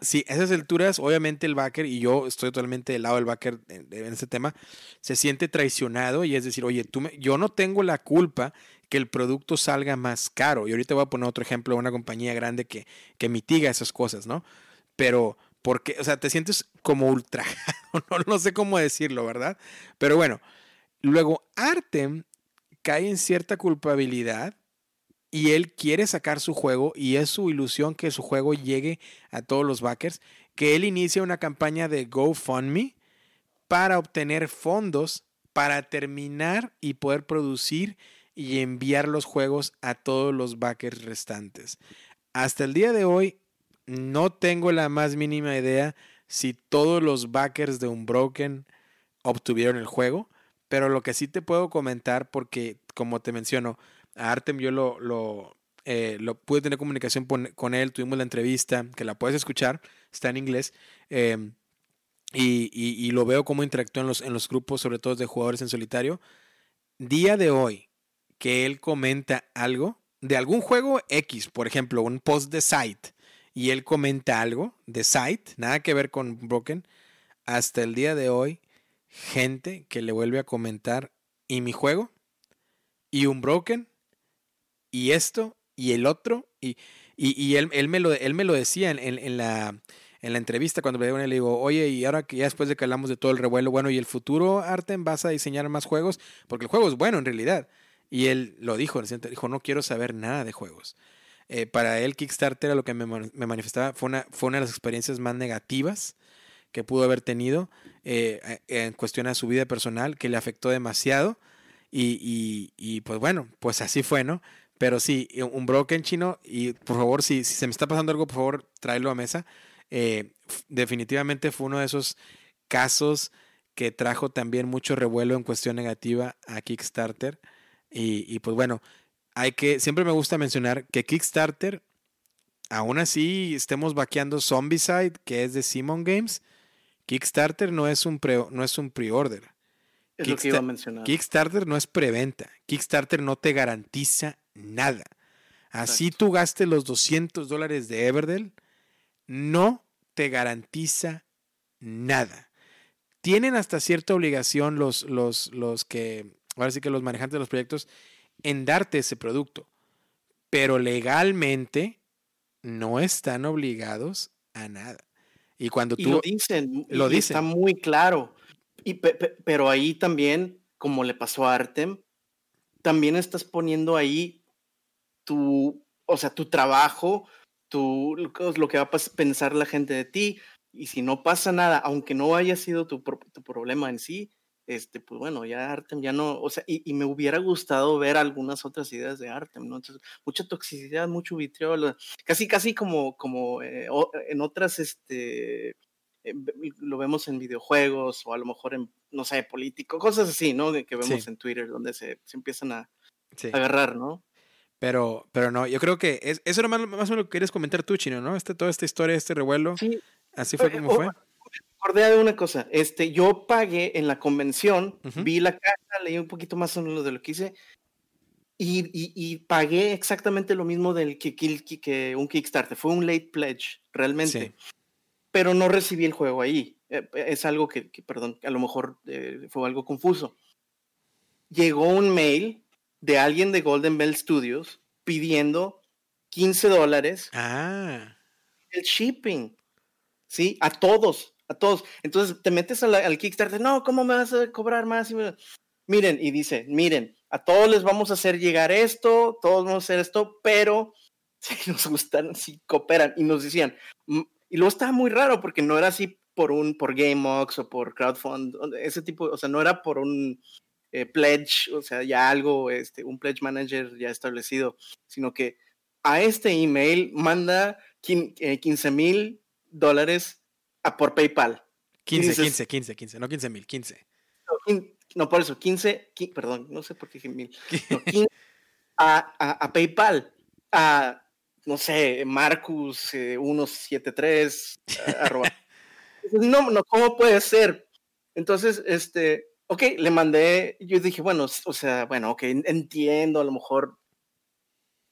sí, a esas alturas, obviamente el backer, y yo estoy totalmente del lado del backer en, ese tema, se siente traicionado y es decir, oye, tú me, yo no tengo la culpa que el producto salga más caro. Y ahorita voy a poner otro ejemplo de una compañía grande que, que mitiga esas cosas, ¿no? Pero, porque, o sea, te sientes como ultrajado, no, no sé cómo decirlo, ¿verdad? Pero bueno, luego Artem cae en cierta culpabilidad y él quiere sacar su juego y es su ilusión que su juego llegue a todos los backers, que él inicie una campaña de GoFundMe para obtener fondos para terminar y poder producir y enviar los juegos a todos los backers restantes. Hasta el día de hoy no tengo la más mínima idea si todos los backers de Unbroken obtuvieron el juego, pero lo que sí te puedo comentar porque como te menciono, a Artem yo lo, eh, pude tener comunicación con, él, tuvimos la entrevista, que la puedes escuchar, está en inglés, em, y, y, lo veo cómo interactúa en los, en los grupos, sobre todo de jugadores en solitario. Día de hoy, que él comenta algo de algún juego X, por ejemplo, un post de site, y él comenta algo de site, nada que ver con Broken, hasta el día de hoy, gente que le vuelve a comentar, ¿y mi juego? ¿Y un Broken? Y esto y el otro. Y, y, él, él, me lo, él me lo decía en, en, la, en la entrevista cuando le digo, le digo, oye, y ahora que ya después de que hablamos de todo el revuelo, bueno, ¿y el futuro, Artem, vas a diseñar más juegos? Porque el juego es bueno en realidad. Y él lo dijo, dijo, no quiero saber nada de juegos. Eh, para él, Kickstarter, lo que me, me, manifestaba, fue una, fue una de las experiencias más negativas que pudo haber tenido eh, en cuestión a su vida personal, que le afectó demasiado. Y, y, pues bueno, pues así fue, ¿no? Pero sí, un broken chino, y por favor, si, si se me está pasando algo, por favor, tráelo a mesa. Eh, definitivamente fue uno de esos casos que trajo también mucho revuelo en cuestión negativa a Kickstarter. Y, pues bueno, hay que, siempre me gusta mencionar que Kickstarter, aún así estemos vaqueando Zombicide, que es de Simon Games, Kickstarter no es un pre, no es un pre-order. Es lo que iba a mencionar. Kickstarter no es preventa. Kickstarter no te garantiza nada. Así tú gastes los 200 dólares de Everdell, no te garantiza nada. Tienen hasta cierta obligación los, los, los que, ahora sí que los manejantes de los proyectos, en darte ese producto. Pero legalmente no están obligados a nada. Y cuando tú... lo dicen, lo dicen. Está muy claro. Y, pero ahí también, como le pasó a Artem, también estás poniendo ahí tu, o sea, tu trabajo, tu, lo que va a pensar la gente de ti. Y si no pasa nada, aunque no haya sido tu, tu problema en sí, este, pues bueno, ya Artem ya no, o sea, y, me hubiera gustado ver algunas otras ideas de Artem, ¿no? Entonces, mucha toxicidad, mucho vitriol, casi, casi como, como eh, en otras, este, eh, lo vemos en videojuegos o a lo mejor en, no sé, político, cosas así, ¿no? Que vemos en Twitter donde se, se empiezan a, agarrar, ¿no? Pero, pero no, yo creo que es, eso era más, más o menos lo que quieres comentar tú, Chino, ¿no? Este, toda esta historia, este revuelo. Sí. Así fue como fue acordé de una cosa. Este, yo pagué en la convención, vi la caja, leí un poquito más sobre lo de lo que hice y, y, pagué exactamente lo mismo del que, que, un Kickstarter. Fue un late pledge, realmente. Pero no recibí el juego ahí. Eh, es algo que, perdón, a lo mejor eh, fue algo confuso. Llegó un mail de alguien de Golden Bell Studios pidiendo 15 dólares. Ah. El shipping. Sí, a todos a todos. Entonces te metes al Kickstarter, no, ¿cómo me vas a cobrar más? Miren, y dice, miren, a todos les vamos a hacer llegar esto, todos vamos a hacer esto, pero si nos gustan, si cooperan. Y nos decían, mm", y luego estaba muy raro porque no era así por un, por GameOx o por Crowdfund, ese tipo, o sea, no era por un eh, pledge, o sea, ya algo, este, un pledge manager ya establecido, sino que a este email manda 15 eh, mil dólares por PayPal. 15, 15, 15, 15, no 15 mil, 15. No, por eso, 15, perdón, no sé por qué dije mil. a, PayPal, a, no sé, Marcus 173, eh, arroba. no, no, ¿cómo puede ser? Entonces, este, ok, le mandé, yo dije, bueno, o sea, bueno, ok, entiendo, a lo mejor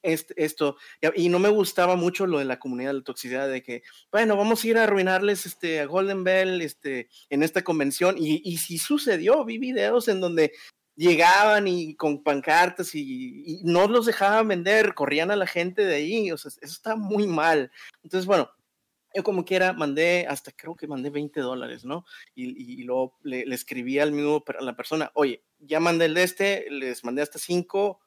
esto, y no me gustaba mucho lo de la comunidad de la toxicidad, de que, bueno, vamos a ir a arruinarles este, a Golden Bell este, en esta convención, y, y sí sucedió, vi videos en donde llegaban y con pancartas y, no los dejaban vender, corrían a la gente de ahí, o sea, eso está muy mal. Entonces, bueno, yo como quiera mandé, hasta creo que mandé 20 dólares, ¿no? Y, luego le, escribí al mismo a la persona, oye, ya mandé el de este, les mandé hasta 5,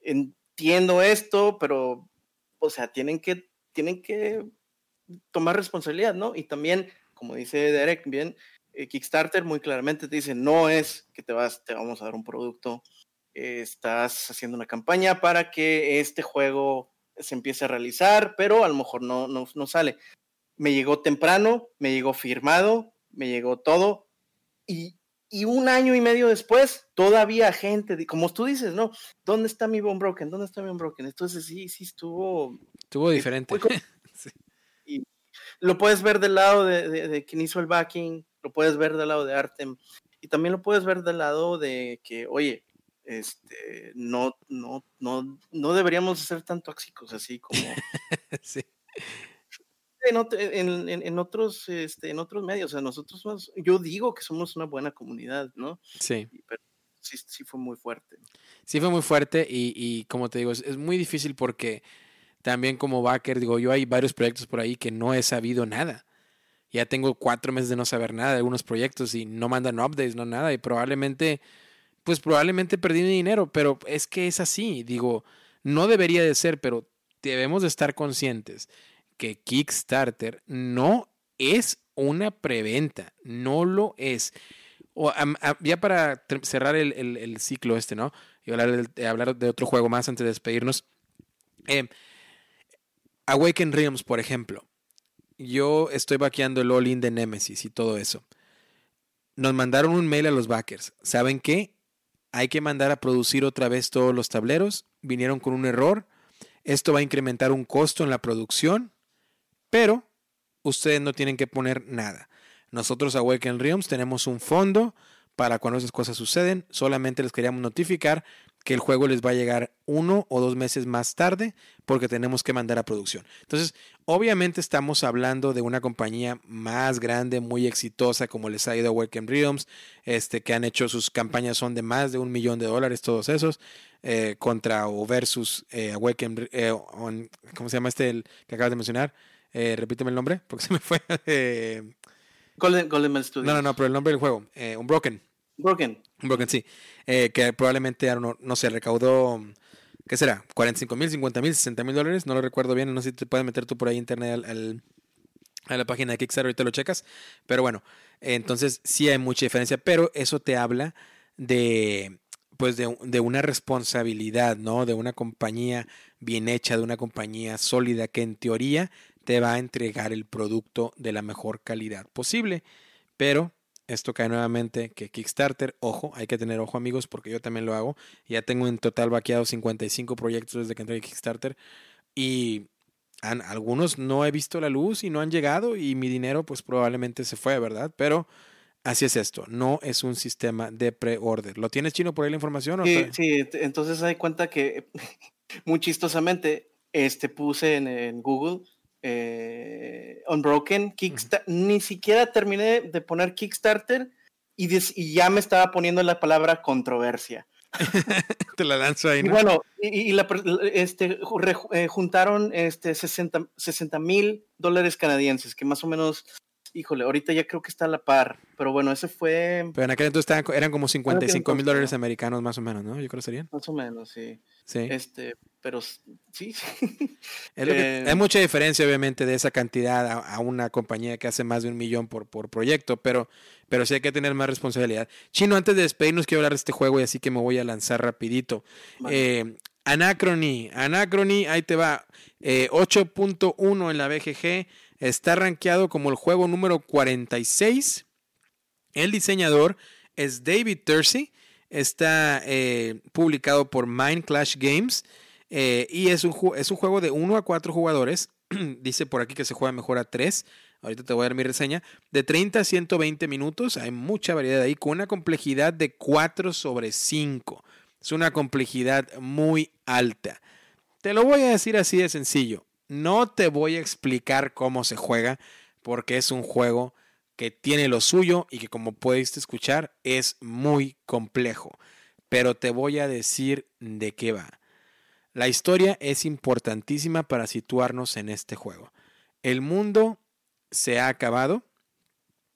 en entiendo esto, pero, o sea, tienen que, tienen que tomar responsabilidad, ¿no? Y también, como dice Derek, bien, eh, Kickstarter muy claramente te dice, no es que te vas, te vamos a dar un producto, estás haciendo una campaña para que este juego se empiece a realizar, pero a lo mejor no, no, no sale. Me llegó temprano, me llegó firmado, me llegó todo, y y un año y medio después, todavía gente, como tú dices, ¿no? ¿Dónde está mi Bone Broken? ¿Dónde está mi Bone Broken? Entonces sí, sí estuvo... Estuvo diferente. Y lo puedes ver del lado de, de, quien hizo el backing, lo puedes ver del lado de Artem, y también lo puedes ver del lado de que, oye, este, no, no, no, no deberíamos ser tan tóxicos así como... sí en, en, otros, este, en otros medios. O sea, nosotros, yo digo que somos una buena comunidad, ¿no? Sí. Pero sí, sí fue muy fuerte. Sí fue muy fuerte y, y como te digo, es, muy difícil porque también como backer, digo, yo hay varios proyectos por ahí que no he sabido nada. Ya tengo cuatro meses de no saber nada de algunos proyectos y no mandan updates, no nada. Y probablemente, pues probablemente perdí mi dinero, pero es que es así. Digo, no debería de ser, pero debemos de estar conscientes que Kickstarter no es una preventa, no lo es. O, ya para cerrar el, ciclo este, ¿no? Y hablar de, hablar de otro juego más antes de despedirnos. Eh, Awaken Realms, por ejemplo. Yo estoy vaqueando el all-in de Nemesis y todo eso. Nos mandaron un mail a los backers. ¿Saben qué? Hay que mandar a producir otra vez todos los tableros. Vinieron con un error. Esto va a incrementar un costo en la producción, pero ustedes no tienen que poner nada. Nosotros a Awaken Realms tenemos un fondo para cuando esas cosas suceden. Solamente les queríamos notificar que el juego les va a llegar uno o dos meses más tarde porque tenemos que mandar a producción. Entonces, obviamente estamos hablando de una compañía más grande, muy exitosa, como les ha ido a Awaken Realms, este, que han hecho sus campañas son de más de un millón de dólares, todos esos, eh, contra o versus eh, Awaken, eh, ¿cómo se llama este el que acabas de mencionar? Repíteme el nombre, porque se me fue. Golden, Golden Studios. No, no, no, pero el nombre del juego, un Broken. Broken. Broken, sí. Eh, que probablemente, no, no sé, recaudó, ¿qué será? ¿45 mil, 50 mil, 60 mil dólares? No lo recuerdo bien. No sé si te puedes meter tú por ahí internet al, a la página de Kickstarter te lo checas. Pero bueno, entonces sí hay mucha diferencia, pero eso te habla de pues de, de, una responsabilidad, ¿no? De una compañía bien hecha, de una compañía sólida que en teoría te va a entregar el producto de la mejor calidad posible. Pero esto cae nuevamente que Kickstarter, ojo, hay que tener ojo amigos porque yo también lo hago. Ya tengo en total vaqueado 55 proyectos desde que entré a Kickstarter y han, algunos no he visto la luz y no han llegado y mi dinero pues probablemente se fue, ¿verdad? Pero así es esto, no es un sistema de pre-order. ¿Lo tienes chino por ahí la información? sí, sí, entonces hay cuenta que muy chistosamente este, puse en Google eh, Unbroken, Kickstarter, ni siquiera terminé de poner Kickstarter y, ya me estaba poniendo la palabra controversia. Te la lanzo ahí. ¿no? Y bueno, y, este, eh, juntaron este 60 mil dólares canadienses, que más o menos híjole, ahorita ya creo que está a la par, pero bueno, ese fue... Pero en aquel entonces eran como 55 mil dólares americanos más o menos, ¿no? Yo creo que serían. Más o menos, sí. Sí. Este, pero sí. Eh, hay mucha diferencia, obviamente, de esa cantidad a, una compañía que hace más de un millón por, por proyecto, pero, pero sí hay que tener más responsabilidad. Chino, antes de despedirnos, quiero hablar de este juego y así que me voy a lanzar rapidito. Eh, Anacrony, Anacrony, ahí te va. 8.1 eh, en la BGG Está rankeado como el juego número 46. El diseñador es David Tersey. Está eh, publicado por Mind Clash Games. Eh, y es un, es un juego de 1 a 4 jugadores. Dice por aquí que se juega mejor a 3. Ahorita te voy a dar mi reseña. De 30 a 120 minutos. Hay mucha variedad ahí. Con una complejidad de 4 sobre 5. Es una complejidad muy alta. Te lo voy a decir así de sencillo. No te voy a explicar cómo se juega porque es un juego que tiene lo suyo y que como puedes escuchar es muy complejo. Pero te voy a decir de qué va. La historia es importantísima para situarnos en este juego. El mundo se ha acabado.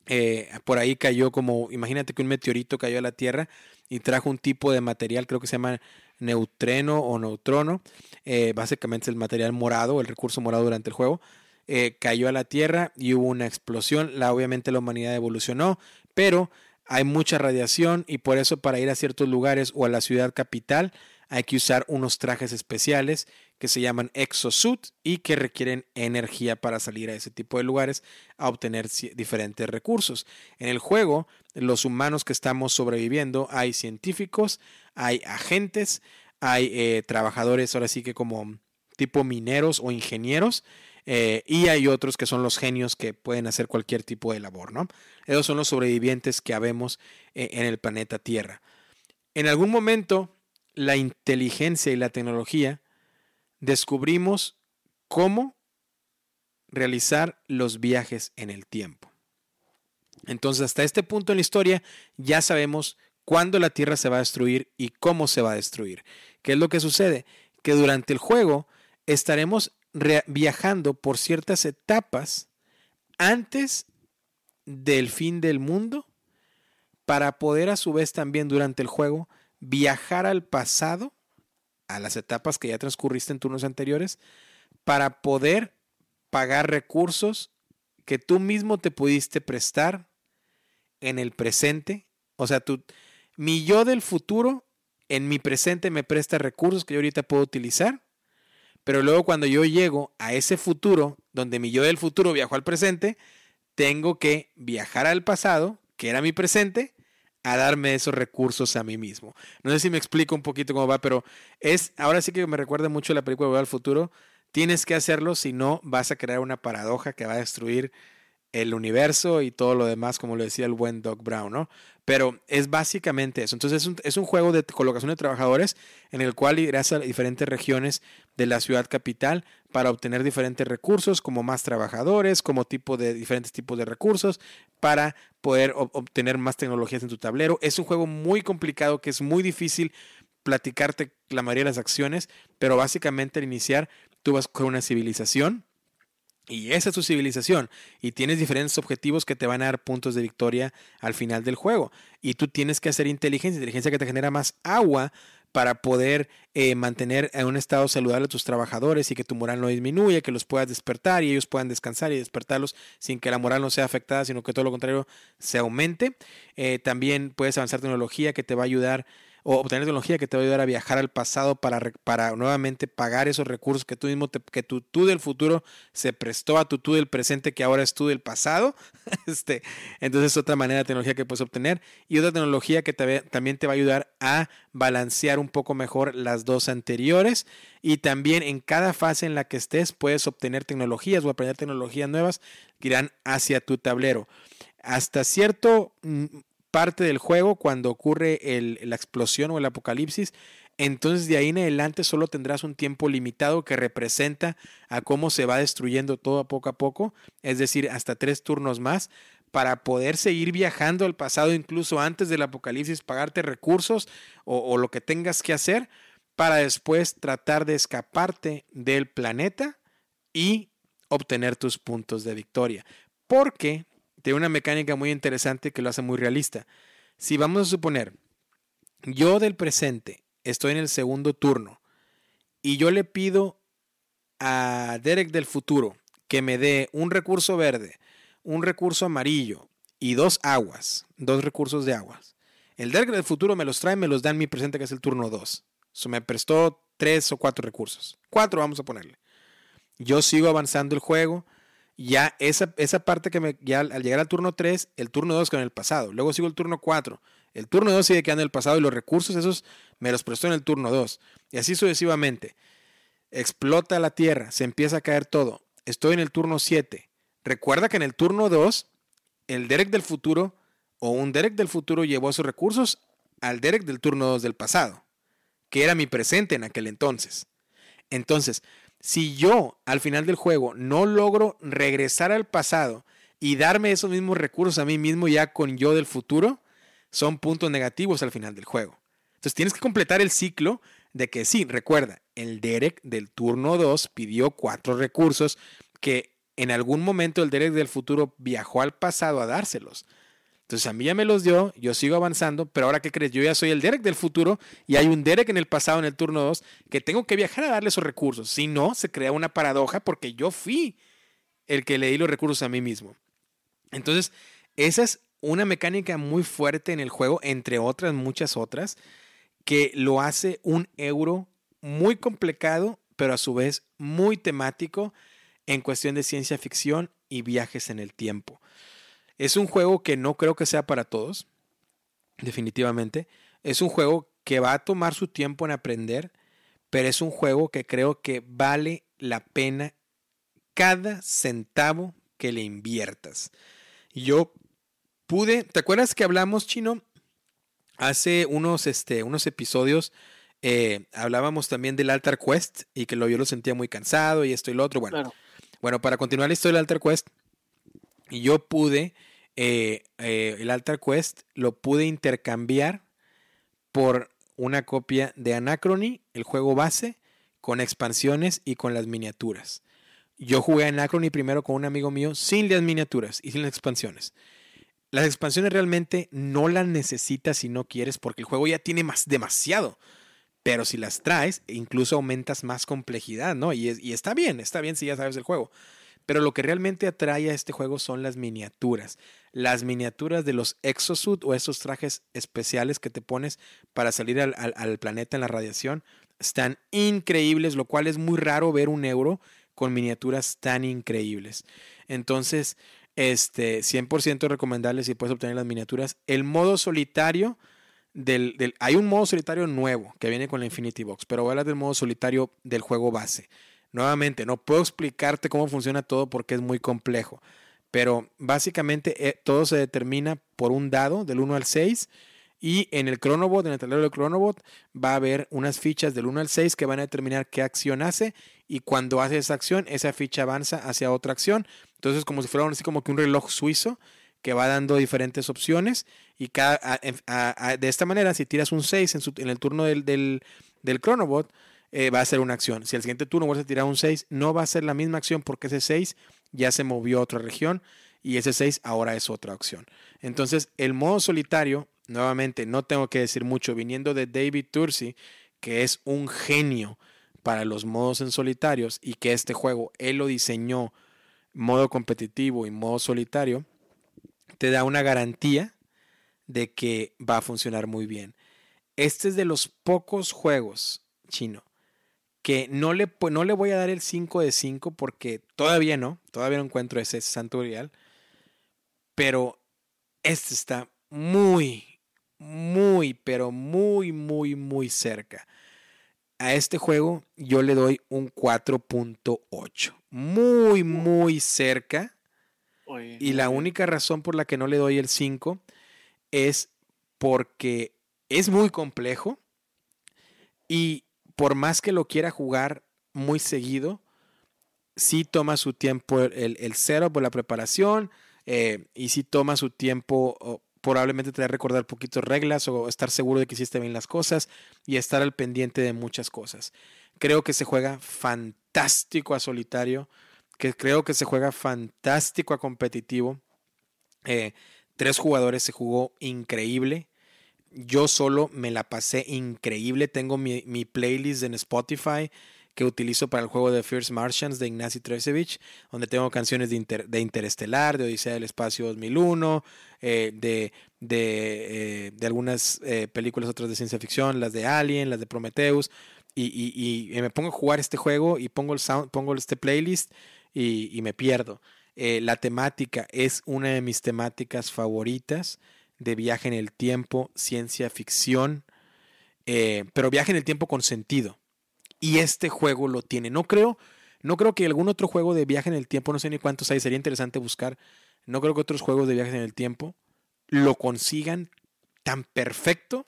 Eh, por ahí cayó como, imagínate que un meteorito cayó a la Tierra y trajo un tipo de material, creo que se llama neutrino o neutrono, eh, básicamente el material morado, el recurso morado durante el juego, eh, cayó a la Tierra y hubo una explosión. La, obviamente la humanidad evolucionó, pero hay mucha radiación y por eso para ir a ciertos lugares o a la ciudad capital hay que usar unos trajes especiales que se llaman exosuit y que requieren energía para salir a ese tipo de lugares a obtener diferentes recursos. En el juego, los humanos que estamos sobreviviendo, hay científicos, hay agentes, hay eh, trabajadores ahora sí que como tipo mineros o ingenieros. Eh, y hay otros que son los genios que pueden hacer cualquier tipo de labor, ¿no? Esos son los sobrevivientes que habemos eh, en el planeta Tierra. En algún momento, la inteligencia y la tecnología descubrimos cómo realizar los viajes en el tiempo. Entonces, hasta este punto en la historia ya sabemos cuándo la Tierra se va a destruir y cómo se va a destruir. ¿Qué es lo que sucede? Que durante el juego estaremos viajando por ciertas etapas antes del fin del mundo para poder a su vez también durante el juego viajar al pasado, a las etapas que ya transcurriste en turnos anteriores, para poder pagar recursos que tú mismo te pudiste prestar en el presente. O sea, tú, mi yo del futuro en mi presente me presta recursos que yo ahorita puedo utilizar, pero luego cuando yo llego a ese futuro, donde mi yo del futuro viajó al presente, tengo que viajar al pasado, que era mi presente, a darme esos recursos a mí mismo. No sé si me explico un poquito cómo va, pero es, ahora sí que me recuerda mucho la película de al futuro. Tienes que hacerlo, si no vas a crear una paradoja que va a destruir el universo y todo lo demás, como lo decía el buen Doc Brown, ¿no? Pero es básicamente eso. Entonces es un, es un juego de colocación de trabajadores en el cual irás a diferentes regiones de la ciudad capital para obtener diferentes recursos, como más trabajadores, como tipo de diferentes tipos de recursos, para poder obtener más tecnologías en tu tablero. Es un juego muy complicado que es muy difícil platicarte la mayoría de las acciones, pero básicamente al iniciar tú vas con una civilización y esa es tu civilización. Y tienes diferentes objetivos que te van a dar puntos de victoria al final del juego. Y tú tienes que hacer inteligencia, inteligencia que te genera más agua para poder eh, mantener en un estado saludable a tus trabajadores y que tu moral no disminuya, que los puedas despertar y ellos puedan descansar y despertarlos sin que la moral no sea afectada, sino que todo lo contrario se aumente. Eh, también puedes avanzar tecnología que te va a ayudar o obtener tecnología que te va a ayudar a viajar al pasado para, para nuevamente pagar esos recursos que tú mismo, que tu tú del futuro se prestó a tu tú del presente que ahora es tú del pasado. este, entonces es otra manera de tecnología que puedes obtener y otra tecnología que también te va a ayudar a balancear un poco mejor las dos anteriores y también en cada fase en la que estés puedes obtener tecnologías o aprender tecnologías nuevas que irán hacia tu tablero. Hasta cierto mm, parte del juego cuando ocurre la explosión o el apocalipsis, entonces de ahí en adelante solo tendrás un tiempo limitado que representa a cómo se va destruyendo todo poco a poco, es decir, hasta tres turnos más, para poder seguir viajando al pasado incluso antes del apocalipsis, pagarte recursos o, o lo que tengas que hacer para después tratar de escaparte del planeta y obtener tus puntos de victoria. Porque tiene una mecánica muy interesante que lo hace muy realista. Si vamos a suponer, yo del presente estoy en el segundo turno y yo le pido a Derek del futuro que me dé un recurso verde, un recurso amarillo y dos aguas, dos recursos de aguas. El Derek del futuro me los trae, me los da en mi presente que es el turno 2. Eso me prestó tres o cuatro recursos. Cuatro vamos a ponerle. Yo sigo avanzando el juego ya esa, esa parte que me, ya al llegar al turno 3, el turno 2 con el pasado, luego sigo el turno 4, el turno 2 sigue quedando en el pasado y los recursos esos me los prestó en el turno 2. Y así sucesivamente. Explota la tierra, se empieza a caer todo. Estoy en el turno 7. Recuerda que en el turno 2, el Derek del futuro o un Derek del futuro llevó sus recursos al Derek del turno 2 del pasado, que era mi presente en aquel entonces. Entonces, si yo al final del juego no logro regresar al pasado y darme esos mismos recursos a mí mismo ya con yo del futuro, son puntos negativos al final del juego. Entonces tienes que completar el ciclo de que sí, recuerda, el Derek del turno 2 pidió cuatro recursos que en algún momento el Derek del futuro viajó al pasado a dárselos. Entonces a mí ya me los dio, yo sigo avanzando, pero ahora ¿qué crees? Yo ya soy el Derek del futuro y hay un Derek en el pasado, en el turno 2, que tengo que viajar a darle esos recursos. Si no, se crea una paradoja porque yo fui el que le di los recursos a mí mismo. Entonces, esa es una mecánica muy fuerte en el juego, entre otras muchas otras, que lo hace un euro muy complicado, pero a su vez muy temático en cuestión de ciencia ficción y viajes en el tiempo. Es un juego que no creo que sea para todos, definitivamente. Es un juego que va a tomar su tiempo en aprender, pero es un juego que creo que vale la pena cada centavo que le inviertas. Yo pude, ¿te acuerdas que hablamos, Chino? Hace unos, este, unos episodios eh, hablábamos también del Altar Quest y que lo, yo lo sentía muy cansado y esto y lo otro. Bueno, bueno para continuar la historia del Altar Quest, yo pude eh, eh, el Altar Quest lo pude intercambiar por una copia de Anachrony, el juego base, con expansiones y con las miniaturas. yo jugué Anacrony primero con un amigo mío sin las miniaturas y sin las expansiones. Las expansiones realmente no las necesitas si no quieres porque el juego ya tiene más demasiado. Pero si las traes, incluso aumentas más complejidad, ¿no? Y, y está bien, está bien si ya sabes el juego. Pero lo que realmente atrae a este juego son las miniaturas. Las miniaturas de los exosuit o esos trajes especiales que te pones para salir al, planeta en la radiación están increíbles, lo cual es muy raro ver un euro con miniaturas tan increíbles. Entonces, este, 100% recomendable si puedes obtener las miniaturas. El modo solitario del, del, hay un modo solitario nuevo que viene con la Infinity Box, pero voy a hablar del modo solitario del juego base. Nuevamente, no puedo explicarte cómo funciona todo porque es muy complejo, pero básicamente eh, todo se determina por un dado del 1 al 6 y en el Chronobot, en el tablero del Chronobot, va a haber unas fichas del 1 al 6 que van a determinar qué acción hace y cuando hace esa acción, esa ficha avanza hacia otra acción. Entonces, como si fuera así como que un reloj suizo que va dando diferentes opciones y cada, de esta manera, si tiras un 6 en, en el turno del, del, eh, va a ser una acción. Si el siguiente turno vuelve a tirar un 6, no va a ser la misma acción porque ese 6 ya se movió a otra región y ese 6 ahora es otra acción. Entonces, el modo solitario, nuevamente, no tengo que decir mucho, viniendo de David Tursi, que es un genio para los modos en solitarios y que este juego él lo diseñó modo competitivo y modo solitario, te da una garantía de que va a funcionar muy bien. Este es de los pocos juegos chino que no le, no le voy a dar el 5 de 5 porque todavía no, todavía no encuentro ese santo real, pero este está muy, muy, pero muy, muy, muy cerca. A este juego yo le doy un 4.8. Muy, muy cerca. y la única razón por la que no le doy el 5 es porque es muy complejo y por más que lo quiera jugar muy seguido, sí toma su tiempo el, el cero por la preparación eh, y sí toma su tiempo, probablemente te recordar poquitos reglas o estar seguro de que hiciste bien las cosas y estar al pendiente de muchas cosas. Creo que se juega fantástico a solitario, que creo que se juega fantástico a competitivo. Eh, tres jugadores se jugó increíble yo solo me la pasé increíble. Tengo mi, playlist en Spotify que utilizo para el juego de First Martians de Ignacy Tresevich, donde tengo canciones de, de Interestelar, de Odisea del Espacio 2001, eh, de, de, eh, de, algunas eh, películas otras de ciencia ficción, las de Alien, las de Prometheus, y, me pongo a jugar este juego y pongo, el sound, pongo este playlist y me pierdo. la temática es una de mis temáticas favoritas de viaje en el tiempo, ciencia ficción, eh, pero viaje en el tiempo con sentido. Y este juego lo tiene. No creo, no creo que algún otro juego de viaje en el tiempo, no sé ni cuántos hay, sería interesante buscar. No creo que otros juegos de viaje en el tiempo lo consigan tan perfecto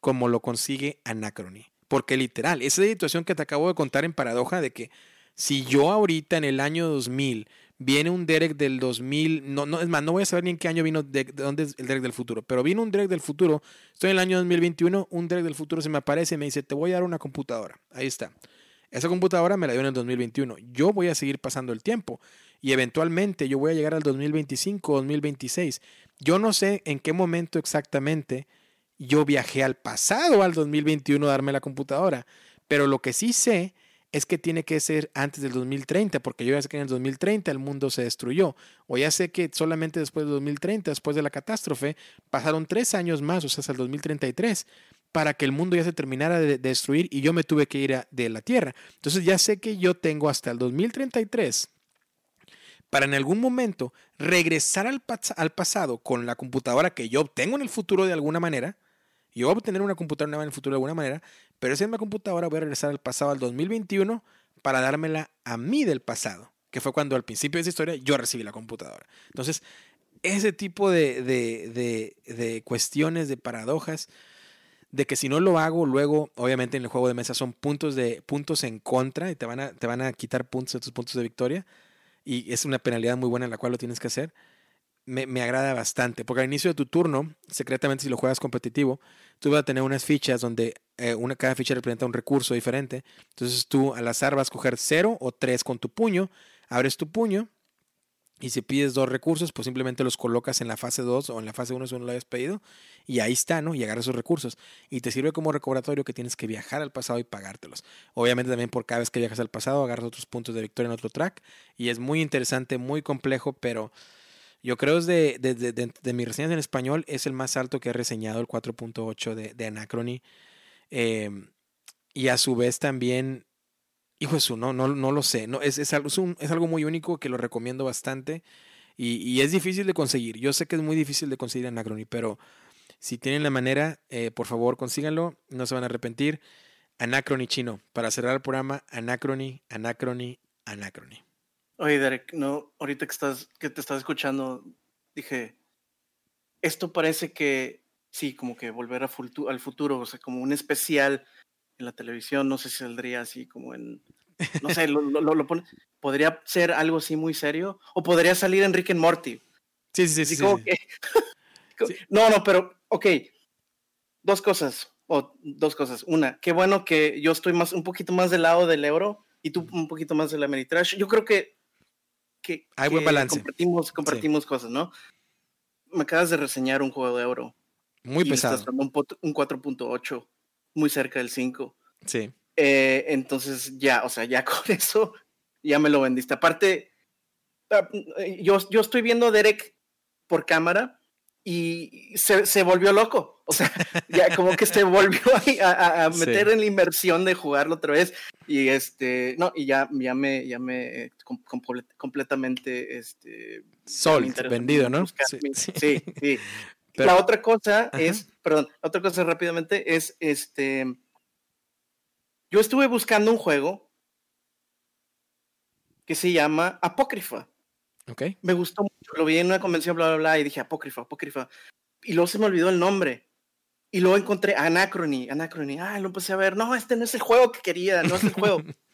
como lo consigue Anacrony. Porque literal, esa situación que te acabo de contar en paradoja de que si yo ahorita en el año 2000 viene un Derek del 2000, no, no, es más, no voy a saber ni en qué año vino, de, dónde es el Derek del futuro, pero vino un Derek del futuro, estoy en el año 2021, un Derek del futuro se me aparece y me dice, te voy a dar una computadora, ahí está. Esa computadora me la dio en el 2021, yo voy a seguir pasando el tiempo y eventualmente yo voy a llegar al 2025 o 2026. Yo no sé en qué momento exactamente yo viajé al pasado, al 2021, a darme la computadora, pero lo que sí sé es que tiene que ser antes del 2030, porque yo ya sé que en el 2030 el mundo se destruyó, o ya sé que solamente después del 2030, después de la catástrofe, pasaron tres años más, o sea, hasta el 2033, para que el mundo ya se terminara de, destruir y yo me tuve que ir de la Tierra. Entonces ya sé que yo tengo hasta el 2033 para en algún momento regresar al, al pasado con la computadora que yo obtengo en el futuro de alguna manera, yo voy a obtener una computadora nueva en el futuro de alguna manera, pero esa misma computadora voy a regresar al pasado, al 2021, para dármela a mí del pasado, que fue cuando al principio de esa historia yo recibí la computadora. Entonces, ese tipo de, de, de, cuestiones, de paradojas, de que si no lo hago, luego, obviamente en el juego de mesa son puntos, de, puntos en contra y te van, a, te van a quitar puntos de tus puntos de victoria. Y es una penalidad muy buena en la cual lo tienes que hacer. Me, agrada bastante, porque al inicio de tu turno, secretamente si lo juegas competitivo, tú vas a tener unas fichas donde eh, una, cada ficha representa un recurso diferente. Entonces tú al azar vas a coger 0 o 3 con tu puño, abres tu puño y si pides dos recursos, pues simplemente los colocas en la fase 2 o en la fase 1 si no lo hayas pedido. Y ahí está, ¿no? Y agarras esos recursos. Y te sirve como recordatorio que tienes que viajar al pasado y pagártelos. Obviamente también por cada vez que viajas al pasado, agarras otros puntos de victoria en otro track. Y es muy interesante, muy complejo, pero yo creo es de, de, de, de, mis reseñas en español es el más alto que he reseñado, el 4.8 de, de Anacrony. Eh, y a su vez también Hijo eso, no, no, no lo sé. No, es, es, algo, es, algo muy único que lo recomiendo bastante. Y, y, es difícil de conseguir. Yo sé que es muy difícil de conseguir Anacrony, pero si tienen la manera, eh, por favor consíganlo. No se van a arrepentir. Anacrony chino. Para cerrar el programa, Anacrony, Anacrony, Anacrony. Oye, Derek, no, ahorita que, estás, que te estás escuchando, dije, esto parece que, sí, como que volver a al futuro, o sea, como un especial en la televisión, no sé si saldría así como en, no sé, lo, lo, lo pone, podría ser algo así muy serio, o podría salir Enrique and Morty. Sí, sí, sí. sí, sí. no, no, pero, ok, dos cosas, o dos cosas. Una, qué bueno que yo estoy más, un poquito más del lado del euro y tú un poquito más de la Ameritrash. Yo creo que, que, hay buen balance. Compartimos, compartimos cosas, ¿no? Me acabas de reseñar un juego de euro. Muy y pesado. Estás un, un 4.8 muy cerca del 5. Sí. Eh, entonces ya, o sea, ya con eso ya me lo vendiste. Aparte, ah, yo, yo estoy viendo a Derek por cámara y se, se, volvió loco. O sea, ya como que se volvió a, a, meter sí. en la inmersión de jugarlo otra vez. Y este, no, y ya, ya me, ya me com, com, completamente este Sol, vendido, ¿no? Sí, sí. sí. Pero, la otra cosa ajá. es, perdón, otra cosa rápidamente es este. Yo estuve buscando un juego que se llama Apócrifa. Ok. Me gustó mucho, lo vi en una convención, bla, bla, bla, y dije Apócrifa, Apócrifa. Y luego se me olvidó el nombre. Y luego encontré Anacrony, Anacrony. Ah, lo empecé a ver. No, este no es el juego que quería, no es el juego.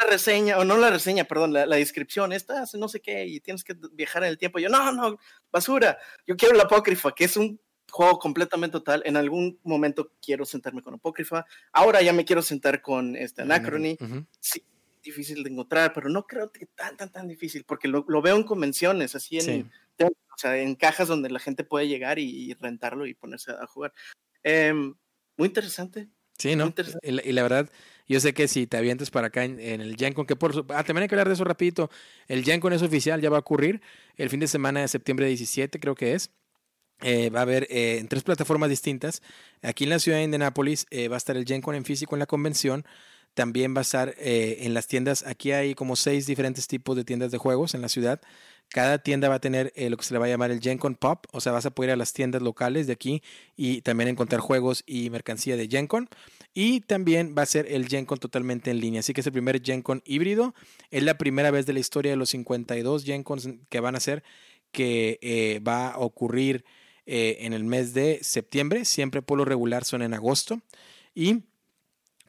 la reseña, o no la reseña, perdón, la, la, descripción, esta hace no sé qué, y tienes que viajar en el tiempo. Yo, no, no, basura. Yo quiero la Apócrifa, que es un juego completamente total. En algún momento quiero sentarme con Apócrifa. Ahora ya me quiero sentar con este Anacrony. Uh -huh. Sí, difícil de encontrar, pero no creo que tan, tan, tan difícil, porque lo, lo veo en convenciones, así en, sí. o sea, en cajas donde la gente puede llegar y, y rentarlo y ponerse a jugar. Eh, muy interesante. Sí, ¿no? Y la, y la, verdad, yo sé que si te avientes para acá en, en el GenCon, que por ah, también hay que hablar de eso rapidito, el GenCon es oficial, ya va a ocurrir el fin de semana de septiembre 17, creo que es. Eh, va a haber eh, en tres plataformas distintas. Aquí en la ciudad de Indianapolis eh, va a estar el GenCon en físico en la convención. También va a estar eh, en las tiendas. Aquí hay como seis diferentes tipos de tiendas de juegos en la ciudad. Cada tienda va a tener eh, lo que se le va a llamar el GenCon Pop, o sea, vas a poder ir a las tiendas locales de aquí y también encontrar juegos y mercancía de GenCon. Y también va a ser el GenCon totalmente en línea, así que es el primer GenCon híbrido. Es la primera vez de la historia de los 52 GenCons que van a ser que eh, va a ocurrir eh, en el mes de septiembre. Siempre por lo regular son en agosto. Y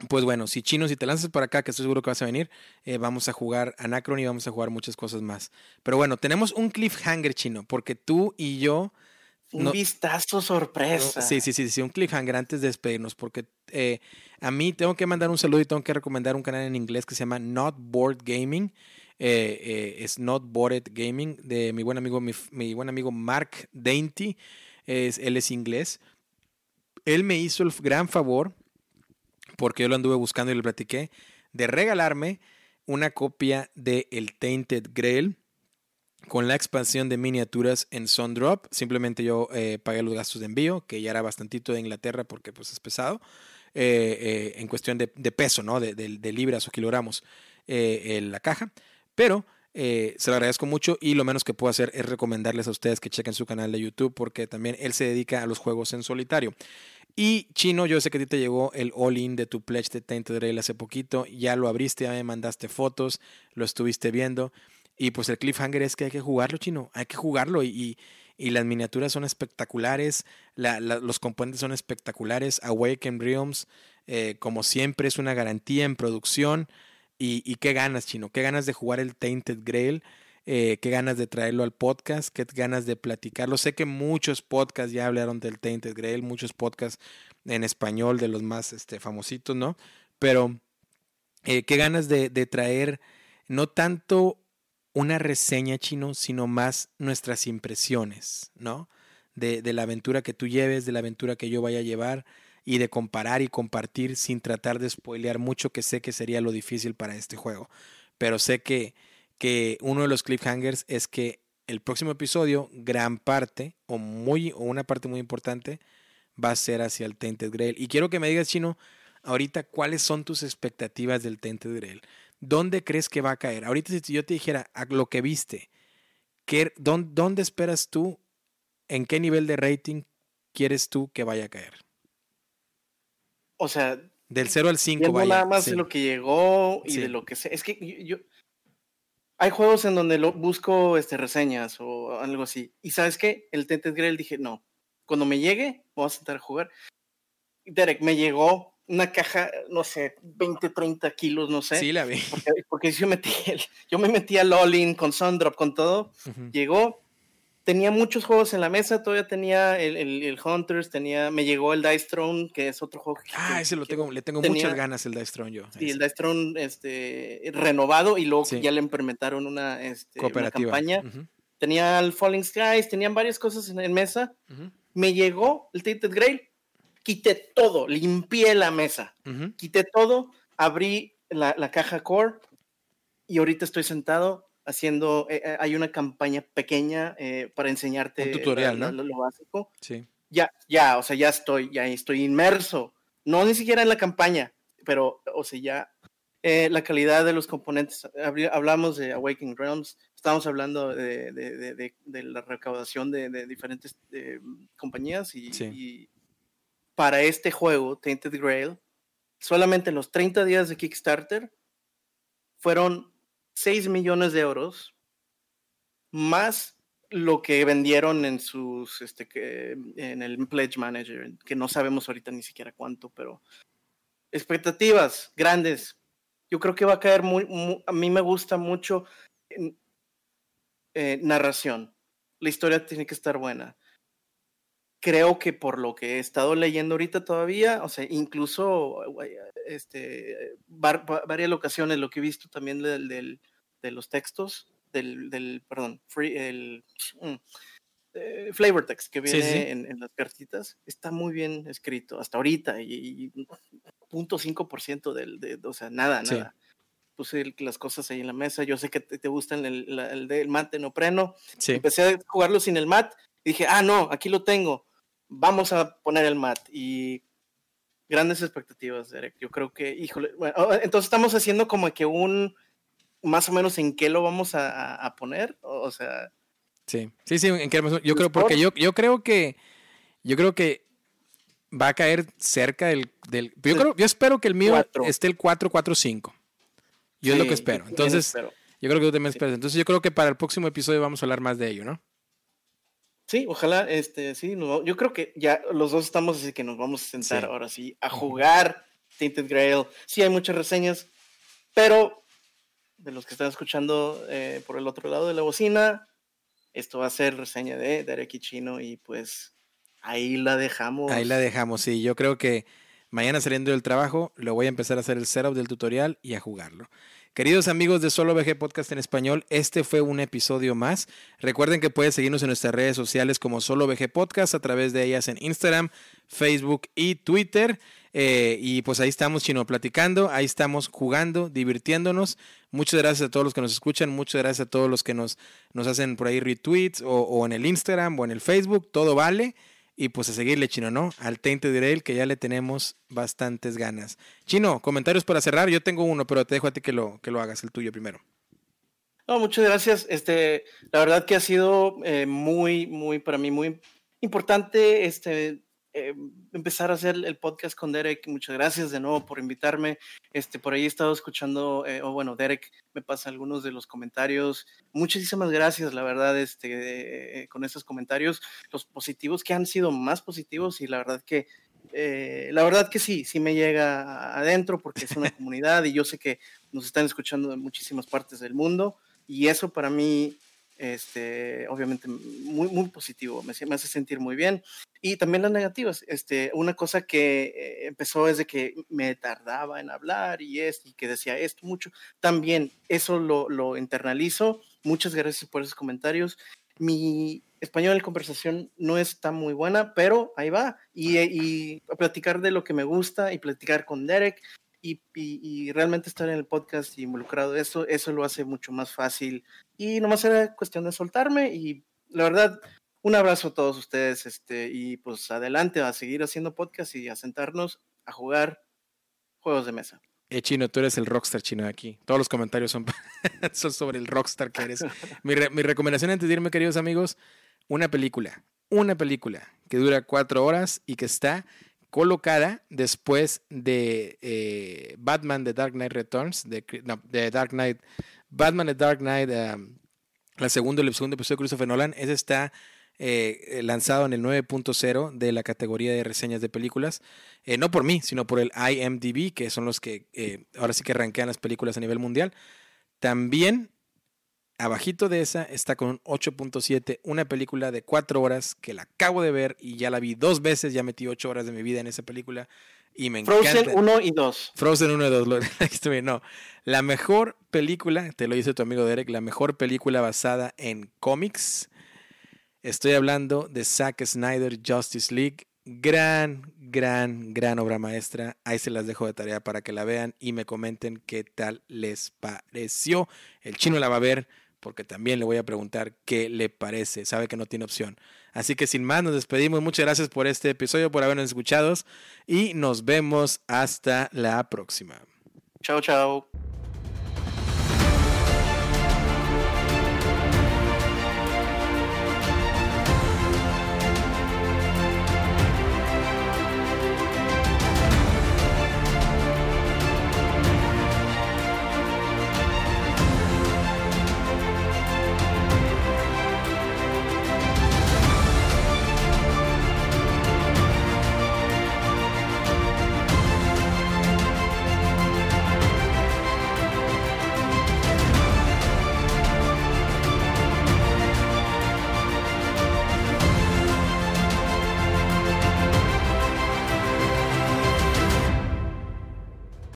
pues bueno, si chino, si te lanzas por acá, que estoy seguro que vas a venir, eh, vamos a jugar Anacron y vamos a jugar muchas cosas más. Pero bueno, tenemos un cliffhanger chino, porque tú y yo... Un no, vistazo sorpresa. No, sí, sí, sí, sí, un cliffhanger antes de despedirnos, porque eh, a mí tengo que mandar un saludo y tengo que recomendar un canal en inglés que se llama Not Board Gaming. Eh, eh, es Not Boarded Gaming, de mi buen amigo, mi, mi buen amigo Mark Dainty. Es, él es inglés. Él me hizo el gran favor porque yo lo anduve buscando y le platiqué, de regalarme una copia de El Tainted Grail con la expansión de miniaturas en Sundrop. Simplemente yo eh, pagué los gastos de envío, que ya era bastantito de Inglaterra porque pues es pesado, eh, eh, en cuestión de, peso, ¿no? De, libras o kilogramos en la caja. Pero se lo agradezco mucho y lo menos que puedo hacer es recomendarles a ustedes que chequen su canal de YouTube porque también él se dedica a los juegos en solitario. Y Chino, yo sé que a ti te llegó el all-in de tu pledge de Tainted Grail hace poquito, ya lo abriste, ya me mandaste fotos, lo estuviste viendo. Y pues el cliffhanger es que hay que jugarlo, Chino, hay que jugarlo y, y, las miniaturas son espectaculares, la, la, los componentes son espectaculares. Awaken Realms, eh, como siempre, es una garantía en producción. Y, y, qué ganas, Chino, qué ganas de jugar el Tainted Grail. Eh, qué ganas de traerlo al podcast, qué ganas de platicarlo. Sé que muchos podcasts ya hablaron del Tainted Grail, muchos podcasts en español de los más este, famositos, ¿no? Pero eh, qué ganas de, de traer no tanto una reseña chino, sino más nuestras impresiones, ¿no? De, de, la aventura que tú lleves, de la aventura que yo vaya a llevar y de comparar y compartir sin tratar de spoilear mucho, que sé que sería lo difícil para este juego. Pero sé que que uno de los cliffhangers es que el próximo episodio, gran parte, o, muy, o una parte muy importante, va a ser hacia el Tainted Grail. Y quiero que me digas, Chino, ahorita cuáles son tus expectativas del Tainted Grail. ¿Dónde crees que va a caer? Ahorita si yo te dijera a lo que viste, ¿qué, dónde, dónde, esperas tú, en qué nivel de rating quieres tú que vaya a caer? O sea... Del 0 al 5 vaya. nada más de lo que llegó y sí. de lo que sé. Es que yo, hay juegos en donde lo busco este, reseñas o algo así. Y sabes qué? El Tented Grail dije, no. Cuando me llegue, voy a sentar a jugar. Derek, me llegó una caja, no sé, 20, 30 kilos, no sé. Sí, la vi. Porque, porque yo, metí yo me metí al all con Sundrop, con todo. Uh -huh. Llegó, tenía muchos juegos en la mesa, todavía tenía el, el, el, Hunters, tenía, me llegó el Dice Throne, que es otro juego. Que, ah, ese lo tengo, le tengo tenía, muchas ganas el Dice Throne yo. Sí, el Dice Throne este, renovado y luego sí. ya le implementaron una, este, una campaña. Uh -huh. Tenía el Falling Skies, tenían varias cosas en, en mesa. Uh -huh. Me llegó el Tainted Grail, quité todo, limpié la mesa, uh -huh. quité todo, abrí la, la caja core y ahorita estoy sentado haciendo, eh, hay una campaña pequeña eh, para enseñarte un tutorial, ¿no? lo, lo, básico. Sí. Ya, ya, o sea, ya estoy, ya estoy inmerso. No ni siquiera en la campaña, pero, o sea, ya eh, la calidad de los componentes. Hablamos de Awakening Realms, estamos hablando de, de, de, de la recaudación de, diferentes compañías y, sí. y, para este juego, Tainted Grail, solamente los 30 días de Kickstarter fueron 6 millones de euros, más lo que vendieron en sus, este, que, en el Pledge Manager, que no sabemos ahorita ni siquiera cuánto, pero expectativas grandes. Yo creo que va a caer muy, a mí me gusta mucho eh, narración. La historia tiene que estar buena. Creo que por lo que he estado leyendo ahorita todavía, o sea, incluso este, var, varias ocasiones lo que he visto también del de los textos, del, del perdón, free, el mm, eh, flavor text que viene sí, sí. En, en, las cartitas, está muy bien escrito hasta ahorita y, y 0.5% del, de, o sea, nada, sí. nada. Puse el, las cosas ahí en la mesa, yo sé que te, te gustan el, el, el, el mat de nopreno, sí. empecé a jugarlo sin el mat y dije, ah, no, aquí lo tengo, vamos a poner el mat y grandes expectativas, Derek. Yo creo que, híjole, bueno, entonces estamos haciendo como que un más o menos en qué lo vamos a, a poner, o, sea. Sí, sí, sí, en qué yo creo, porque yo, yo creo que, yo creo que va a caer cerca del, del yo creo, yo espero que el mío 4. esté el 445. Yo sí, es lo que espero. Entonces, espero. yo creo que tú también sí. esperas. Entonces, yo creo que para el próximo episodio vamos a hablar más de ello, ¿no? Sí, ojalá, este, sí, no, yo creo que ya los dos estamos así que nos vamos a sentar sí. ahora sí a jugar Tinted Grail. Sí, hay muchas reseñas, pero de los que están escuchando eh, por el otro lado de la bocina, esto va a ser reseña de Derek y Chino y pues ahí la dejamos. Ahí la dejamos, sí, yo creo que mañana saliendo del trabajo lo voy a empezar a hacer el setup del tutorial y a jugarlo. Queridos amigos de Solo VG Podcast en español, este fue un episodio más. Recuerden que pueden seguirnos en nuestras redes sociales como Solo VG Podcast, a través de ellas en Instagram, Facebook y Twitter. Eh, y pues ahí estamos, Chino, platicando, ahí estamos jugando, divirtiéndonos. Muchas gracias a todos los que nos escuchan, muchas gracias a todos los que nos, nos hacen por ahí retweets o en el Instagram o en el Facebook, todo vale. Y pues a seguirle, Chino, ¿no? Al Tainted Grail, que ya le tenemos bastantes ganas. Chino, comentarios para cerrar. Yo tengo uno, pero te dejo a ti que lo, que lo hagas, el tuyo primero. No, muchas gracias. Este, la verdad que ha sido eh, muy, muy, para mí, muy importante este, eh, empezar a hacer el podcast con Derek. Muchas gracias de nuevo por invitarme. Este, por ahí he estado escuchando, eh, o bueno, Derek me pasa algunos de los comentarios. Muchísimas gracias, la verdad, este, eh, con esos comentarios, los positivos que han sido más positivos y la verdad que, eh, la verdad que sí, sí me llega adentro porque es una comunidad y yo sé que nos están escuchando en muchísimas partes del mundo. Y eso para mí, este, obviamente, muy, muy positivo, me, me hace sentir muy bien. Y también las negativas. Este, una cosa que eh, empezó es de que me tardaba en hablar y, esto, y que decía esto mucho. También eso lo, lo internalizo. Muchas gracias por esos comentarios. Mi español en conversación no está muy buena, pero ahí va. Y, y a platicar de lo que me gusta y platicar con Derek y, y, realmente estar en el podcast y involucrado, eso, eso lo hace mucho más fácil. Y nomás era cuestión de soltarme y la verdad, un abrazo a todos ustedes este, y pues adelante a seguir haciendo podcast y a sentarnos a jugar juegos de mesa. Eh, chino, tú eres el rockstar chino de aquí. Todos los comentarios son, son sobre el rockstar que eres. mi, mi recomendación antes de irme, queridos amigos, una película. Una película que dura cuatro horas y que está colocada después de eh, Batman The Dark Knight Returns, de, Dark Knight, Batman The Dark Knight, la segunda, el segundo episodio de Christopher Nolan, ese está eh, lanzado en el 9.0 de la categoría de reseñas de películas, eh, no por mí, sino por el IMDb, que son los que ahora sí que rankean las películas a nivel mundial. También Abajito de esa está con un 8.7, una película de 4 horas que la acabo de ver y ya la vi dos veces, ya metí 8 horas de mi vida en esa película y me encanta. Frozen 1 y 2. Frozen 1 y 2, lo, no. La mejor película, te lo dice tu amigo Derek, la mejor película basada en cómics. Estoy hablando de Zack Snyder Justice League. Gran, gran, gran obra maestra. Ahí se las dejo de tarea para que la vean y me comenten qué tal les pareció. El chino la va a ver porque también le voy a preguntar qué le parece. Sabe que no tiene opción. Así que sin más, nos despedimos. Muchas gracias por este episodio, por habernos escuchado y nos vemos hasta la próxima. Chao, chao.